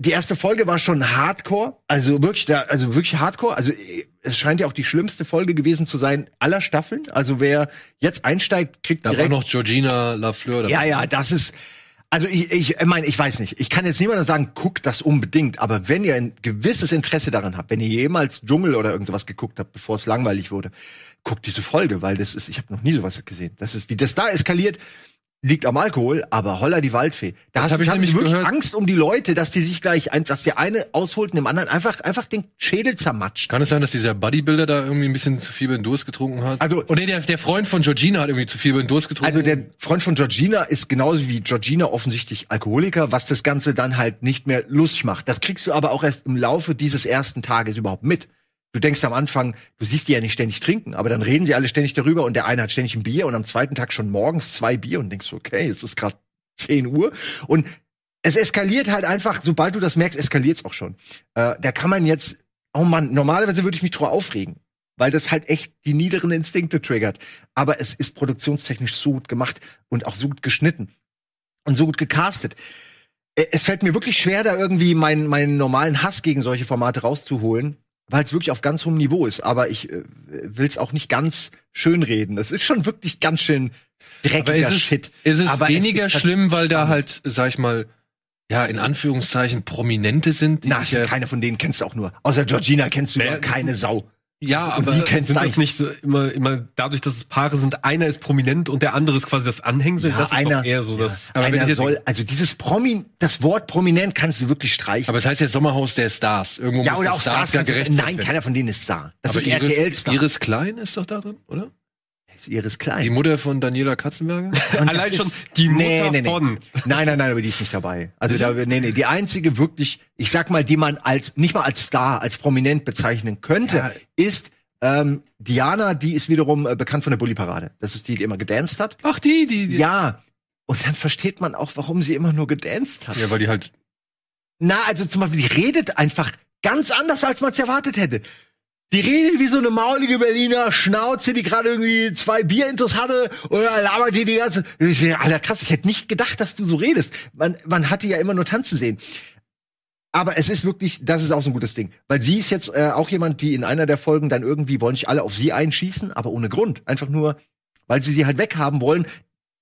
Die erste Folge war schon Hardcore, also wirklich, da, also wirklich Hardcore. Also äh, es scheint ja auch die schlimmste Folge gewesen zu sein aller Staffeln. Also wer jetzt einsteigt, kriegt Da war direkt. noch Georgina Lafleur. Ja, ja, das ist. Also ich, ich meine, ich weiß nicht. Ich kann jetzt niemandem sagen, guckt das unbedingt. Aber wenn ihr ein gewisses Interesse daran habt, wenn ihr jemals Dschungel oder irgendwas geguckt habt, bevor es langweilig wurde, guckt diese Folge, weil das ist, ich habe noch nie sowas gesehen. Das ist, wie das da eskaliert, liegt am Alkohol, aber holla die Waldfee. Da Das hast hab ich nämlich wirklich gehört. Angst um die Leute, dass die sich gleich, ein, dass der eine ausholt und dem anderen einfach, einfach den Schädel zermatscht. Kann es sein, dass dieser Bodybuilder da irgendwie ein bisschen zu viel Durst getrunken hat? Also- oh nee, der, der Freund von Georgina hat irgendwie zu viel Durst getrunken. Also der Freund von Georgina ist genauso wie Georgina offensichtlich Alkoholiker, was das Ganze dann halt nicht mehr lustig macht. Das kriegst du aber auch erst im Laufe dieses ersten Tages überhaupt mit. Du denkst am Anfang, du siehst die ja nicht ständig trinken, aber dann reden sie alle ständig darüber und der eine hat ständig ein Bier und am zweiten Tag schon morgens zwei Bier und denkst, okay, es ist gerade 10 Uhr und es eskaliert halt einfach, sobald du das merkst, eskaliert es auch schon. Äh, da kann man jetzt, oh Mann, normalerweise würde ich mich drüber aufregen, weil das halt echt die niederen Instinkte triggert. Aber es ist produktionstechnisch so gut gemacht und auch so gut geschnitten und so gut gecastet. Äh, Es fällt mir wirklich schwer, da irgendwie meinen, meinen normalen Hass gegen solche Formate rauszuholen, weil es wirklich auf ganz hohem Niveau ist. Aber ich äh, will es auch nicht ganz schönreden. Das ist schon wirklich ganz schön Aber dreckiger ist es, Shit. ist es Aber weniger ist halt schlimm, weil da halt, sag ich mal, ja, in Anführungszeichen Prominente sind, die Na, sich ja, keine von denen kennst du auch nur. Außer Georgina kennst du ja keine Sau. Ja, Und aber kennst Sind das nicht so immer, immer dadurch, dass es Paare sind, einer ist prominent und der andere ist quasi das Anhängsel? das ist doch eher so, dass. Aber wenn ich einer soll, also dieses Promi, das Wort prominent kannst du wirklich streichen. aber es heißt ja Sommerhaus der Stars. Irgendwo ja, muss oder das auch Stars. ja kannst du- gerecht Nein, keiner von denen ist Star. Das ist RTL-Star. Iris Klein ist doch da drin, oder? Ist Iris Die Klein. Mutter von Daniela Katzenberger? [laughs] Und Allein schon die Mutter nee, nee, nee. von. Nein, nein, nein, aber die ist nicht dabei. Also da, nee, nee, die einzige wirklich, ich sag mal, die man als nicht mal als Star, als prominent bezeichnen könnte, Ja. ist ähm, Diana. Die ist wiederum äh, bekannt von der Bully Parade. Das ist die, die immer gedanced hat. Ach, die, die, die. Ja. Und dann versteht man auch, warum sie immer nur gedanced hat. Ja, weil die halt, Na, also zum Beispiel, die redet einfach ganz anders, als man es erwartet hätte. Die redet wie so eine maulige Berliner Schnauze, die gerade irgendwie zwei Bierintos hatte oder labert die die ganze. Alter, krass, ich hätte nicht gedacht, dass du so redest. Man, man hatte ja immer nur tanzen sehen. Aber es ist wirklich, das ist auch so ein gutes Ding. Weil sie ist jetzt äh, auch jemand, die in einer der Folgen dann irgendwie wollen nicht alle auf sie einschießen, aber ohne Grund. Einfach nur, weil sie sie halt weghaben wollen,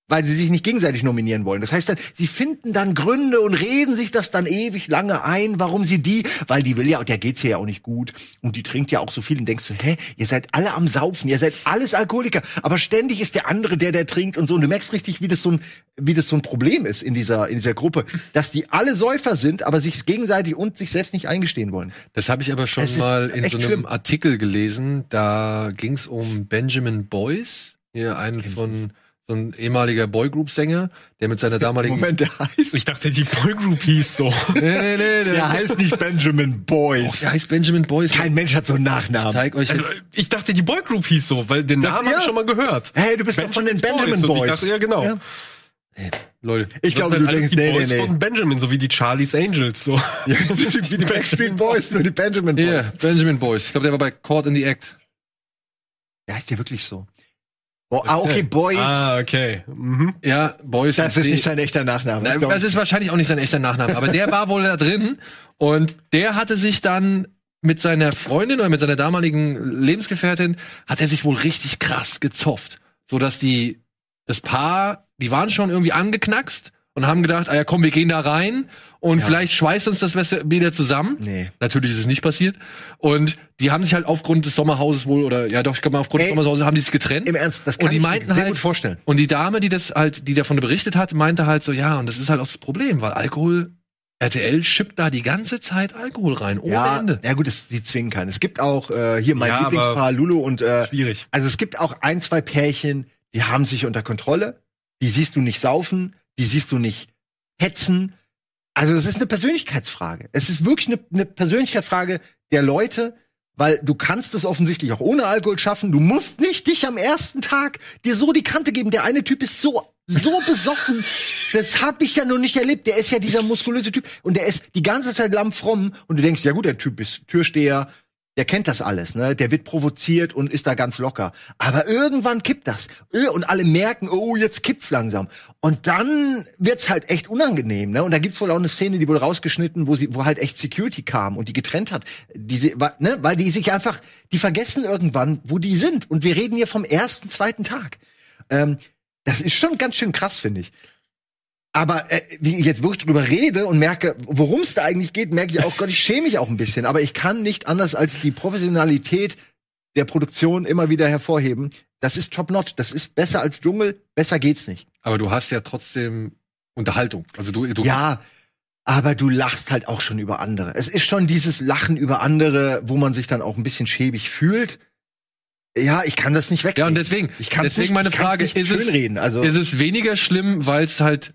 weil sie sich nicht gegenseitig nominieren wollen. Das heißt dann, sie finden dann Gründe und reden sich das dann ewig lange ein, warum sie die, weil die will ja, und der geht's hier ja auch nicht gut und die trinkt ja auch so viel und denkst du, hä, ihr seid alle am Saufen, ihr seid alles Alkoholiker, aber ständig ist der andere der, der trinkt und so und du merkst richtig, wie das so ein, wie das so ein Problem ist in dieser, in dieser Gruppe, dass die alle Säufer sind, aber sich gegenseitig und sich selbst nicht eingestehen wollen. das habe ich aber schon Es mal in so einem schlimm. Artikel gelesen. Da ging es um Benjamin Boyce, hier einen von so ein ehemaliger Boygroup-Sänger, der mit seiner damaligen der heißt, Ich dachte, die Boygroup hieß so. Nee, nee, nee, der, der heißt nicht Benjamin Boyce. der heißt Benjamin Boyce. Kein Mensch hat so einen ich Nachnamen. zeig euch Also, ich dachte, die Boygroup hieß so, weil den Namen ja. habe ich schon mal gehört. Hey, du bist doch von den Benjamin Boys. Ich dachte, ja, genau. Ja. Leute, Ich glaube, du denkst, die nee, nee, Boys nee. von Benjamin, so wie die Charlie's Angels, so. [laughs] Wie die Backstreet Boys, nur die Benjamin Boys. hier, Benjamin Boyce. Ich glaube, der war bei Caught in the Act. Der heißt ja wirklich so. Oh, ah, okay, Boys. Ah, okay. Mhm. Ja, Boyce. das ist nicht sein echter Nachname. Glaub- das ist wahrscheinlich auch nicht sein echter Nachname, aber der war wohl da drin und der hatte sich dann mit seiner Freundin oder mit seiner damaligen Lebensgefährtin hat er sich wohl richtig krass gezofft, so dass die das Paar, die waren schon irgendwie angeknackst und haben gedacht, ah ja, komm, wir gehen da rein und Ja. vielleicht schweißt uns das wieder zusammen. Nee. Natürlich ist es nicht passiert. Und die haben sich halt aufgrund des Sommerhauses wohl, oder ja doch, ich glaube mal aufgrund Ey, des Sommerhauses haben die sich getrennt. Im Ernst, das kann Und die ich meinten mir sehr halt- gut vorstellen. Und die Dame, die das halt, die davon berichtet hat, meinte halt so, ja, und das ist halt auch das Problem, weil Alkohol, RTL schippt da die ganze Zeit Alkohol rein, ohne Ja, Ende. ja gut, es, die zwingen keinen. Es gibt auch äh, hier mein Ja, Lieblingspaar Lulu und äh, Schwierig. also es gibt auch ein, zwei Pärchen, die haben sich unter Kontrolle. Die siehst du nicht saufen, die siehst du nicht hetzen. Also es ist eine Persönlichkeitsfrage. Es ist wirklich eine, eine Persönlichkeitsfrage der Leute, weil du kannst es offensichtlich auch ohne Alkohol schaffen. Du musst nicht dich am ersten Tag dir so die Kante geben. Der eine Typ ist so so besoffen. Das hab ich ja noch nicht erlebt. Der ist ja dieser muskulöse Typ und der ist die ganze Zeit lammfromm und du denkst, ja gut, der Typ ist Türsteher, der kennt das alles, ne? Der wird provoziert und ist da ganz locker. Aber irgendwann kippt das. Und alle merken, oh, jetzt kippt's langsam. Und dann wird's halt echt unangenehm, ne? Und da gibt's wohl auch eine Szene, die wurde rausgeschnitten, wo sie, wo halt echt Security kam und die getrennt hat. Diese, ne? Weil die sich einfach, die vergessen irgendwann, wo die sind. Und wir reden hier vom ersten, zweiten Tag. Ähm, das ist schon ganz schön krass, finde ich. Aber äh, wie ich jetzt wirklich drüber rede und merke, worum es da eigentlich geht, merke ich auch, Gott, ich schäme mich auch ein bisschen. Aber ich kann nicht anders als die Professionalität der Produktion immer wieder hervorheben. Das ist top notch. Das ist besser als Dschungel. Besser geht's nicht. Aber du hast ja trotzdem Unterhaltung. Also du, du Ja, aber du lachst halt auch schon über andere. Es ist schon dieses Lachen über andere, wo man sich dann auch ein bisschen schäbig fühlt. Ja, ich kann das nicht weg. Ja, und deswegen, ich kann's deswegen nicht, meine Frage, ist es. Also ist es weniger schlimm, weil es halt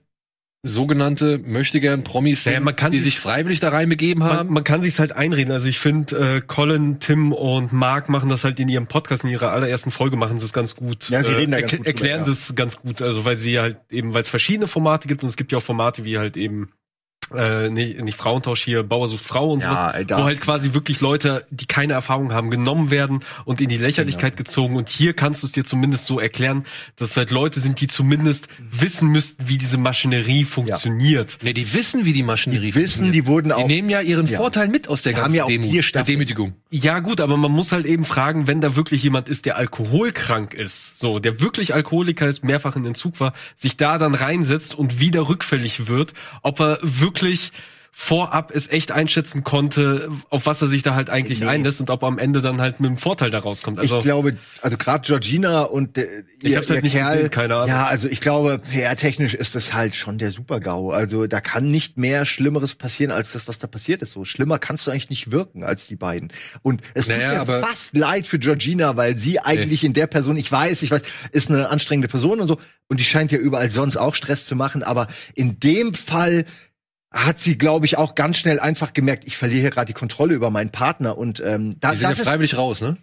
sogenannte möchtegern Promis sind, Naja, man kann die sich- sich freiwillig da reinbegeben Man, haben? man kann sich's halt einreden. Also ich finde, äh, Colin, Tim und Mark machen das halt in ihrem Podcast, in ihrer allerersten Folge machen sie es ganz gut. Ja, sie äh, reden da ganz erkl- gut Erklären ja. sie es ganz gut. Also weil sie halt eben, weil es verschiedene Formate gibt und es gibt ja auch Formate wie halt eben äh, nicht, nicht Frauentausch hier, Bauer sucht Frau und Ja, sowas, wo halt quasi wirklich Leute, die keine Erfahrung haben, genommen werden und in die Lächerlichkeit Genau. gezogen. Und hier kannst du es dir zumindest so erklären, dass es halt Leute sind, die zumindest wissen müssten, wie diese Maschinerie funktioniert. Nee, die wissen, wie die Maschinerie Die wissen, die wurden Die auch. nehmen ja ihren Ja. Vorteil mit aus der Die haben ganzen ja auch Demo, der. Demütigung. Ja gut, aber man muss halt eben fragen, wenn da wirklich jemand ist, der alkoholkrank ist, so, der wirklich Alkoholiker ist, mehrfach in Entzug war, sich da dann reinsetzt und wieder rückfällig wird, ob er wirklich vorab es echt einschätzen konnte, auf was er sich da halt eigentlich Nee. einlässt und ob er am Ende dann halt mit dem Vorteil da rauskommt. Also ich glaube, also gerade Georgina und äh, Ich ihr, hab's halt nicht Kerl, gesehen, keine Ahnung. Ja, also ich glaube, PR-technisch ist das halt schon der Super-GAU. Also da kann nicht mehr Schlimmeres passieren als das, was da passiert ist. So schlimmer kannst du eigentlich nicht wirken als die beiden. Und es Naja, tut mir fast leid für Georgina, weil sie eigentlich in der Person, ich weiß, ich weiß, ist eine anstrengende Person und so, und die scheint ja überall sonst auch Stress zu machen, aber in dem Fall hat sie, glaube ich, auch ganz schnell einfach gemerkt, ich verliere hier gerade die Kontrolle über meinen Partner und ähm, da, Die sind das ja ist freiwillig raus, ne?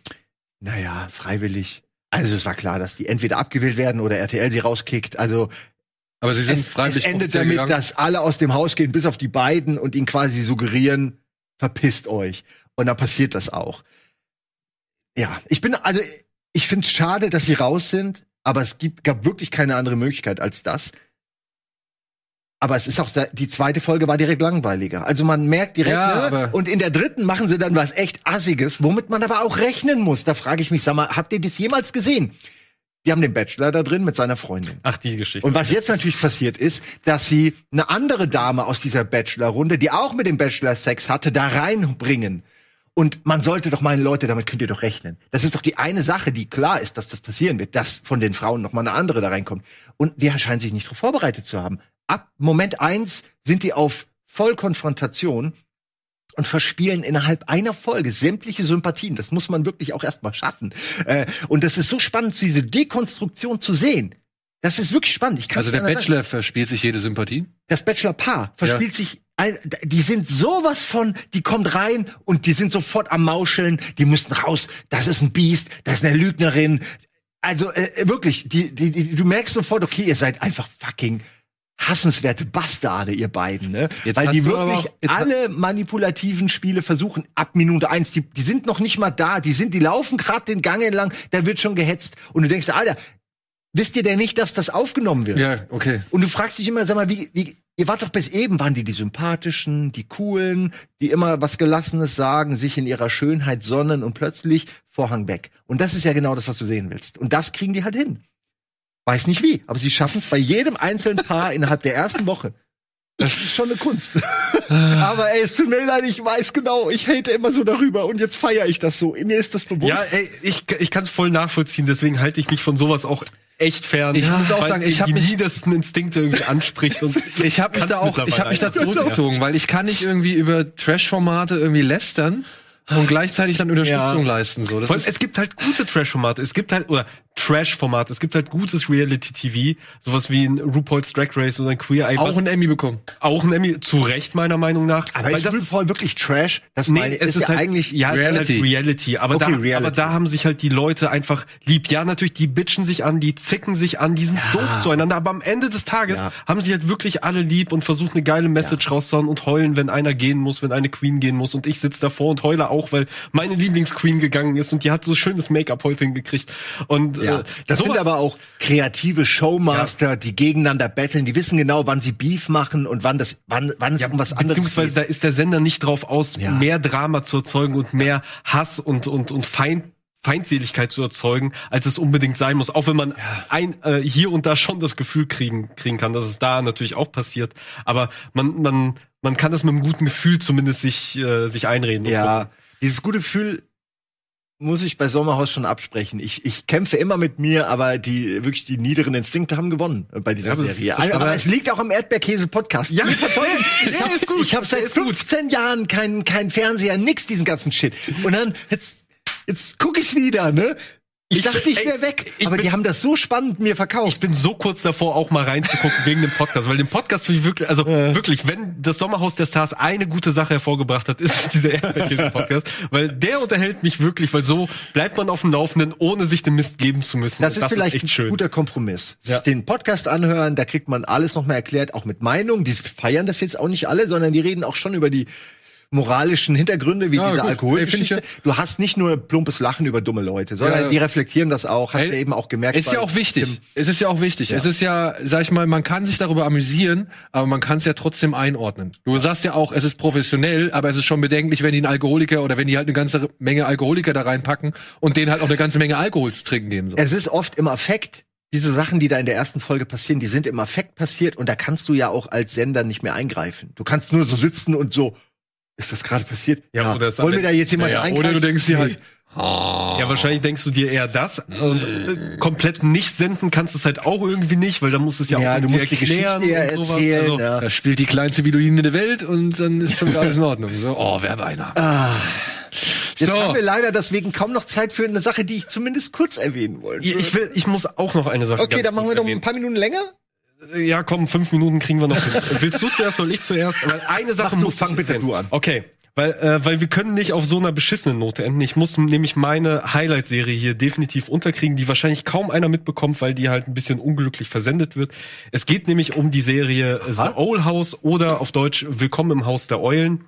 naja, freiwillig. Also es war klar, dass die entweder abgewählt werden oder RTL sie rauskickt. Also Aber sie sind es, es freiwillig endet offiziell damit, gegangen. dass alle aus dem Haus gehen, bis auf die beiden und ihnen quasi suggerieren, verpisst euch. Und dann passiert das auch. Ja, ich bin, also ich finde es schade, dass sie raus sind, aber es gibt, gab wirklich keine andere Möglichkeit als das. Aber es ist auch, die zweite Folge war direkt langweiliger. Also man merkt direkt, Ja, ne? und in der dritten machen sie dann was echt Assiges, womit man aber auch rechnen muss. Da frage ich mich, sag mal, habt ihr das jemals gesehen? Die haben den Bachelor da drin mit seiner Freundin. ach, die Geschichte. Und was jetzt natürlich passiert ist, dass sie eine andere Dame aus dieser Bachelor-Runde, die auch mit dem Bachelor Sex hatte, da reinbringen. Und man sollte doch meinen, Leute, damit könnt ihr doch rechnen. Das ist doch die eine Sache, die klar ist, dass das passieren wird, dass von den Frauen noch mal eine andere da reinkommt. Und die scheinen sich nicht darauf vorbereitet zu haben. Ab Moment eins sind die auf Vollkonfrontation und verspielen innerhalb einer Folge sämtliche Sympathien. Das muss man wirklich auch erstmal schaffen. Äh, und das ist so spannend, diese Dekonstruktion zu sehen. Das ist wirklich spannend. Ich Also der Bachelor verspielt sich jede Sympathie. das Bachelor-Paar verspielt sich, ein, die sind sowas von, die kommt rein und die sind sofort am Mauscheln, die müssen raus, das ist ein Biest, das ist eine Lügnerin. Also äh, wirklich, die, die, die, du merkst sofort, okay, ihr seid einfach fucking hassenswerte Bastarde, ihr beiden, ne? Jetzt Weil die wirklich auch- alle manipulativen Spiele versuchen, ab Minute eins, die, die sind noch nicht mal da, die sind, die laufen gerade den Gang entlang, da wird schon gehetzt und du denkst, Alter, wisst ihr denn nicht, dass das aufgenommen wird? Ja, okay. Und du fragst dich immer, sag mal, wie, wie, ihr wart doch bis eben, waren die die sympathischen, die coolen, die immer was Gelassenes sagen, sich in ihrer Schönheit sonnen und plötzlich Vorhang weg. Und das ist ja genau das, was du sehen willst. Und das kriegen die halt hin. Weiß nicht wie, aber sie schaffen es bei jedem einzelnen Paar innerhalb der ersten Woche. Das ist schon eine Kunst. aber ey, es tut mir leid, ich weiß genau, ich hate immer so darüber und jetzt feiere ich das so. Mir ist das bewusst. ja, ey, ich, ich kann es voll nachvollziehen, deswegen halte ich mich von sowas auch echt fern. Ich muss auch sagen, ich hab die mich- niedersten Instinkte irgendwie anspricht und [laughs] Ich habe mich da auch, ich habe mich da zurückgezogen, weil ich kann nicht irgendwie über Trash-Formate irgendwie lästern und gleichzeitig dann Unterstützung leisten. So, das es gibt halt gute Trash-Formate. Es gibt halt, oder Trash-Formate. Es gibt halt gutes Reality-TV. Sowas wie ein RuPaul's Drag Race oder ein Queer Eye. auch ein Emmy bekommen. auch ein Emmy. Zu Recht, meiner Meinung nach. aber Weil ist das RuPaul wirklich Trash? Das Nee, meine, es ist, ja halt eigentlich ja, Reality. Reality. Halt Reality. Aber, Okay, da, Reality. aber da haben sich halt die Leute einfach lieb. Ja, natürlich, die bitchen sich an, die zicken sich an, die sind doof zueinander. Aber am Ende des Tages Ja. haben sie halt wirklich alle lieb und versuchen eine geile Message rauszuhauen und heulen, wenn einer gehen muss, wenn eine Queen gehen muss. Und ich sitze davor und heule auch, weil meine Lieblingsqueen gegangen ist und die hat so schönes Make-up heute hingekriegt. Und Ja, das sind aber auch kreative Showmaster, die gegeneinander betteln. Die wissen genau, wann sie Beef machen und wann das, wann, wann es um was anderes Beziehungsweise da geht. ist der Sender nicht drauf aus, Ja. mehr Drama zu erzeugen und mehr Hass und, und, und Feind, Feindseligkeit zu erzeugen, als es unbedingt sein muss. Auch wenn man ein, äh, hier und da schon das Gefühl kriegen, kriegen kann, dass es da natürlich auch passiert. Aber man, man, man kann das mit einem guten Gefühl zumindest sich, äh, sich einreden. Ja, dieses gute Gefühl muss ich bei Sommerhaus schon absprechen. Ich, ich kämpfe immer mit mir, aber die wirklich die niederen Instinkte haben gewonnen bei dieser Ja, Serie. aber, aber- es liegt auch am Erdbeerkäse-Podcast. Ja. [laughs] Ich ist gut. ich hab seit Ist gut. 15 Jahren keinen kein Fernseher, nix diesen ganzen Shit. Und dann jetzt jetzt guck ich's wieder, ne? Ich, dachte, ich wäre weg. ich aber bin- die haben das so spannend mir Ich verkauft. bin so kurz davor, auch mal reinzugucken wegen dem Podcast, weil den Podcast finde ich wirklich, also wirklich, wenn das Sommerhaus der Stars eine gute Sache hervorgebracht hat, ist es [laughs] dieser Erdbeerkäse-Podcast, weil der unterhält mich wirklich, weil so bleibt man auf dem Laufenden, ohne sich den Mist geben zu müssen. Das Und ist vielleicht echt ein guter Kompromiss. Sich Ja. den Podcast anhören, da kriegt man alles noch mal erklärt, auch mit Meinung. Die feiern das jetzt auch nicht alle, sondern die reden auch schon über die moralischen Hintergründe wie Ja, diese. Alkoholgeschichte. Du hast nicht nur plumpes Lachen über dumme Leute, sondern Ja. die reflektieren das auch. Hast du eben auch gemerkt. Ist ja auch wichtig. Tim. Es ist ja auch wichtig. Es ist ja, sag ich mal, man kann sich darüber amüsieren, aber man kann es ja trotzdem einordnen. Du sagst ja auch, es ist professionell, aber es ist schon bedenklich, wenn die einen Alkoholiker oder wenn die halt eine ganze Menge Alkoholiker da reinpacken und denen halt auch eine ganze Menge Alkohol zu trinken geben. So. Es ist oft im Affekt. Diese Sachen, die da in der ersten Folge passieren, die sind im Affekt passiert und da kannst du ja auch als Sender nicht mehr eingreifen. Du kannst nur so sitzen und so, ist das gerade passiert? Ja, oder ist Wollen wir da jetzt jemand Ja, ja. Oder du denkst dir halt, Ja, wahrscheinlich denkst du dir eher das und äh, komplett nicht senden kannst du es halt auch irgendwie nicht, weil da musst du es ja, Ja, auch du musst die erklären Geschichte ja und sowas. erzählen. Also, ja. da spielt die kleinste Violine der Welt und dann ist schon wieder alles in Ordnung. So, oh, wer einer. Jetzt So. haben wir leider deswegen kaum noch Zeit für eine Sache, die ich zumindest kurz erwähnen wollte. Ich will, ich muss auch noch eine Sache. Okay, dann machen wir noch ein paar Minuten länger. Ja, komm, fünf Minuten kriegen wir noch. [laughs] Willst du zuerst, soll ich zuerst? Weil eine Sache du, muss fang ich bitte du an. Okay. Weil, äh, weil wir können nicht auf so einer beschissenen Note enden. Ich muss nämlich meine Highlight-Serie hier definitiv unterkriegen, die wahrscheinlich kaum einer mitbekommt, weil die halt ein bisschen unglücklich versendet wird. Es geht nämlich um die Serie The Owl House oder auf Deutsch Willkommen im Haus der Eulen.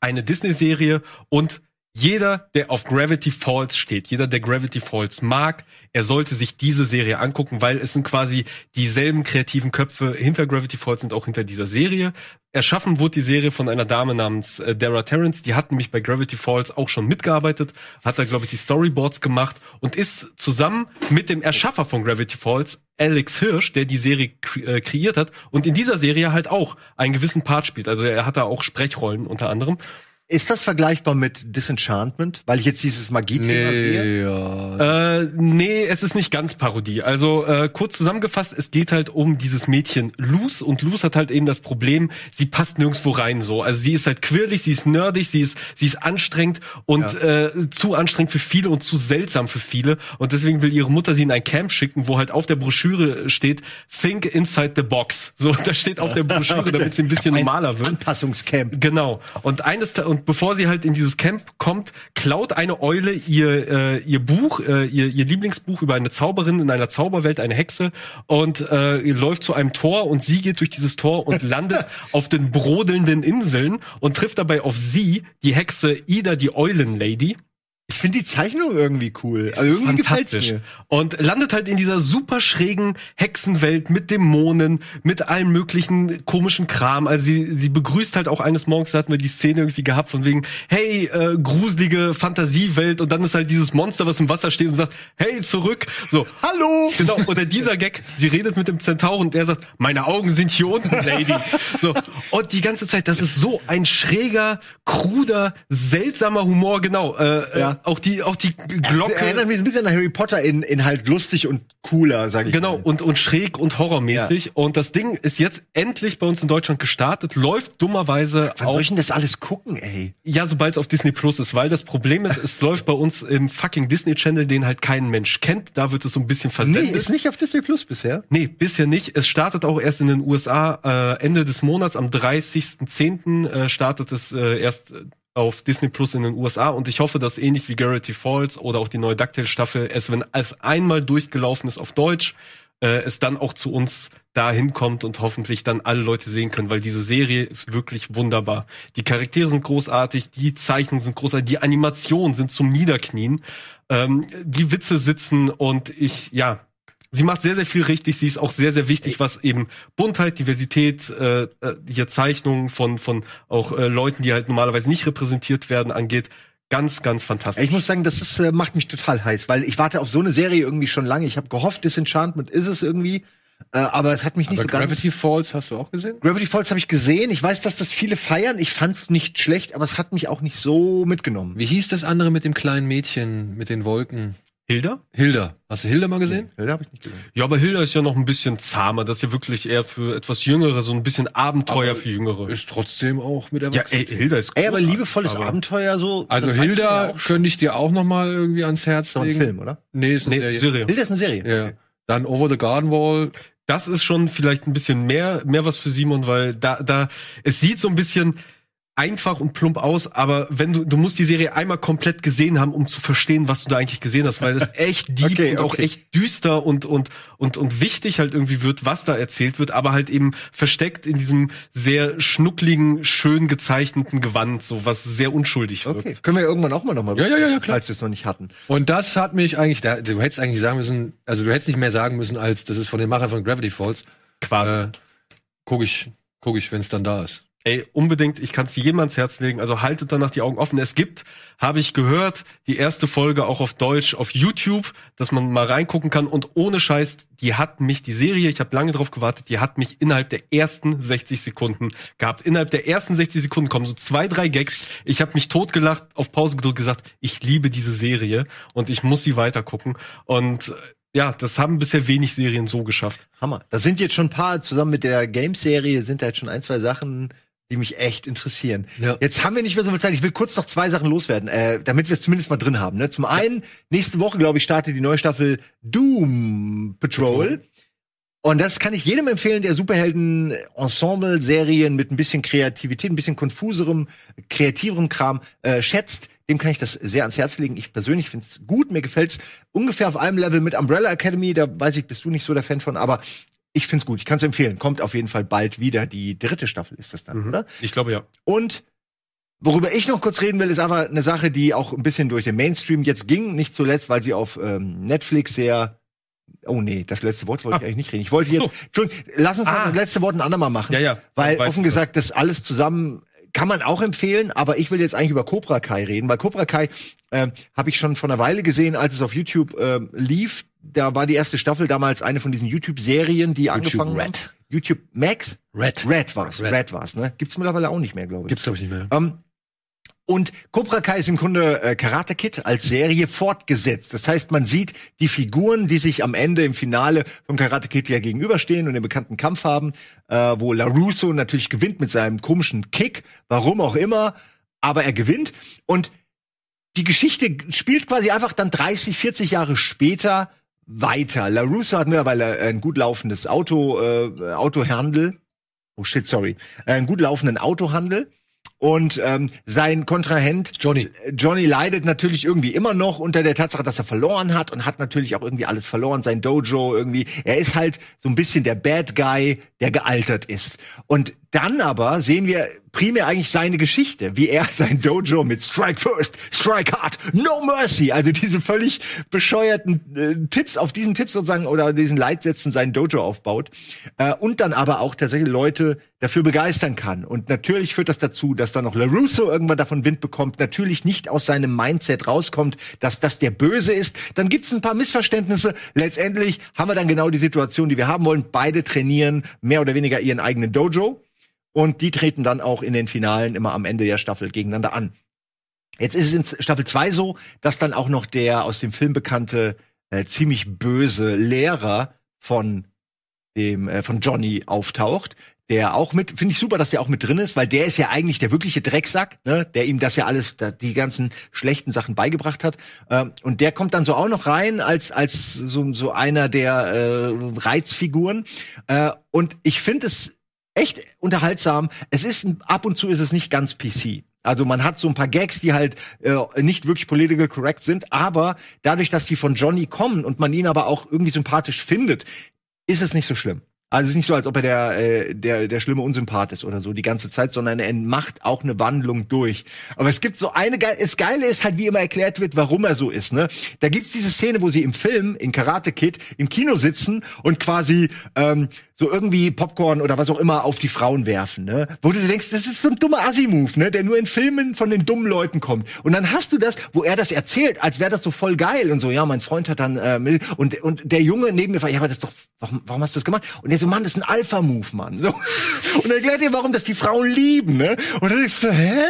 Eine Disney-Serie und jeder, der auf Gravity Falls steht, jeder, der Gravity Falls mag, er sollte sich diese Serie angucken, weil es sind quasi dieselben kreativen Köpfe hinter Gravity Falls sind auch hinter dieser Serie. Erschaffen wurde die Serie von einer Dame namens äh, Dara Terrence, die hat nämlich bei Gravity Falls auch schon mitgearbeitet, hat da glaube ich die Storyboards gemacht und ist zusammen mit dem Erschaffer von Gravity Falls, Alex Hirsch, der die Serie äh, kreiert hat und in dieser Serie halt auch einen gewissen Part spielt. Also er hat da auch Sprechrollen unter anderem. Ist das vergleichbar mit Disenchantment? Weil ich jetzt dieses Magie-Thema sehe. Nee, ja. Äh, nee, es ist nicht ganz Parodie. Also äh, kurz zusammengefasst, es geht halt um dieses Mädchen Luz und Luz hat halt eben das Problem, sie passt nirgendwo rein so. Also sie ist halt quirlig, sie ist nerdig, sie ist sie ist anstrengend und äh, zu anstrengend für viele und zu seltsam für viele und deswegen will ihre Mutter sie in ein Camp schicken, wo halt auf der Broschüre steht Think inside the box. So, [laughs] da steht auf der Broschüre, [laughs] damit sie ein bisschen normaler wird. Anpassungscamp. Genau. Und eines Ta- und bevor sie halt in dieses Camp kommt, klaut eine Eule ihr äh, ihr Buch, äh, ihr, ihr Lieblingsbuch über eine Zauberin in einer Zauberwelt, eine Hexe und äh, läuft zu einem Tor und sie geht durch dieses Tor und [laughs] landet auf den brodelnden Inseln und trifft dabei auf sie, die Hexe Ida, die Eulenlady. Ich finde die Zeichnung irgendwie cool. Also irgendwie mir. Und landet halt in dieser super schrägen Hexenwelt mit Dämonen, mit allem möglichen komischen Kram. Also sie, sie begrüßt halt auch eines Morgens, da hatten wir die Szene irgendwie gehabt von wegen, hey, äh, gruselige Fantasiewelt und dann ist halt dieses Monster, was im Wasser steht und sagt, hey, zurück. So. Hallo! Genau, oder dieser Gag, sie redet mit dem Zentaur und der sagt, meine Augen sind hier unten, Lady. So. Und die ganze Zeit, das ist so ein schräger, kruder, seltsamer Humor, genau. Äh, Ja. Auch die, auch die Das Glocke. erinnert mich ein bisschen an Harry Potter in, in halt lustig und cooler, sag ich Genau, mal. und, und schräg und horrormäßig. Und das Ding ist jetzt endlich bei uns in Deutschland gestartet, läuft dummerweise Wann auch, soll ich denn das alles gucken, ey? ja, sobald es auf Disney Plus ist, weil das Problem ist, es [laughs] läuft bei uns im fucking Disney Channel, den halt kein Mensch kennt. Da wird es so ein bisschen Nee, versendet. ist nicht auf Disney Plus bisher. Nee, bisher nicht. Es startet auch erst in den USA äh, Ende des Monats, am 30.10. Äh, startet es äh, erst äh, auf Disney Plus in den USA und ich hoffe, dass ähnlich wie Gravity Falls oder auch die neue DuckTales Staffel, es, wenn es einmal durchgelaufen ist auf Deutsch, äh, es dann auch zu uns dahin kommt und hoffentlich dann alle Leute sehen können, weil diese Serie ist wirklich wunderbar. Die Charaktere sind großartig, die Zeichnungen sind großartig, die Animationen sind zum Niederknien, ähm, die Witze sitzen und ich, ja, Sie macht sehr, sehr viel richtig. Sie ist auch sehr, sehr wichtig, was eben Buntheit, Diversität, äh, äh, hier Zeichnungen von, von auch äh, Leuten, die halt normalerweise nicht repräsentiert werden, angeht. Ganz, ganz fantastisch. Ich muss sagen, das ist, äh, macht mich total heiß, weil ich warte auf so eine Serie irgendwie schon lange. Ich habe gehofft, Disenchantment ist es irgendwie, äh, aber es hat mich nicht Aber so ganz. Gravity Falls hast du auch gesehen? Gravity Falls habe ich gesehen. Ich weiß, dass das viele feiern. Ich fand's nicht schlecht, aber es hat mich auch nicht so mitgenommen. Wie hieß das andere mit dem kleinen Mädchen mit den Wolken? Hilda? Hilda. Hast du Hilda mal gesehen? Ja, habe ich nicht gesehen. Ja, aber Hilda ist ja noch ein bisschen zahmer. Das ist ja wirklich eher für etwas Jüngere, so ein bisschen Abenteuer Aber für Jüngere. Ist trotzdem auch mit Ja, Erwachsenen. ey, Hilda ist Ey, aber liebevolles aber- Abenteuer so. also Hilda ja könnte ich dir auch noch mal irgendwie ans Herz ist doch ein legen. Film, oder? Nee, ist eine Nee, Serie. Serie. Hilda ist eine Serie. Ja. Dann Over the Garden Wall. Das ist schon vielleicht ein bisschen mehr, mehr was für Simon, weil da, da, es sieht so ein bisschen einfach und plump aus, aber wenn du, du musst die Serie einmal komplett gesehen haben, um zu verstehen, was du da eigentlich gesehen hast, weil es [laughs] echt deep Okay, und auch okay. echt düster und, und, und, und wichtig halt irgendwie wird, was da erzählt wird, aber halt eben versteckt in diesem sehr schnuckligen, schön gezeichneten Gewand, so was sehr unschuldig wirkt. Okay. Können wir irgendwann auch mal nochmal Ja, ja, ja, ja, klar. Falls wir es noch nicht hatten. Und das hat mich eigentlich, da, du hättest eigentlich sagen müssen, also du hättest nicht mehr sagen müssen, als das ist von den Machern von Gravity Falls. Quasi. Äh, guck ich, guck ich, wenn es dann da ist. Ey, unbedingt, ich kann es jedem ans Herz legen. Also haltet danach die Augen offen. Es gibt, habe ich gehört, die erste Folge auch auf Deutsch auf YouTube, dass man mal reingucken kann. Und ohne Scheiß, die hat mich, die Serie, ich habe lange drauf gewartet, die hat mich innerhalb der ersten 60 Sekunden gehabt. Innerhalb der ersten 60 Sekunden kommen so zwei, drei Gags. Ich habe mich totgelacht, auf Pause gedrückt, gesagt, ich liebe diese Serie und ich muss sie weitergucken. Und äh, ja, das haben bisher wenig Serien so geschafft. Hammer. Da sind jetzt schon ein paar, zusammen mit der Games-Serie, sind da jetzt schon ein, zwei Sachen, die mich echt interessieren. Ja. Jetzt haben wir nicht mehr so viel Zeit. Ich will kurz noch zwei Sachen loswerden, äh, damit wir es zumindest mal drin haben. Ne? Zum einen, nächste Woche, glaube ich, startet die neue Staffel Doom Patrol. Und das kann ich jedem empfehlen, der Superhelden-Ensemble-Serien mit ein bisschen Kreativität, ein bisschen konfuserem, kreativerem Kram äh, schätzt. Dem kann ich das sehr ans Herz legen. Ich persönlich finde es gut, mir gefällt's ungefähr auf einem Level mit Umbrella Academy. Da weiß ich, bist du nicht so der Fan von, aber ich find's gut. Ich kann's empfehlen. Kommt auf jeden Fall bald wieder. Die dritte Staffel ist das dann, oder? Ich glaube ja. Und worüber ich noch kurz reden will, ist einfach eine Sache, die auch ein bisschen durch den Mainstream jetzt ging. Nicht zuletzt, weil sie auf ähm, Netflix sehr Oh nee, das letzte Wort wollte ich Ah. eigentlich nicht reden. Ich wollte jetzt, So. Entschuldigung, lass uns mal Ah. das letzte Wort ein andermal machen. Ja, ja. Weil offen gesagt, das alles zusammen kann man auch empfehlen, aber ich will jetzt eigentlich über Cobra Kai reden, weil Cobra Kai äh, habe ich schon vor einer Weile gesehen, als es auf YouTube äh, lief. Da war die erste Staffel damals eine von diesen YouTube-Serien, die angefangen haben. Red. YouTube Max? Red. Red war's. Red, Red. war's, ne? Gibt's mittlerweile auch nicht mehr, glaube ich. Gibt's, glaube ich, nicht mehr. Ähm, und Cobra Kai ist im Grunde äh, Karate Kid als Serie fortgesetzt. Das heißt, man sieht die Figuren, die sich am Ende im Finale vom Karate Kid ja gegenüberstehen und den bekannten Kampf haben, äh, wo LaRusso natürlich gewinnt mit seinem komischen Kick, warum auch immer, aber er gewinnt. Und die Geschichte spielt quasi einfach dann 30, 40 Jahre später weiter. LaRusso hat mittlerweile ein gut laufendes Auto, äh, Autohandel. Oh shit, sorry. Äh, einen gut laufenden Autohandel. Und ähm, sein Kontrahent Johnny. Johnny leidet natürlich irgendwie immer noch unter der Tatsache, dass er verloren hat und hat natürlich auch irgendwie alles verloren, sein Dojo irgendwie. Er ist halt so ein bisschen der Bad Guy, der gealtert ist. Und dann aber sehen wir primär eigentlich seine Geschichte, wie er [laughs] sein Dojo mit Strike First, Strike Hard, No Mercy, also diese völlig bescheuerten äh, Tipps, auf diesen Tipps sozusagen oder diesen Leitsätzen sein Dojo aufbaut äh, und dann aber auch tatsächlich Leute dafür begeistern kann. Und natürlich führt das dazu, dass dann noch LaRusso irgendwann davon Wind bekommt, natürlich nicht aus seinem Mindset rauskommt, dass das der Böse ist. Dann gibt's ein paar Missverständnisse. Letztendlich haben wir dann genau die Situation, die wir haben wollen. Beide trainieren mehr oder weniger ihren eigenen Dojo. Und die treten dann auch in den Finalen immer am Ende der Staffel gegeneinander an. Jetzt ist es in Staffel 2 so, dass dann auch noch der aus dem Film bekannte äh, ziemlich böse Lehrer von dem äh, von Johnny auftaucht, der auch mit finde ich super, dass der auch mit drin ist, weil der ist ja eigentlich der wirkliche Drecksack, ne, der ihm das ja alles da, die ganzen schlechten Sachen beigebracht hat ähm, und der kommt dann so auch noch rein als als so so einer der äh, Reizfiguren äh, und ich finde es echt unterhaltsam. Es ist ab und zu ist es nicht ganz PC. Also man hat so ein paar Gags, die halt äh, nicht wirklich political correct sind, aber dadurch, dass die von Johnny kommen und man ihn aber auch irgendwie sympathisch findet, ist es nicht so schlimm. Also es ist nicht so, als ob er der, äh, der, der schlimme Unsympath ist oder so die ganze Zeit, sondern er macht auch eine Wandlung durch. Aber es gibt so eine geile, das Geile ist halt, wie immer erklärt wird, warum er so ist, ne? Da gibt's diese Szene, wo sie im Film, in Karate Kid, im Kino sitzen und quasi ähm, so irgendwie Popcorn oder was auch immer auf die Frauen werfen, ne? Wo du denkst, das ist so ein dummer Assi-Move, ne? Der nur in Filmen von den dummen Leuten kommt. Und dann hast du das, wo er das erzählt, als wäre das so voll geil und so, ja, mein Freund hat dann, ähm, und, und der Junge neben mir fragt, ja, aber das ist doch, warum, warum hast du das gemacht? Und er so, Mann, das ist ein Alpha-Move, Mann. So. Und er erklärt dir, warum das die Frauen lieben, ne? Und dann denkst du, hä?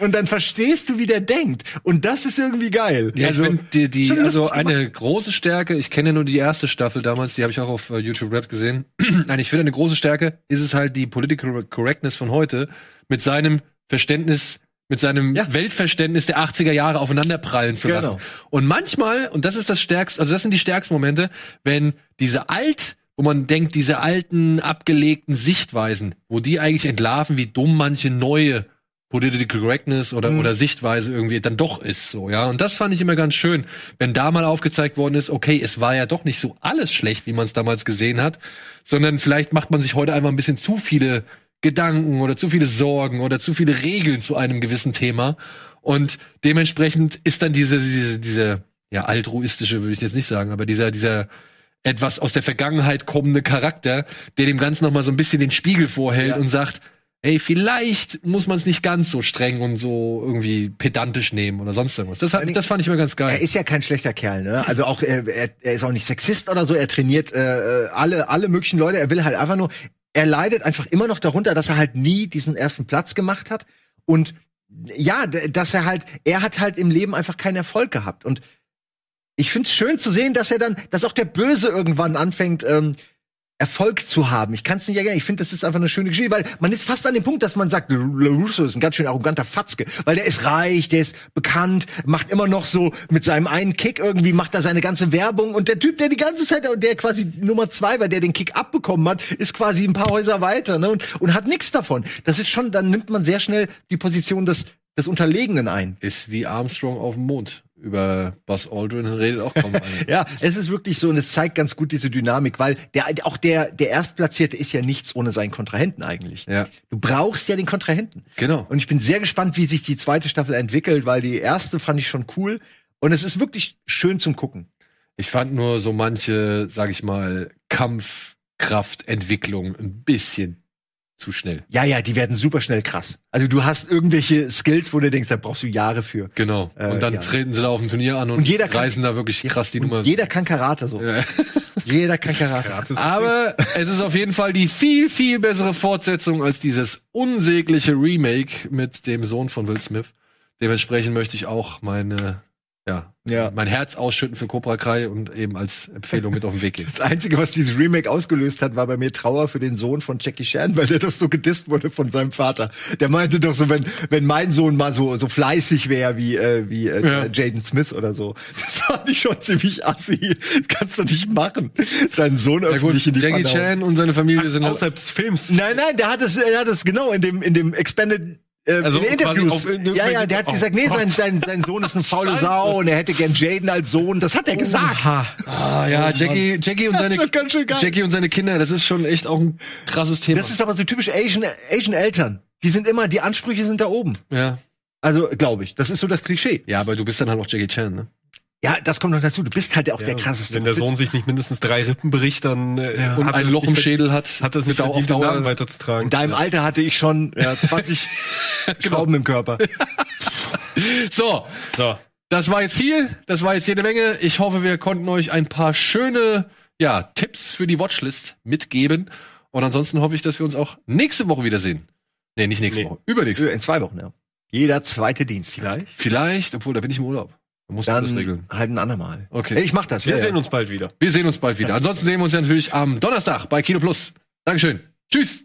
und dann verstehst du, wie der denkt. Und das ist irgendwie geil. Ja, also, ich find die, die, also eine große Stärke, ich kenne nur die erste Staffel damals, die habe ich auch auf äh, YouTube Rap gesehen. [clears throat] Nein, ich finde eine große Stärke ist es halt die Political Correctness von heute mit seinem Verständnis, mit seinem Ja. Weltverständnis der 80er Jahre aufeinanderprallen zu Genau. lassen. Und manchmal, und das ist das stärkste, also das sind die stärksten Momente, wenn diese alt, wo man denkt, diese alten, abgelegten Sichtweisen, wo die eigentlich entlarven, wie dumm manche neue Political Correctness oder, Mhm. oder Sichtweise irgendwie dann doch ist, so, ja. Und das fand ich immer ganz schön, wenn da mal aufgezeigt worden ist, okay, es war ja doch nicht so alles schlecht, wie man es damals gesehen hat, sondern vielleicht macht man sich heute einfach ein bisschen zu viele Gedanken oder zu viele Sorgen oder zu viele Regeln zu einem gewissen Thema. Und dementsprechend ist dann diese, diese, diese, ja, altruistische, würde ich jetzt nicht sagen, aber dieser, dieser etwas aus der Vergangenheit kommende Charakter, der dem Ganzen nochmal so ein bisschen den Spiegel vorhält Ja. und sagt, ey, vielleicht muss man es nicht ganz so streng und so irgendwie pedantisch nehmen oder sonst irgendwas. Das, hat, das fand ich immer ganz Er geil. ist ja kein schlechter Kerl, ne? Also auch er, er, er ist auch nicht Sexist oder so. Er trainiert äh, äh, alle alle möglichen Leute. Er will halt einfach nur. Er leidet einfach immer noch darunter, dass er halt nie diesen ersten Platz gemacht hat und ja, dass er halt er hat halt im Leben einfach keinen Erfolg gehabt und ich find's schön zu sehen, dass er dann, dass auch der Böse irgendwann anfängt. Ähm, Erfolg zu haben. Ich kann es nicht erklären. Ich finde, das ist einfach eine schöne Geschichte, weil man ist fast an dem Punkt, dass man sagt, LaRusso ist ein ganz schön arroganter Fatzke, weil der ist reich, der ist bekannt, macht immer noch so mit seinem einen Kick irgendwie, macht da seine ganze Werbung und der Typ, der die ganze Zeit, der quasi Nummer zwei, weil der den Kick abbekommen hat, ist quasi ein paar Häuser weiter ne, und, und hat nichts davon. Das ist schon, dann nimmt man sehr schnell die Position des, des Unterlegenen ein. Ist wie Armstrong auf dem Mond. Über Buzz Aldrin redet auch kaum einer. [laughs] Ja, es ist wirklich so und es zeigt ganz gut diese Dynamik, weil der auch der der Erstplatzierte ist ja nichts ohne seinen Kontrahenten eigentlich. Ja. Du brauchst ja den Kontrahenten. Genau. Und ich bin sehr gespannt, wie sich die zweite Staffel entwickelt, weil die erste fand ich schon cool und es ist wirklich schön zum gucken. Ich fand nur so manche, sag ich mal, Kampfkraftentwicklung ein bisschen zu schnell. Ja, ja, die werden super schnell krass. Also du hast irgendwelche Skills, wo du denkst, da brauchst du Jahre für. Genau. Äh, und dann ja. treten sie da auf dem Turnier an und, Und jeder kann- reißen da wirklich krass die Nummer. Jeder kann Karate so. Ja. [laughs] Jeder kann Karate. Gratis. Aber es ist auf jeden Fall die viel, viel bessere Fortsetzung als dieses unsägliche Remake mit dem Sohn von Will Smith. Dementsprechend möchte ich auch meine, ja, Ja. mein Herz ausschütten für Cobra Kai und eben als Empfehlung mit auf den Weg gehen. [laughs] Das Einzige, was dieses Remake ausgelöst hat, war bei mir Trauer für den Sohn von Jackie Chan, weil der doch so gedisst wurde von seinem Vater. Der meinte doch so, wenn, wenn mein Sohn mal so, so fleißig wäre wie, äh, wie äh, Ja. Jaden Smith oder so. Das fand ich schon ziemlich assi. Das kannst du nicht machen. Deinen Sohn Ja gut, öffentlich in die Jackie Pfanne. Chan und seine Familie sind Außerhalb des Films. Nein, nein, der hat es, er hat es genau in dem, in dem Expanded äh, Also in Interviews. auf- in- ja, ja, der hat Oh gesagt, nee, sein, sein, sein Sohn ist eine [laughs] faule Sau und er hätte gern Jaden als Sohn. Das hat er gesagt. Aha. Ah ja, Jackie, Jackie und seine. Jackie und seine Kinder, das ist schon echt auch ein krasses Thema. Das ist aber so typisch Asian, Asian Eltern. Die sind immer, die Ansprüche sind da oben. ja. Also, glaube ich. Das ist so das Klischee. ja, aber du bist dann halt auch Jackie Chan, ne? Ja, das kommt noch dazu. Du bist halt auch der Ja, krasseste. Wenn der Sohn sich nicht mindestens drei Rippen bricht, dann äh, Und hat er ein Loch im Schädel hat, hat das nicht mit den Dauer- Namen weiterzutragen. in deinem Alter hatte ich schon [laughs] ja, 20 Schrauben im Körper. So, So. Das war jetzt viel, das war jetzt jede Menge. Ich hoffe, wir konnten euch ein paar schöne ja, Tipps für die Watchlist mitgeben. Und ansonsten hoffe ich, dass wir uns auch nächste Woche wiedersehen. Nee, nicht nächste Nee. Woche, übernächste. In zwei Wochen, ja. Jeder zweite Dienst. Vielleicht. Vielleicht, obwohl da bin ich im Urlaub. Da muss man das Dann regeln. halt ein andermal. Okay. Ich mach das. Wir ja, sehen ja. uns bald wieder. Wir sehen uns bald wieder. Ansonsten sehen wir uns natürlich am Donnerstag bei Kino Plus. Dankeschön. Tschüss.